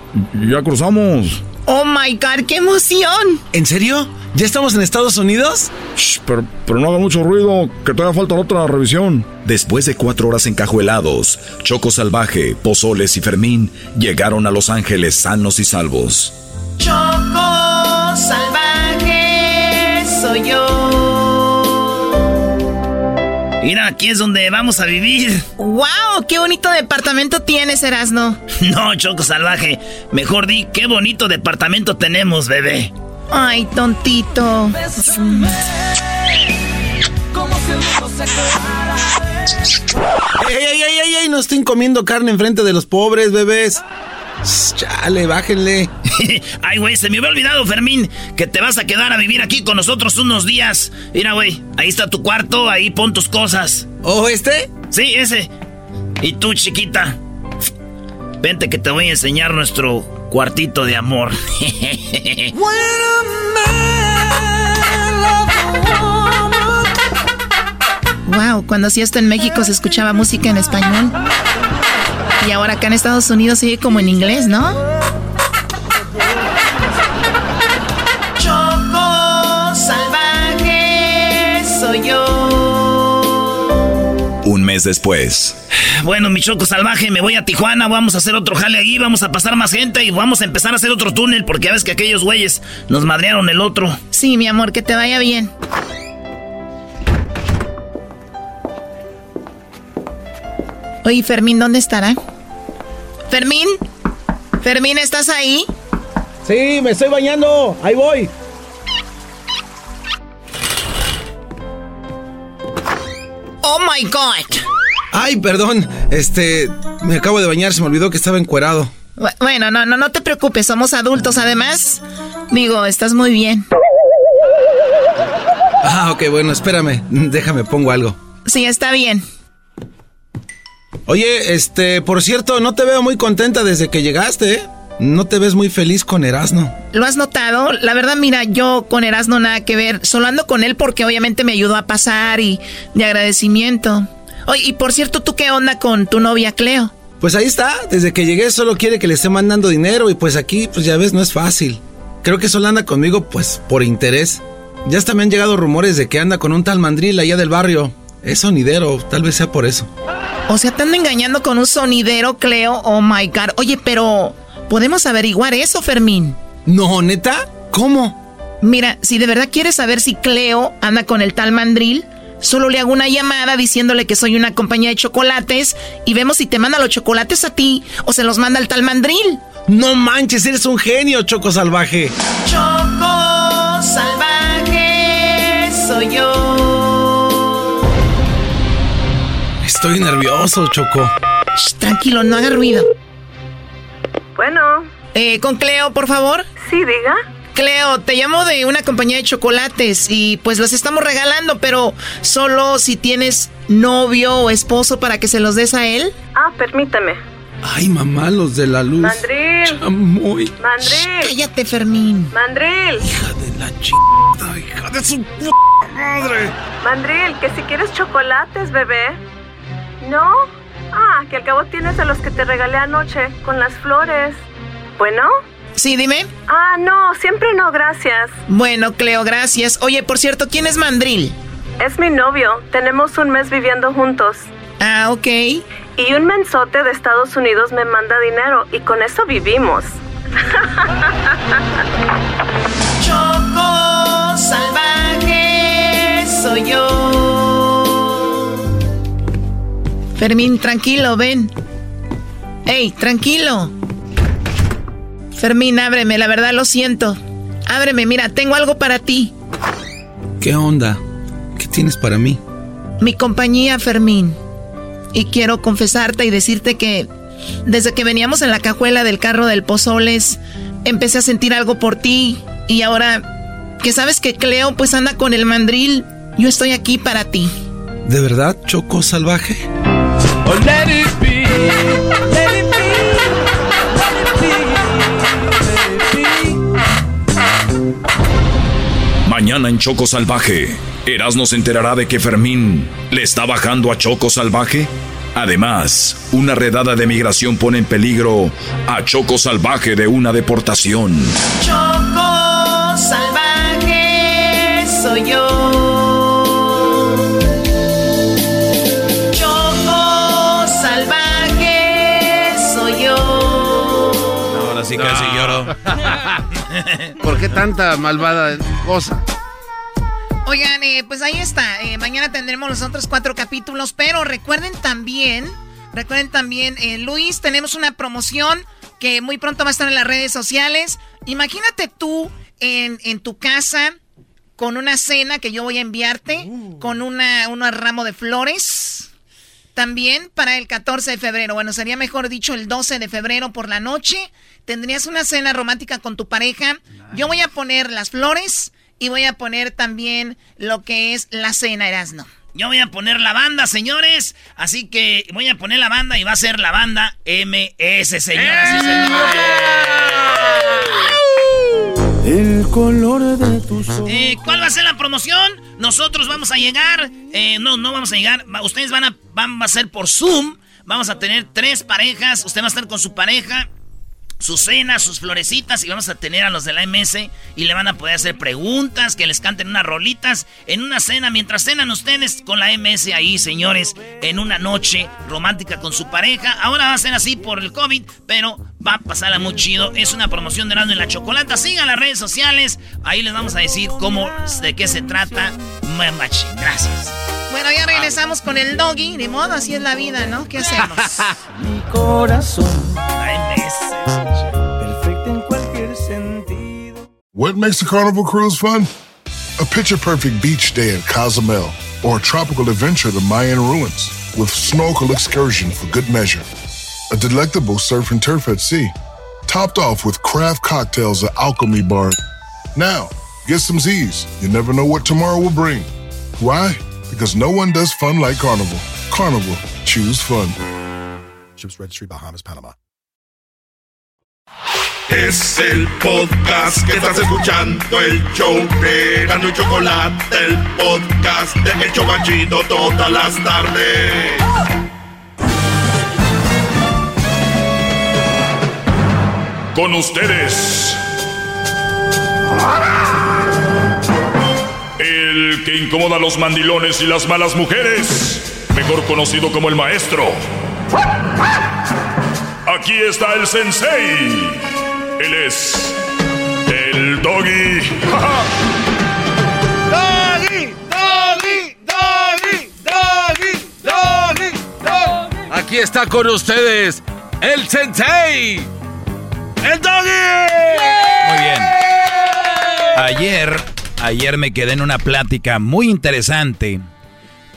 ya cruzamos. Oh my god, qué emoción. ¿En serio? ¿Ya estamos en Estados Unidos? pero, pero no haga mucho ruido, que todavía falta otra revisión. Después de cuatro horas encajuelados, Choco Salvaje, Pozoles y Fermín llegaron a Los Ángeles sanos y salvos. Choco salvaje soy yo. Mira, aquí es donde vamos a vivir. ¡Wow! ¡Qué bonito departamento tienes, Erasno! No, Choco Salvaje. Mejor di, qué bonito departamento tenemos, bebé. Ay, tontito. ¡Ey, ey, ey, ey, ey! No estén comiendo carne enfrente de los pobres, bebés. Chale, bájenle. Ay, güey, se me había olvidado, Fermín, que te vas a quedar a vivir aquí con nosotros unos días. Mira, güey, ahí está tu cuarto, ahí pon tus cosas. ¿Oh, este? Sí, ese. Y tú, chiquita, vente que te voy a enseñar nuestro cuartito de amor. Wow, cuando hacía esto en México se escuchaba música en español. Y ahora acá en Estados Unidos sigue como en inglés, ¿no? Choco salvaje soy yo. Un mes después. Bueno, mi choco salvaje, me voy a Tijuana, vamos a hacer otro jale ahí, vamos a pasar más gente y vamos a empezar a hacer otro túnel porque ya ves que aquellos güeyes nos madrearon el otro. Sí, mi amor, que te vaya bien. Oye, Fermín, ¿dónde estará? Fermín, Fermín, ¿estás ahí? Sí, me estoy bañando. Ahí voy. Oh my God. Ay, perdón. Este, me acabo de bañar, se me olvidó que estaba encuerado. Bu- Bueno, no, no, no te preocupes, somos adultos. Además, digo, estás muy bien. Ah, ok, bueno, espérame. Déjame, pongo algo. Sí, está bien. Oye, este, por cierto, no te veo muy contenta desde que llegaste, ¿eh? No te ves muy feliz con Erasno. ¿Lo has notado? La verdad, mira, yo con Erasmo nada que ver. Solo ando con él porque obviamente me ayudó a pasar y de agradecimiento. Oye, y por cierto, ¿tú qué onda con tu novia Cleo? Pues ahí está, desde que llegué solo quiere que le esté mandando dinero y pues aquí, pues ya ves, no es fácil. Creo que solo anda conmigo, pues, por interés. Ya hasta me han llegado rumores de que anda con un tal mandril allá del barrio. Es sonidero, tal vez sea por eso. O sea, te ando engañando con un sonidero, Cleo. Oh my God. Oye, pero podemos averiguar eso, Fermín. No, neta, ¿cómo? Mira, si de verdad quieres saber si Cleo anda con el tal mandril, solo le hago una llamada diciéndole que soy una compañía de chocolates y vemos si te manda los chocolates a ti o se los manda el tal mandril. No manches, eres un genio, Choco Salvaje. Choco Estoy nervioso, Choco. Shh, tranquilo, no haga ruido. Bueno. Eh, con Cleo, por favor. Sí, diga. Cleo, te llamo de una compañía de chocolates y pues los estamos regalando, pero solo si tienes novio o esposo para que se los des a él. Ah, permítame. Ay, mamá, los de la luz. Mandril. Chamoy. Mandril. Cállate, Fermín. Mandril. Hija de la chingada, hija de su madre! Mandril, que si quieres chocolates, bebé. ¿No? Ah, que al cabo tienes de los que te regalé anoche, con las flores. Bueno. Sí, dime. Ah, no, siempre no, gracias. Bueno, Cleo, gracias. Oye, por cierto, ¿quién es Mandril? Es mi novio. Tenemos un mes viviendo juntos. Ah, ok. Y un mensote de Estados Unidos me manda dinero y con eso vivimos. Choco salvaje soy yo. Fermín, tranquilo, ven. Ey, tranquilo. Fermín, ábreme, la verdad lo siento. Ábreme, mira, tengo algo para ti. ¿Qué onda? ¿Qué tienes para mí? Mi compañía, Fermín. Y quiero confesarte y decirte que desde que veníamos en la cajuela del carro del Pozoles, empecé a sentir algo por ti. Y ahora que sabes que Cleo pues anda con el mandril, yo estoy aquí para ti. ¿De verdad, Choco Salvaje? Mañana en Choco Salvaje, Erasmo se enterará de que Fermín le está bajando a Choco Salvaje. Además, una redada de migración pone en peligro a Choco Salvaje de una deportación. Choco salvaje soy yo. Casi lloro. ¿Por qué tanta malvada cosa? Oigan, eh, pues ahí está. Eh, mañana tendremos los otros cuatro capítulos, pero recuerden también, recuerden también, eh, Luis, tenemos una promoción que muy pronto va a estar en las redes sociales. Imagínate tú en, en tu casa con una cena que yo voy a enviarte, con una, una ramo de flores. También para el 14 de febrero, bueno, sería mejor dicho el 12 de febrero por la noche, tendrías una cena romántica con tu pareja. Yo voy a poner las flores y voy a poner también lo que es la cena, Erasno. Yo voy a poner la banda, señores. Así que voy a poner la banda y va a ser la banda MS, señoras y señores. El color de Eh, ¿Cuál va a ser la promoción? Nosotros vamos a llegar. eh, no, no vamos a llegar. Ustedes van a, van a ser por Zoom. Vamos a tener tres parejas. Usted va a estar con su pareja. Su cena, sus florecitas y vamos a tener a los de la MS y le van a poder hacer preguntas, que les canten unas rolitas en una cena, mientras cenan ustedes con la MS ahí, señores, en una noche romántica con su pareja. Ahora va a ser así por el COVID, pero va a pasarla muy chido. Es una promoción de Nando en la Chocolata. Sigan las redes sociales, ahí les vamos a decir cómo, de qué se trata. Machín, gracias. Bueno, ya regresamos con el doggy. Ni modo, así es la vida, ¿no? ¿Qué hacemos? Mi corazón. MS. Perfecto en cualquier sentido. What makes a carnival cruise fun? A picture perfect beach day in Cozumel or a tropical adventure to Mayan ruins with snorkel excursion for good measure. A delectable surf and turf at sea, topped off with craft cocktails at Alchemy Bar. Now, get some Z's. You never know what tomorrow will bring. Why? Because no one does fun like Carnival. Carnival, choose fun. Ships Registry, Bahamas, Panama. Es el podcast que estás escuchando, el show de Gano y Chocolate, el podcast de El Chobachito todas las tardes. Con ustedes. El que incomoda a los mandilones y las malas mujeres. Mejor conocido como el maestro. Aquí está el sensei. Él es el doggy. ¡Doggy! ¡Doggy! ¡Doggy! ¡Doggy! ¡Doggy! ¡Doggy! Aquí está con ustedes el Sensei. ¡El Doggy! Muy bien. Ayer, ayer me quedé en una plática muy interesante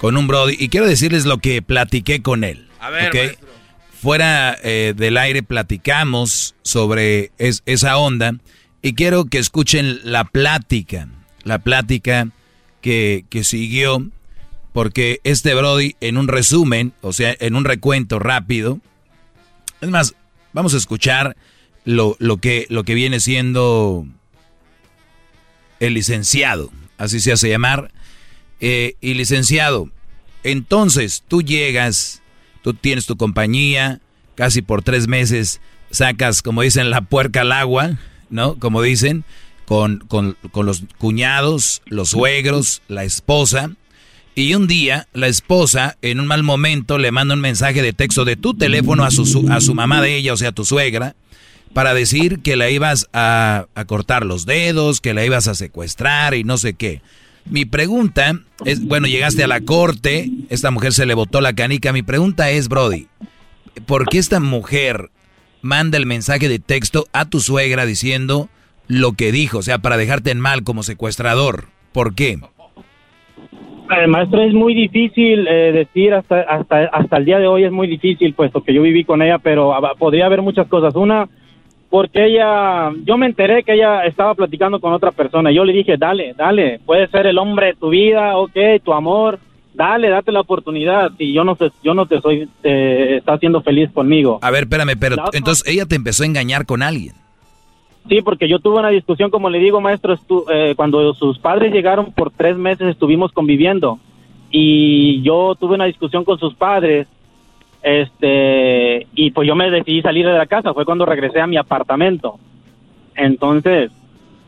con un Brody y quiero decirles lo que platiqué con él. A ver. Fuera eh, del aire platicamos sobre es- esa onda y quiero que escuchen la plática, la plática que, que siguió, porque este Brody en un resumen, o sea, en un recuento rápido, es más, vamos a escuchar lo, lo que, lo que viene siendo el licenciado, así se hace llamar. Eh, y licenciado, entonces tú llegas, tú tienes tu compañía, casi por tres meses sacas, como dicen, la puerca al agua, ¿no? Como dicen, con, con, con los cuñados, los suegros, la esposa. Y un día la esposa, en un mal momento, le manda un mensaje de texto de tu teléfono a su, a su mamá de ella, o sea, a tu suegra, para decir que la ibas a, a, cortar los dedos, que la ibas a secuestrar y no sé qué. Mi pregunta es, bueno, llegaste a la corte, esta mujer se le botó la canica. Mi pregunta es, Brody, ¿por qué esta mujer manda el mensaje de texto a tu suegra diciendo lo que dijo? O sea, para dejarte en mal como secuestrador. ¿Por qué? Eh, maestro, es muy difícil eh, decir hasta, hasta, hasta el día de hoy es muy difícil, puesto que yo viví con ella, pero ah, podría haber muchas cosas. Una, porque ella, yo me enteré que ella estaba platicando con otra persona. Yo le dije, dale, dale, puede ser el hombre de tu vida, ok, tu amor, dale, date la oportunidad. Y yo no te, yo no te soy, te está haciendo feliz conmigo. A ver, espérame, pero entonces ella te empezó a engañar con alguien. Sí, porque yo tuve una discusión, como le digo, maestro, eh, cuando sus padres llegaron por tres meses estuvimos conviviendo y yo tuve una discusión con sus padres este, y pues yo me decidí salir de la casa, fue cuando regresé a mi apartamento. Entonces,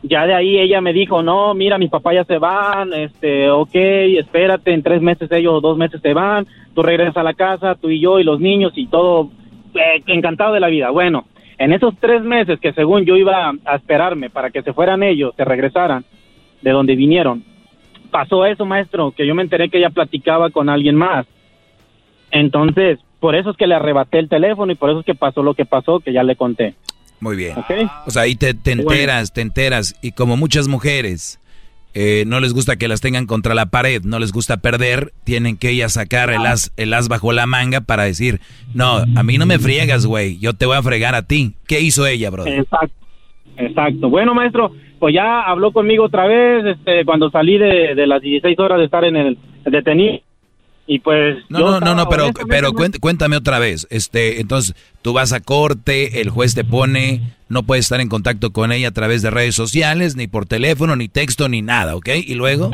ya de ahí ella me dijo, no, mira, mis papás ya se van, este, ok, espérate, en tres meses ellos o dos meses se van, tú regresas a la casa, tú y yo y los niños y todo, eh, encantado de la vida. Bueno, en esos tres meses que según yo iba a esperarme para que se fueran ellos, se regresaran de donde vinieron, pasó eso, maestro, que yo me enteré que ella platicaba con alguien más. Entonces, por eso es que le arrebaté el teléfono y por eso es que pasó lo que pasó, que ya le conté. Muy bien. O sea, ahí te, enteras, te enteras. Y como muchas mujeres eh, no les gusta que las tengan contra la pared, no les gusta perder, tienen que ellas sacar el as, el as bajo la manga para decir, no, a mí no me friegas, güey, yo te voy a fregar a ti. ¿Qué hizo ella, brother? Exacto, exacto. Bueno, maestro, pues ya habló conmigo otra vez este, cuando salí de, de las 16 horas de estar en el detenido y pues no no no no pero pero cuéntame otra vez este entonces tú vas a corte el juez te pone no puedes estar en contacto con ella a través de redes sociales ni por teléfono ni texto ni nada ¿ok? y luego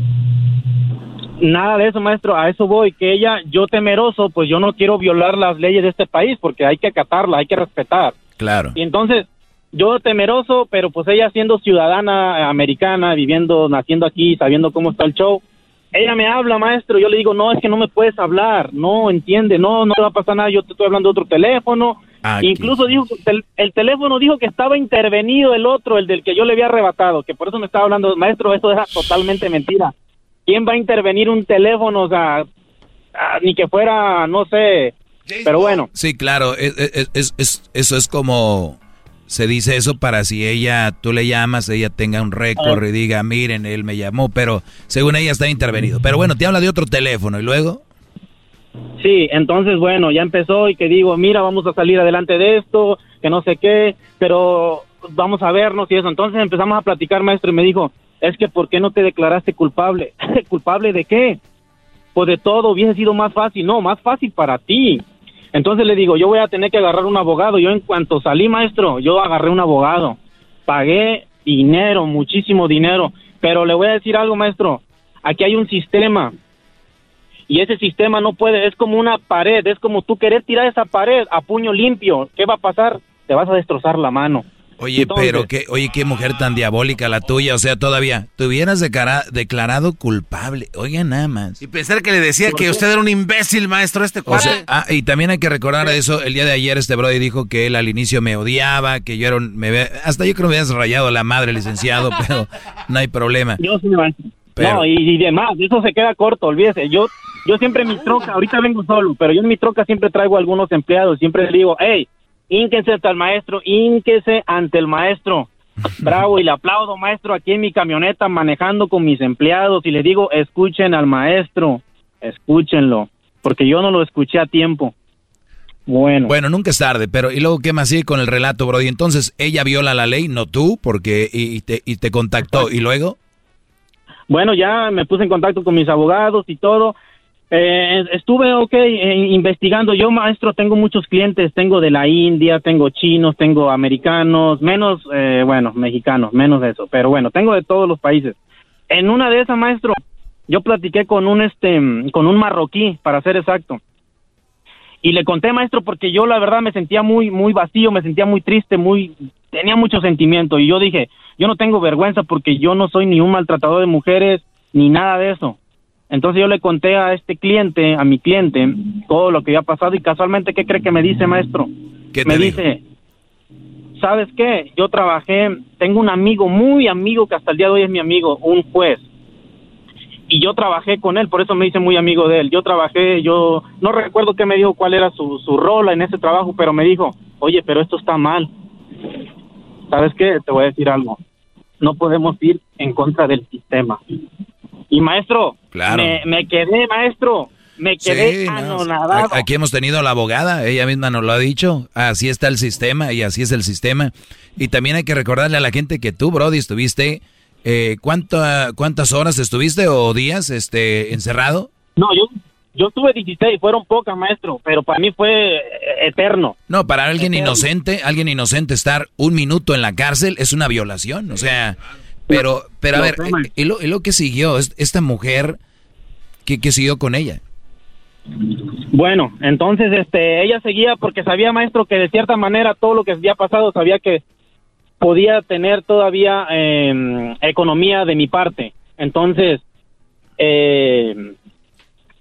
nada de eso maestro a eso voy que ella yo temeroso pues yo no quiero violar las leyes de este país porque hay que acatarla hay que respetar. Claro. Y entonces yo temeroso pero pues ella siendo ciudadana americana viviendo naciendo aquí sabiendo cómo está el show ella me habla, maestro, yo le digo, no, es que no me puedes hablar, no, entiende, no, no te va a pasar nada, yo te estoy hablando de otro teléfono. Incluso dijo, el, el, teléfono dijo que estaba intervenido el otro, el del que yo le había arrebatado, que por eso me estaba hablando, maestro, eso es totalmente mentira. ¿Quién va a intervenir un teléfono? O sea, ni que fuera, no sé, pero bueno. Sí, claro, es, es, es, eso es como se dice eso para si ella, tú le llamas, ella tenga un récord y diga, miren, él me llamó, pero según ella está intervenido. Pero bueno, te habla de otro teléfono y luego. Sí, entonces bueno, ya empezó y que digo, mira, vamos a salir adelante de esto, que no sé qué, pero vamos a vernos y eso. Entonces empezamos a platicar, maestro, y me dijo, es que ¿por qué no te declaraste culpable? ¿Culpable de qué? Pues de todo, hubiese sido más fácil. No, más fácil para ti entonces le digo, yo voy a tener que agarrar un abogado. Yo en cuanto salí, maestro, yo agarré un abogado. Pagué dinero, muchísimo dinero. Pero le voy a decir algo, maestro. Aquí hay un sistema. Y ese sistema no puede, es como una pared, es como tú querer tirar esa pared a puño limpio. ¿Qué va a pasar? Te vas a destrozar la mano. Oye, pero qué, oye, qué mujer tan diabólica la tuya, o sea, todavía, te hubieras declarado culpable, oye, nada más. Y pensar que le decía que usted era un imbécil, maestro, este cuate. ah, y también hay que recordar eso, el día de ayer este brody dijo que él al inicio me odiaba, que yo era un, me, hasta yo creo que me habías rayado la madre, licenciado, pero no hay problema. Yo sí, No, y, y, demás, eso se queda corto, olvídese, yo, yo siempre en mi troca, ahorita vengo solo, pero yo en mi troca siempre traigo algunos empleados, siempre le digo, hey, ínquese ante el maestro, ínquese ante el maestro. Bravo, y le aplaudo, maestro, aquí en mi camioneta manejando con mis empleados y le digo, escuchen al maestro, escúchenlo, porque yo no lo escuché a tiempo. Bueno. Bueno, nunca es tarde, pero ¿y luego qué más sigue con el relato, Brody? Entonces, ella viola la ley, no tú, porque y, te, y te contactó, ¿y luego? Bueno, ya me puse en contacto con mis abogados y todo, eh, estuve, ok, eh, investigando. Yo, maestro, tengo muchos clientes. Tengo de la India, tengo chinos, tengo americanos, menos, eh, bueno, mexicanos, menos de eso. Pero bueno, tengo de todos los países. En una de esas, maestro, yo platiqué con un este con un marroquí, para ser exacto. Y le conté, maestro, porque yo la verdad me sentía muy muy vacío, me sentía muy triste, muy tenía mucho sentimiento y yo dije, yo no tengo vergüenza porque yo no soy ni un maltratador de mujeres ni nada de eso. Entonces yo le conté a este cliente, a mi cliente, todo lo que había pasado y casualmente, ¿qué cree que me dice, maestro? ¿Qué me dijo? dice, ¿sabes qué? Yo trabajé, tengo un amigo, muy amigo, que hasta el día de hoy es mi amigo, un juez. Y yo trabajé con él, por eso me hice muy amigo de él. Yo trabajé, yo no recuerdo qué me dijo, cuál era su, su rol en ese trabajo, pero me dijo, oye, pero esto está mal. ¿Sabes qué? Te voy a decir algo. No podemos ir en contra del sistema. Y maestro, Claro. me, me quedé, maestro, me quedé Sí, anonadado. Aquí hemos tenido a la abogada, ella misma nos lo ha dicho. Así está el sistema y así es el sistema. Y también hay que recordarle a la gente que tú, Brody, estuviste. Eh, ¿cuánta- ¿Cuántas horas estuviste o días este, encerrado? No, yo, yo tuve 16, fueron pocas, maestro, pero para mí fue eh, eterno. No, para alguien Eterno. inocente, alguien inocente estar un minuto en la cárcel es una violación. O sea, pero, pero a ver, y lo, y lo que siguió, es- esta mujer, ¿qué, qué siguió con ella? Bueno, entonces este, ella seguía porque sabía, maestro, que de cierta manera todo lo que había pasado sabía que podía tener todavía eh, economía de mi parte. Entonces, eh,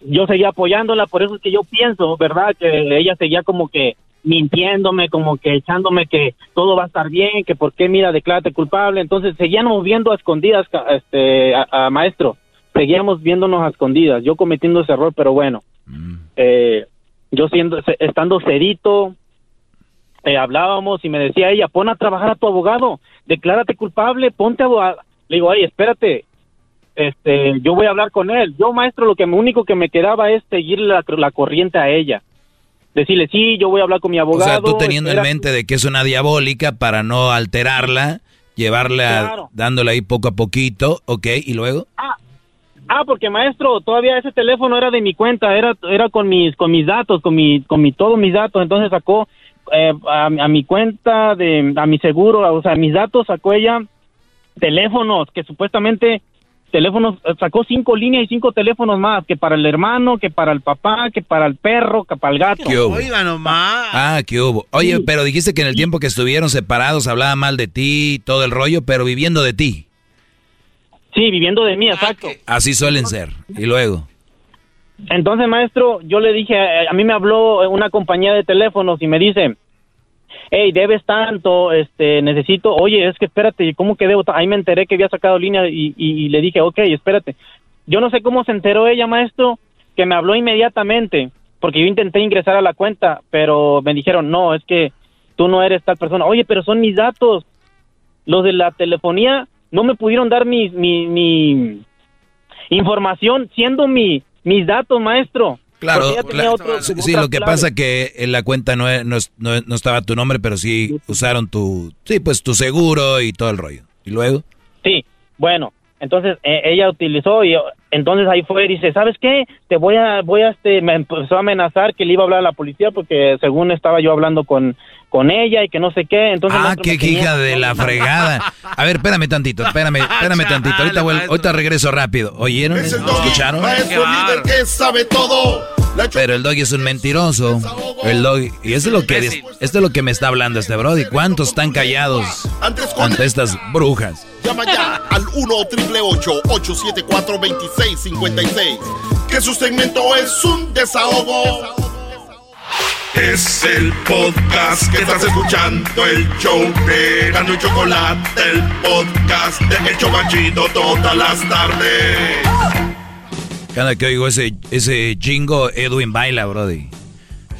yo seguía apoyándola, por eso es que yo pienso, ¿verdad? Que ella seguía como que mintiéndome, como que echándome que todo va a estar bien, que por qué, mira, declárate culpable. Entonces, seguíamos viendo a escondidas, este, a- a maestro, seguíamos viéndonos a escondidas, yo cometiendo ese error, pero bueno. Eh, yo siendo estando cerito eh, hablábamos y me decía ella pon a trabajar a tu abogado declárate culpable ponte abogado le digo ay espérate este yo voy a hablar con él yo maestro lo que único que me quedaba es seguir la, la corriente a ella decirle sí yo voy a hablar con mi O abogado sea, tú teniendo en espera". mente de que es una diabólica para no alterarla, llevarla Claro. dándole ahí poco a poquito, ¿ok? Y luego, Ah, porque maestro, todavía ese teléfono era de mi cuenta, era era con mis con mis datos, con mi con mi todos mis datos, entonces sacó eh, a, a mi cuenta de a mi seguro, o sea, mis datos sacó ella teléfonos que supuestamente teléfonos eh, sacó cinco líneas y cinco teléfonos más que para el hermano, que para el papá, que para el perro, que para el gato. ¿Qué hubo? Oiga nomás. ah, ¿qué hubo? Oye, pero dijiste que en el tiempo que estuvieron separados hablaba mal de ti, todo el rollo, pero viviendo de ti. Sí, viviendo de mí, exacto. Así suelen ser. Y luego, Entonces, maestro, yo le dije, eh, a mí me habló una compañía de teléfonos y me dice, hey, debes tanto, este, necesito, oye, es que espérate, ¿cómo que debo? ta-?" Ahí me enteré que había sacado línea y le dije, ok, espérate. Yo no sé cómo se enteró ella, maestro, que me habló inmediatamente, porque yo intenté ingresar a la cuenta, pero me dijeron, no, es que tú no eres tal persona. Oye, pero son mis datos. Los de la telefonía no me pudieron dar mi, mi, mi información siendo mi, mis datos, maestro. Claro, claro, otro- sí, lo que claves. pasa que en la cuenta no, no, no, es- no estaba tu nombre, pero sí usaron tu, sí, pues tu seguro y todo el rollo. Y luego, Sí, bueno, entonces eh, ella utilizó y eh, entonces ahí fue y dice, ¿sabes qué? Te voy a, voy a, este, me empezó a amenazar que le iba a hablar a la policía porque según estaba yo hablando con, con ella y que no sé qué, entonces... ah, qué hija de la fregada. A ver, espérame tantito, espérame, espérame tantito. Ahorita, vuelvo- ahorita regreso rápido. ¿Oyeron? Es el doggy, ¿Escucharon? maestro líder que sabe todo. La Pero el doggy es un mentiroso. El doggy, y eso es lo que esto es lo que me está hablando este brody. ¿Cuántos están callados ante estas brujas? Llama ya al 1 874 2656 Que su segmento es un desahogo. Es el podcast que estás escuchando, el show de Gano y Chocolate, el podcast de El Chocachito todas las tardes. Cada que oigo ese, ese jingo, Edwin baila, brody.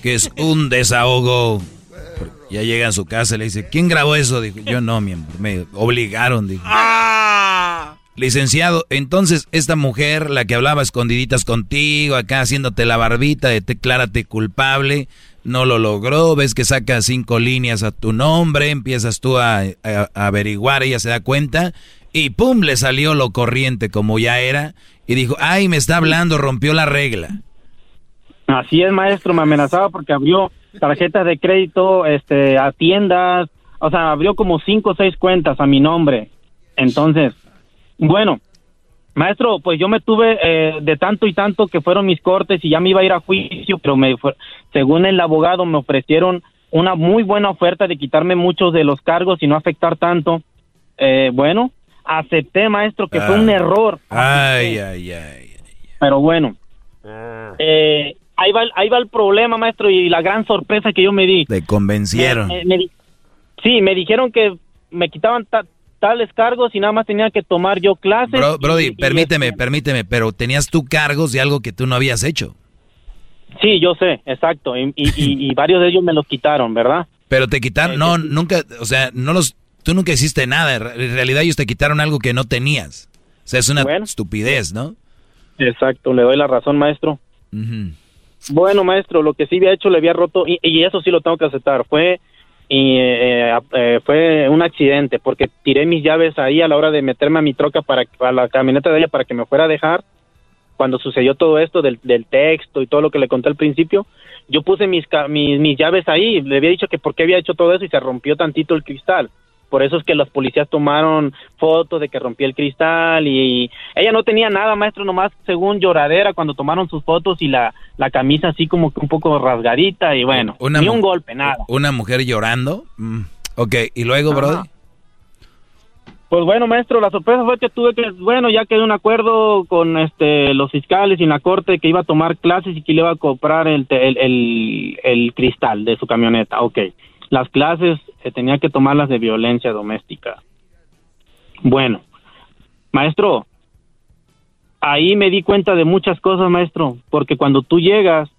Que es un desahogo. Ya llega a su casa y le dice, ¿quién grabó eso? Dijo, yo no, mi amor, me obligaron, dijo. Licenciado, entonces esta mujer, la que hablaba escondiditas contigo, acá haciéndote la barbita de declárate culpable, no lo logró, ves que saca cinco líneas a tu nombre, empiezas tú a, a- averiguar, ella se da cuenta y pum, le salió lo corriente como ya era y dijo, ay, me está hablando, rompió la regla. Así es, maestro, me amenazaba porque abrió tarjetas de crédito este, a tiendas, o sea, abrió como cinco o seis cuentas a mi nombre. Entonces, bueno, Maestro, pues yo me tuve eh, de tanto y tanto que fueron mis cortes y ya me iba a ir a juicio, pero me fue- según el abogado me ofrecieron una muy buena oferta de quitarme muchos de los cargos y no afectar tanto. Eh, bueno, acepté, maestro, que fue Ah. un error. Ay, ay, ay. Pero bueno, eh, ahí, va, el- ahí va el problema, maestro, y la gran sorpresa que yo me di. Te convencieron. Me- me di- sí, me dijeron que me quitaban ta- tales cargos y nada más tenía que tomar yo clases. Bro- Brody, y- y- permíteme, permíteme, pero tenías tú cargos de algo que tú no habías hecho. Sí, yo sé, exacto, y, y- varios de ellos me los quitaron, ¿verdad? Pero te quitaron, no, nunca, o sea, no los, tú nunca hiciste nada. En realidad ellos te quitaron algo que no tenías. O sea, es una estupidez, ¿no? Exacto, le doy la razón, maestro. Bueno, maestro, lo que sí había hecho le había roto, y, y eso sí lo tengo que aceptar, fue y, eh, eh, fue un accidente, porque tiré mis llaves ahí a la hora de meterme a mi troca para, la camioneta de ella para que me fuera a dejar. Cuando sucedió todo esto del, texto y todo lo que le conté al principio, yo puse mis, mis, mis llaves ahí, le había dicho que por qué había hecho todo eso y se rompió tantito el cristal. Por eso es que los policías tomaron fotos de que rompí el cristal y ella no tenía nada, maestro, nomás según lloradera cuando tomaron sus fotos y la, la camisa así como que un poco rasgadita y bueno, Una ni un golpe, nada. Una mujer llorando. Mm, Ok, y luego, Brody. Pues bueno, maestro, la sorpresa fue que tuve que, bueno, ya quedé un acuerdo con este los fiscales y en la corte que iba a tomar clases y que le iba a comprar el, el, el, el cristal de su camioneta. Ok, las clases eh, tenía que tomarlas de violencia doméstica. Bueno, maestro, ahí me di cuenta de muchas cosas, maestro, porque cuando tú llegas,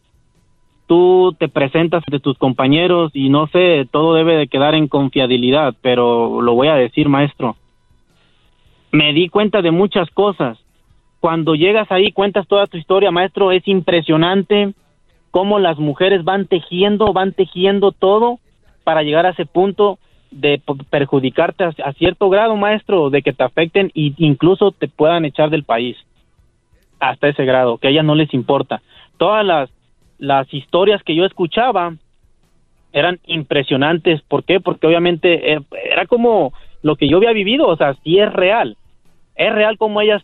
tú te presentas de tus compañeros y no sé, todo debe de quedar en confiabilidad, pero lo voy a decir, maestro. Me di cuenta de muchas cosas. Cuando llegas ahí, cuentas toda tu historia, maestro, es impresionante cómo las mujeres van tejiendo, van tejiendo todo para llegar a ese punto de perjudicarte a, cierto grado, maestro, de que te afecten e incluso te puedan echar del país. Hasta ese grado, que a ellas no les importa. Todas las, las historias que yo escuchaba eran impresionantes. ¿Por qué? Porque obviamente eh, era como lo que yo había vivido, o sea, sí es real. Es real como ellas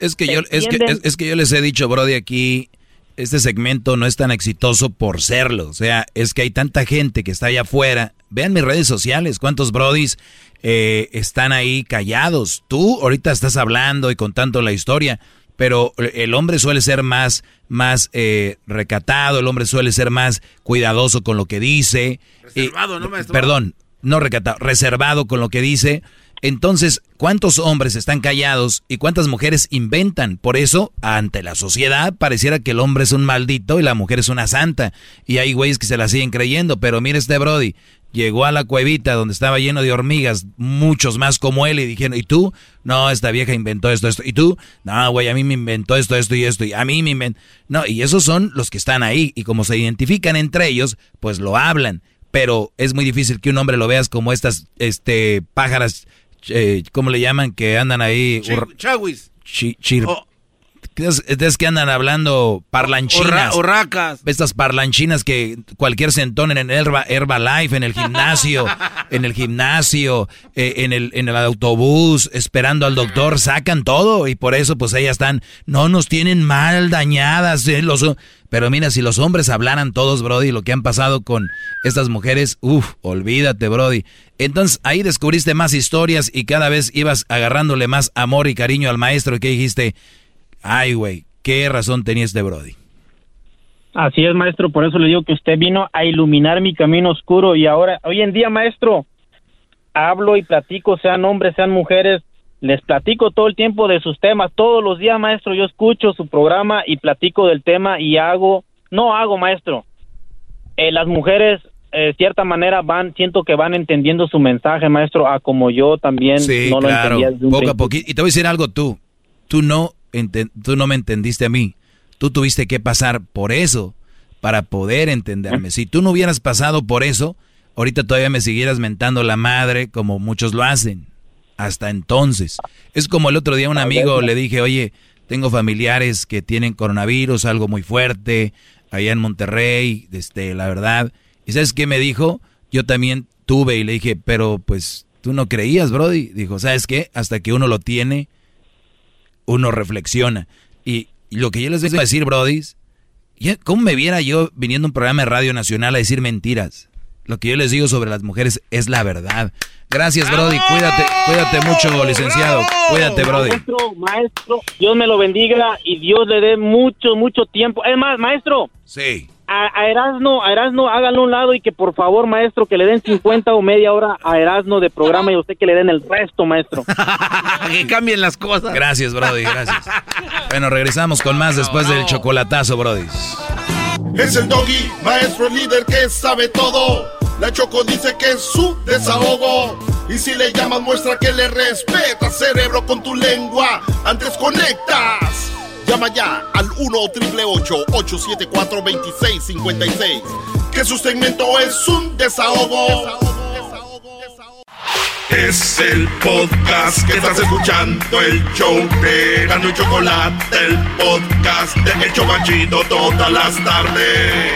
Es- que yo, es que, es, es que yo les he dicho, Brody, aquí este segmento no es tan exitoso por serlo. O sea, es que hay tanta gente que está allá afuera. Vean mis redes sociales, cuántos Brodis eh, están ahí callados. Tú ahorita estás hablando y contando la historia, pero el hombre suele ser más, más eh, recatado, el hombre suele ser más cuidadoso con lo que dice. Reservado, ¿no, maestro? Perdón, no recatado, reservado con lo que dice. Entonces, ¿cuántos hombres están callados y cuántas mujeres inventan? Por eso, ante la sociedad, pareciera que el hombre es un maldito y la mujer es una santa. Y hay güeyes que se la siguen creyendo. Pero mire este Brody, llegó a la cuevita donde estaba lleno de hormigas, muchos más como él, y dijeron, ¿y tú? No, esta vieja inventó esto, esto. ¿Y tú? No, güey, a mí me inventó esto, esto y esto. Y a mí me inventó... No, y esos son los que están ahí. Y como se identifican entre ellos, pues lo hablan. Pero es muy difícil que un hombre lo veas como estas este pájaras, eh, ¿cómo le llaman? Que andan ahí... hur- Chawis. chi- chir- es, es que andan hablando parlanchinas. Urracas. Estas parlanchinas que cualquier sentón en el Herba, Herbalife, en el gimnasio, en el gimnasio, eh, en, el, en el autobús, esperando al doctor, sacan todo y por eso pues ellas están, no nos tienen mal dañadas. eh, los, pero mira, si los hombres hablaran todos, Brody, lo que han pasado con estas mujeres, uff, olvídate, Brody. Entonces ahí descubriste más historias y cada vez ibas agarrándole más amor y cariño al maestro que dijiste, ay, güey, qué razón tenía este Brody. Así es, maestro, por eso le digo que usted vino a iluminar mi camino oscuro y ahora, hoy en día, maestro, hablo y platico, sean hombres, sean mujeres, les platico todo el tiempo de sus temas, todos los días, maestro, yo escucho su programa y platico del tema y hago, no hago, maestro, eh, las mujeres, eh, cierta manera, van, siento que van entendiendo su mensaje, maestro, a como yo también Sí, no lo claro, entendía desde un poco a poquito. Y te voy a decir algo tú, tú no, tú no me entendiste a mí, tú tuviste que pasar por eso para poder entenderme. Si tú no hubieras pasado por eso, ahorita todavía me siguieras mentando la madre como muchos lo hacen. Hasta entonces. Es como el otro día un amigo le dije, oye, tengo familiares que tienen coronavirus, algo muy fuerte, allá en Monterrey, este, la verdad. ¿Y sabes qué me dijo? Yo también tuve y le dije, pero pues tú no creías, Brody. Dijo, ¿sabes qué? Hasta que uno lo tiene, uno reflexiona. Y, y lo que yo les vengo a decir, Brody, ¿cómo me viera yo viniendo a un programa de Radio Nacional a decir mentiras? Lo que yo les digo sobre las mujeres es la verdad. Gracias, Brody. Cuídate, cuídate mucho, licenciado. Cuídate, Brody. Maestro, maestro, Dios me lo bendiga y Dios le dé mucho, mucho tiempo. Es más, maestro. Sí. A, a Erasno, a Erasno, háganlo a un lado y que por favor, maestro, que le den 50 o media hora a Erasno de programa y a usted que le den el resto, maestro. que cambien las cosas. Gracias, Brody, gracias. Bueno, regresamos con más después del chocolatazo, Brody. Es el doggy, maestro líder que sabe todo. La Choco dice que es su desahogo. Y si le llamas, muestra que le respeta, cerebro, con tu lengua. Antes conectas. Llama ya al 1-888-874-2656. Que su segmento es un desahogo. Es el podcast que estás escuchando, el show de Gano y Chocolate, el podcast de Hecho Banchito todas las tardes.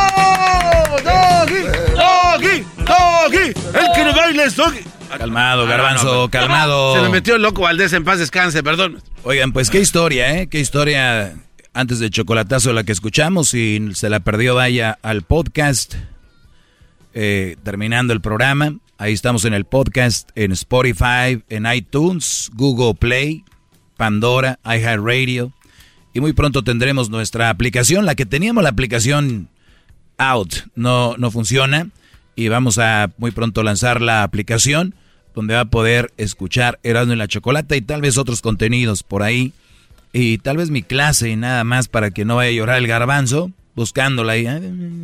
¡Bravo! ¡Doggy! ¡Doggy! ¡Doggy! El que no baila es Doggy. Calmado, garbanzo, calmado. Se me metió el loco Valdés en paz descanse, perdón. Oigan, pues qué historia, ¿eh? Qué historia antes de chocolatazo la que escuchamos. Si se la perdió, vaya al podcast. eh, terminando el programa. Ahí estamos en el podcast, en Spotify, en iTunes, Google Play, Pandora, iHeartRadio. Y muy pronto tendremos nuestra aplicación, la que teníamos la aplicación out, no, no funciona. Y vamos a muy pronto lanzar la aplicación donde va a poder escuchar Erasmo y la Chocolata y tal vez otros contenidos por ahí. Y tal vez mi clase y nada más para que no vaya a llorar el garbanzo buscándola ahí.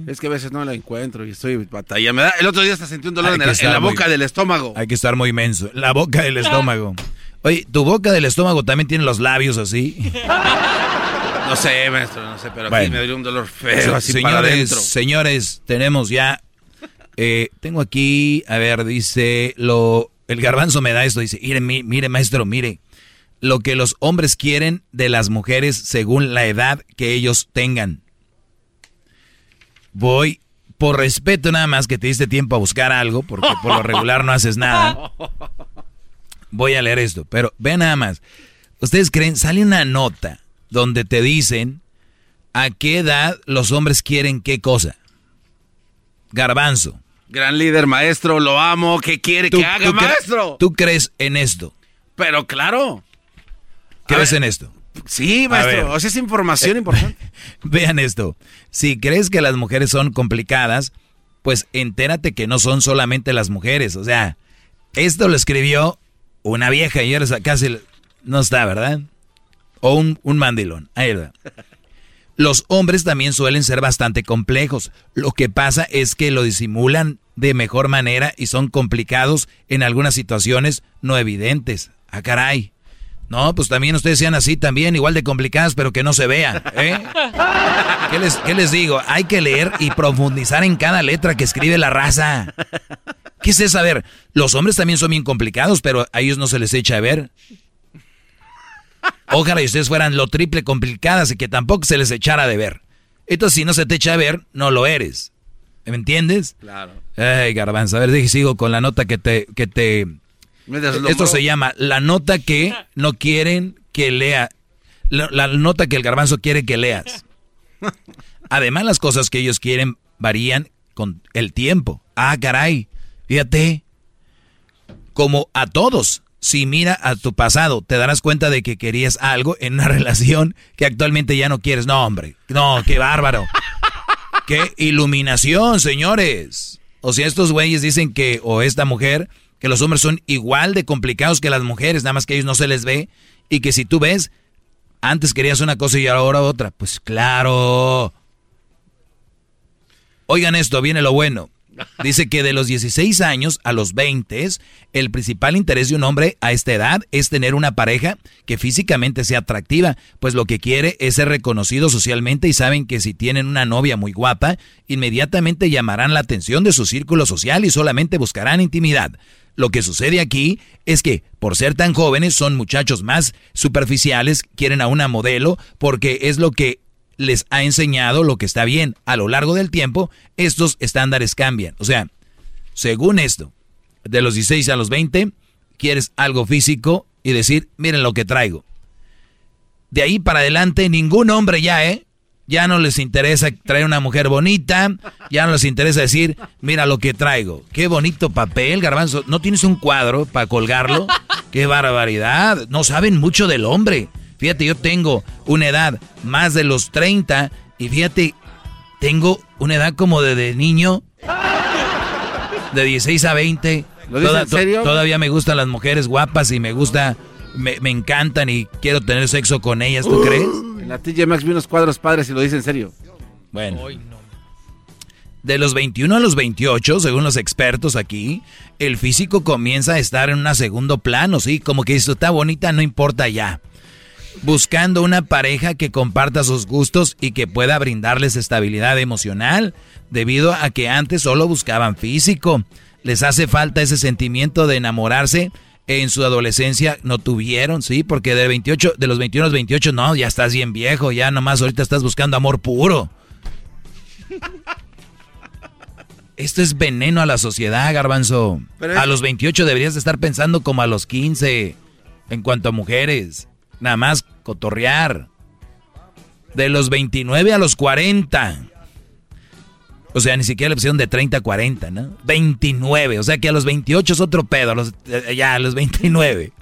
Es que a veces no la encuentro y estoy batallando. Me da- El otro día hasta sentí un dolor en, el- la muy- boca del estómago. Hay que estar muy inmenso. La boca del estómago. Oye, ¿tu boca del estómago también tiene los labios así? No sé, maestro, no sé, pero aquí Bueno. me dio un dolor feo, así señores, señores, tenemos ya. Eh, tengo aquí, a ver, dice lo. El garbanzo me da esto, dice, mire, mi- mire, maestro, mire. Lo que los hombres quieren de las mujeres según la edad que ellos tengan. Voy, por respeto nada más que te diste tiempo a buscar algo, porque por lo regular no haces nada. Voy a leer esto, pero ve nada más. ¿Ustedes creen? Sale una nota donde te dicen a qué edad los hombres quieren qué cosa. Garbanzo. Gran líder, maestro, lo amo. ¿Qué quiere ¿Tú- que haga, tú maestro? ¿Tú crees en esto? Pero claro. ¿Crees ver. en esto? Sí, maestro. O sea, es información importante. Vean esto. Si crees que las mujeres son complicadas, pues entérate que no son solamente las mujeres. O sea, esto lo escribió una vieja y ahora casi no está, ¿verdad? O un, un mandilón. Ahí va. Los hombres también suelen ser bastante complejos. Lo que pasa es que lo disimulan de mejor manera y son complicados en algunas situaciones no evidentes. Ah, caray. No, pues también ustedes sean así también, igual de complicadas, pero que no se vean. ¿eh? ¿Qué, les, qué les digo? Hay que leer y profundizar en cada letra que escribe la raza. ¿Qué es eso? A ver, los hombres también son bien complicados, pero a ellos no se les echa a ver. Ojalá y ustedes fueran lo triple complicadas y que tampoco se les echara de ver. Entonces, si no se te echa a ver, no lo eres. ¿Me entiendes? Claro. Ay, garbanzo, a ver, dije, sigo con la nota que te... Que te esto se llama la nota que no quieren que lea. La, la nota que el garbanzo quiere que leas. Además, las cosas que ellos quieren varían con el tiempo. Ah, caray. Fíjate. Como a todos. Si mira a tu pasado, te darás cuenta de que querías algo en una relación que actualmente ya no quieres. No, hombre. No, qué bárbaro. qué iluminación, señores. O sea, estos güeyes dicen que, o esta mujer, que los hombres son igual de complicados que las mujeres, nada más que a ellos no se les ve. Y que si tú ves, antes querías una cosa y ahora otra. Pues claro. Oigan esto, viene lo bueno. Dice que de los 16 años a los 20, el principal interés de un hombre a esta edad es tener una pareja que físicamente sea atractiva, pues lo que quiere es ser reconocido socialmente y saben que si tienen una novia muy guapa, inmediatamente llamarán la atención de su círculo social y solamente buscarán intimidad. Lo que sucede aquí es que, por ser tan jóvenes, son muchachos más superficiales, quieren a una modelo, porque es lo que les ha enseñado lo que está bien. A lo largo del tiempo, estos estándares cambian. O sea, según esto, de los 16 a los 20, quieres algo físico y decir, miren lo que traigo. De ahí para adelante, ningún hombre ya, ¿eh? Ya no les interesa traer una mujer bonita, ya no les interesa decir, mira lo que traigo. Qué bonito papel, garbanzo. ¿No tienes un cuadro para colgarlo? Qué barbaridad. No saben mucho del hombre. Fíjate, yo tengo una edad más de los 30 y fíjate, tengo una edad como de, de niño, de 16 a 20. ¿Lo dices en serio? todavía me gustan las mujeres guapas y me gusta, me, me encantan y quiero tener sexo con ellas, ¿tú crees? En la TJ Maxx vi unos cuadros padres y lo dice en serio. Bueno. De los 21 a los 28, según los expertos aquí, el físico comienza a estar en un segundo plano, ¿sí? Como que esto está bonita, no importa ya. Buscando una pareja que comparta sus gustos y que pueda brindarles estabilidad emocional, debido a que antes solo buscaban físico. Les hace falta ese sentimiento de enamorarse. En su adolescencia no tuvieron, ¿sí? Porque de, 28, de los 21 a los 28, no, ya estás bien viejo, ya nomás ahorita estás buscando amor puro. Esto es veneno a la sociedad, garbanzo. Pero A los 28 deberías de estar pensando como a los 15 en cuanto a mujeres. Nada más cotorrear. De los 29 a los 40. O sea, ni siquiera la opción de 30 a 40, ¿no? 29. O sea que a los 28 es otro pedo. eh, ya, a los 29.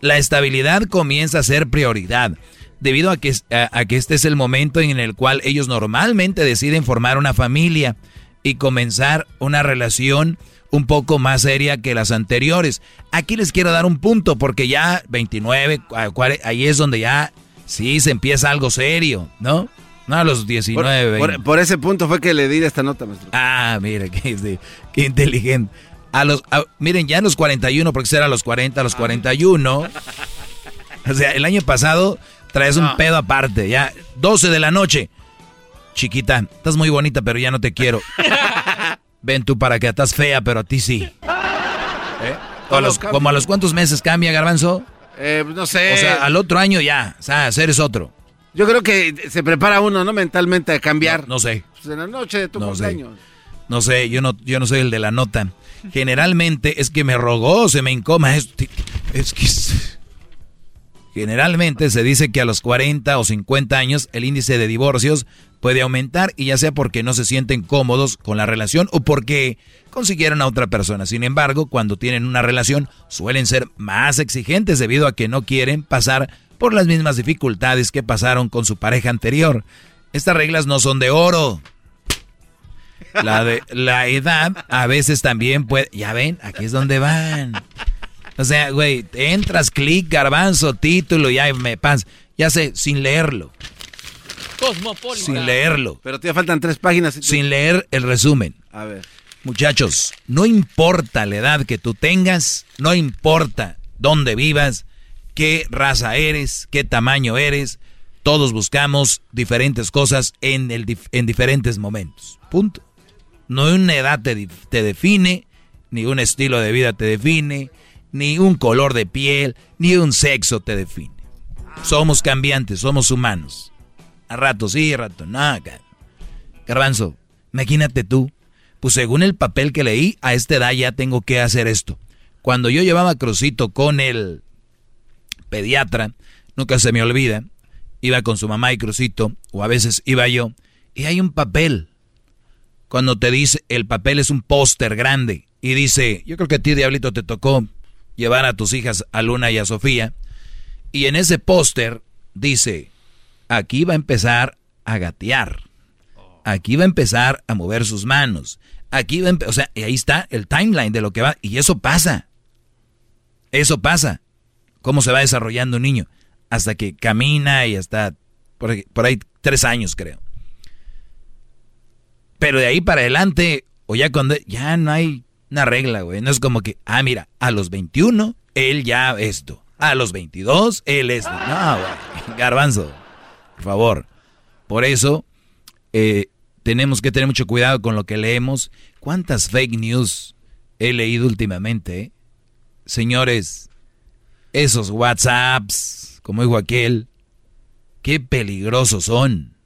La estabilidad comienza a ser prioridad. Debido a que, a que este es el momento en el cual ellos normalmente deciden formar una familia y comenzar una relación un poco más seria que las anteriores. Aquí les quiero dar un punto porque ya 29, cua- cuare- ahí es donde ya sí se empieza algo serio, ¿no? No a los Por, 19. por- 20. por ese punto fue que le di esta nota, maestro. Ah, mira, qué, sí, qué inteligente. A los, a- miren, ya a los 41, porque será a los 40, a los 41. O sea, el año pasado traes un pedo aparte, ya 12 de la noche. Chiquita, estás muy bonita, pero ya no te quiero. Ven tú para que estás fea, pero a ti sí. ¿Eh? A los- como a los cuántos meses cambia, Garbanzo. Eh, pues no sé. O sea, al otro año ya, o sea, eres otro. Yo creo que se prepara uno, ¿no? Mentalmente a cambiar. No sé. Pues en la noche de tu No sé. cumpleaños. No sé, yo no, yo no soy el de la nota. Generalmente es que me rogó, se me encoma. Es, es que es- Generalmente se dice que a los 40 o 50 años el índice de divorcios puede aumentar y ya sea porque no se sienten cómodos con la relación o porque consiguieron a otra persona. Sin embargo, cuando tienen una relación suelen ser más exigentes debido a que no quieren pasar por las mismas dificultades que pasaron con su pareja anterior. Estas reglas no son de oro. La, edad a veces también puede... Ya ven, aquí es donde van. O sea, güey, entras, clic, garbanzo, título, ya me pas. Ya sé, sin leerlo. Sin leerlo. Pero te faltan tres páginas. Sin leer el resumen. A ver. Muchachos, no importa la edad que tú tengas, no importa dónde vivas, qué raza eres, qué tamaño eres, todos buscamos diferentes cosas en, el, dif- en diferentes momentos. Punto. No una edad te define, ni un estilo de vida te define, ni un color de piel, ni un sexo te define. Somos cambiantes, somos humanos. Rato sí, rato no. ca- Garbanzo, imagínate tú, pues según el papel que leí, a esta edad ya tengo que hacer esto. Cuando yo llevaba a Crucito con el pediatra, nunca se me olvida, iba con su mamá y Crucito, o a veces iba yo, y hay un papel. Cuando te dice, el papel es un póster grande, y dice, yo creo que a ti, Diablito, te tocó llevar a tus hijas a Luna y a Sofía, y en ese póster dice, aquí va a empezar a gatear. Aquí va a empezar a mover sus manos. Aquí va a o sea, y ahí está el timeline de lo que va. Y eso pasa. Eso pasa. Cómo se va desarrollando un niño. Hasta que camina y hasta por ahí, tres años, creo. Pero de ahí para adelante, o ya cuando, ya no hay una regla, güey. No es como que, ah, mira, a los 21, él ya esto. A los 22, él esto. No, güey. Garbanzo, favor. Por eso, eh, tenemos que tener mucho cuidado con lo que leemos. ¿Cuántas fake news he leído últimamente? Señores, esos WhatsApps, como dijo aquel, qué peligrosos son.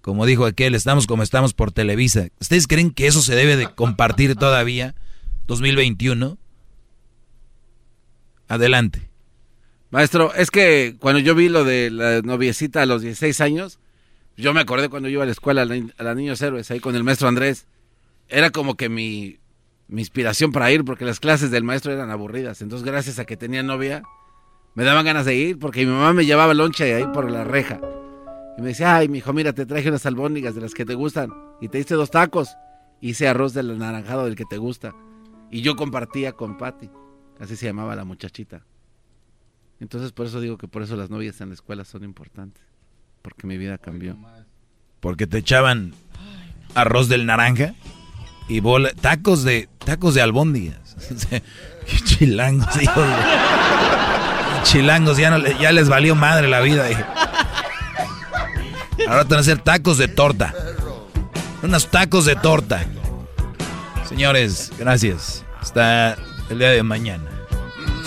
Como dijo aquel, estamos como estamos por Televisa. ¿Ustedes creen que eso se debe de compartir todavía? 2021. Adelante. Maestro, es que cuando yo vi lo de la noviecita a los 16 años, yo me acordé cuando yo iba a la escuela a la, Niños Héroes, ahí con el maestro Andrés. Era como que mi, mi inspiración para ir, porque las clases del maestro eran aburridas. Entonces, gracias a que tenía novia, me daban ganas de ir, porque mi mamá me llevaba lonche ahí por la reja. Y me decía, ay, mi hijo, mira, te traje unas albóndigas de las que te gustan. Y te hice dos tacos. Hice arroz del anaranjado del que te gusta. Y yo compartía con Patty. Así se llamaba la muchachita. Entonces, por eso digo que por eso las novias en la escuela son importantes. Porque mi vida cambió. Porque te echaban arroz del naranja y bola, tacos de tacos de albóndigas. Chilangos, hijos. Chilangos, ya, no, ya les valió madre la vida. Ahora van a hacer tacos de torta. Unos tacos de torta. Señores, gracias. Hasta el día de mañana.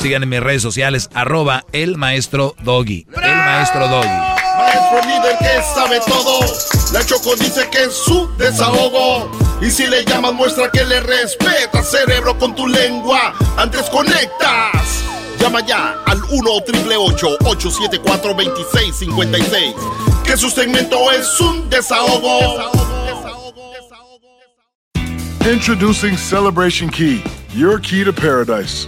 Sigan en mis redes sociales, arroba el maestro Doggy. El maestro Doggy. Maestro líder que sabe todo. La Choco dice que es su desahogo. Y si le llamas, muestra que le respeta, cerebro, con tu lengua. Antes conectas. Llama ya al 1-888-874-2656. Que su segmento es un desahogo. Introducing Celebration Key, your key to paradise.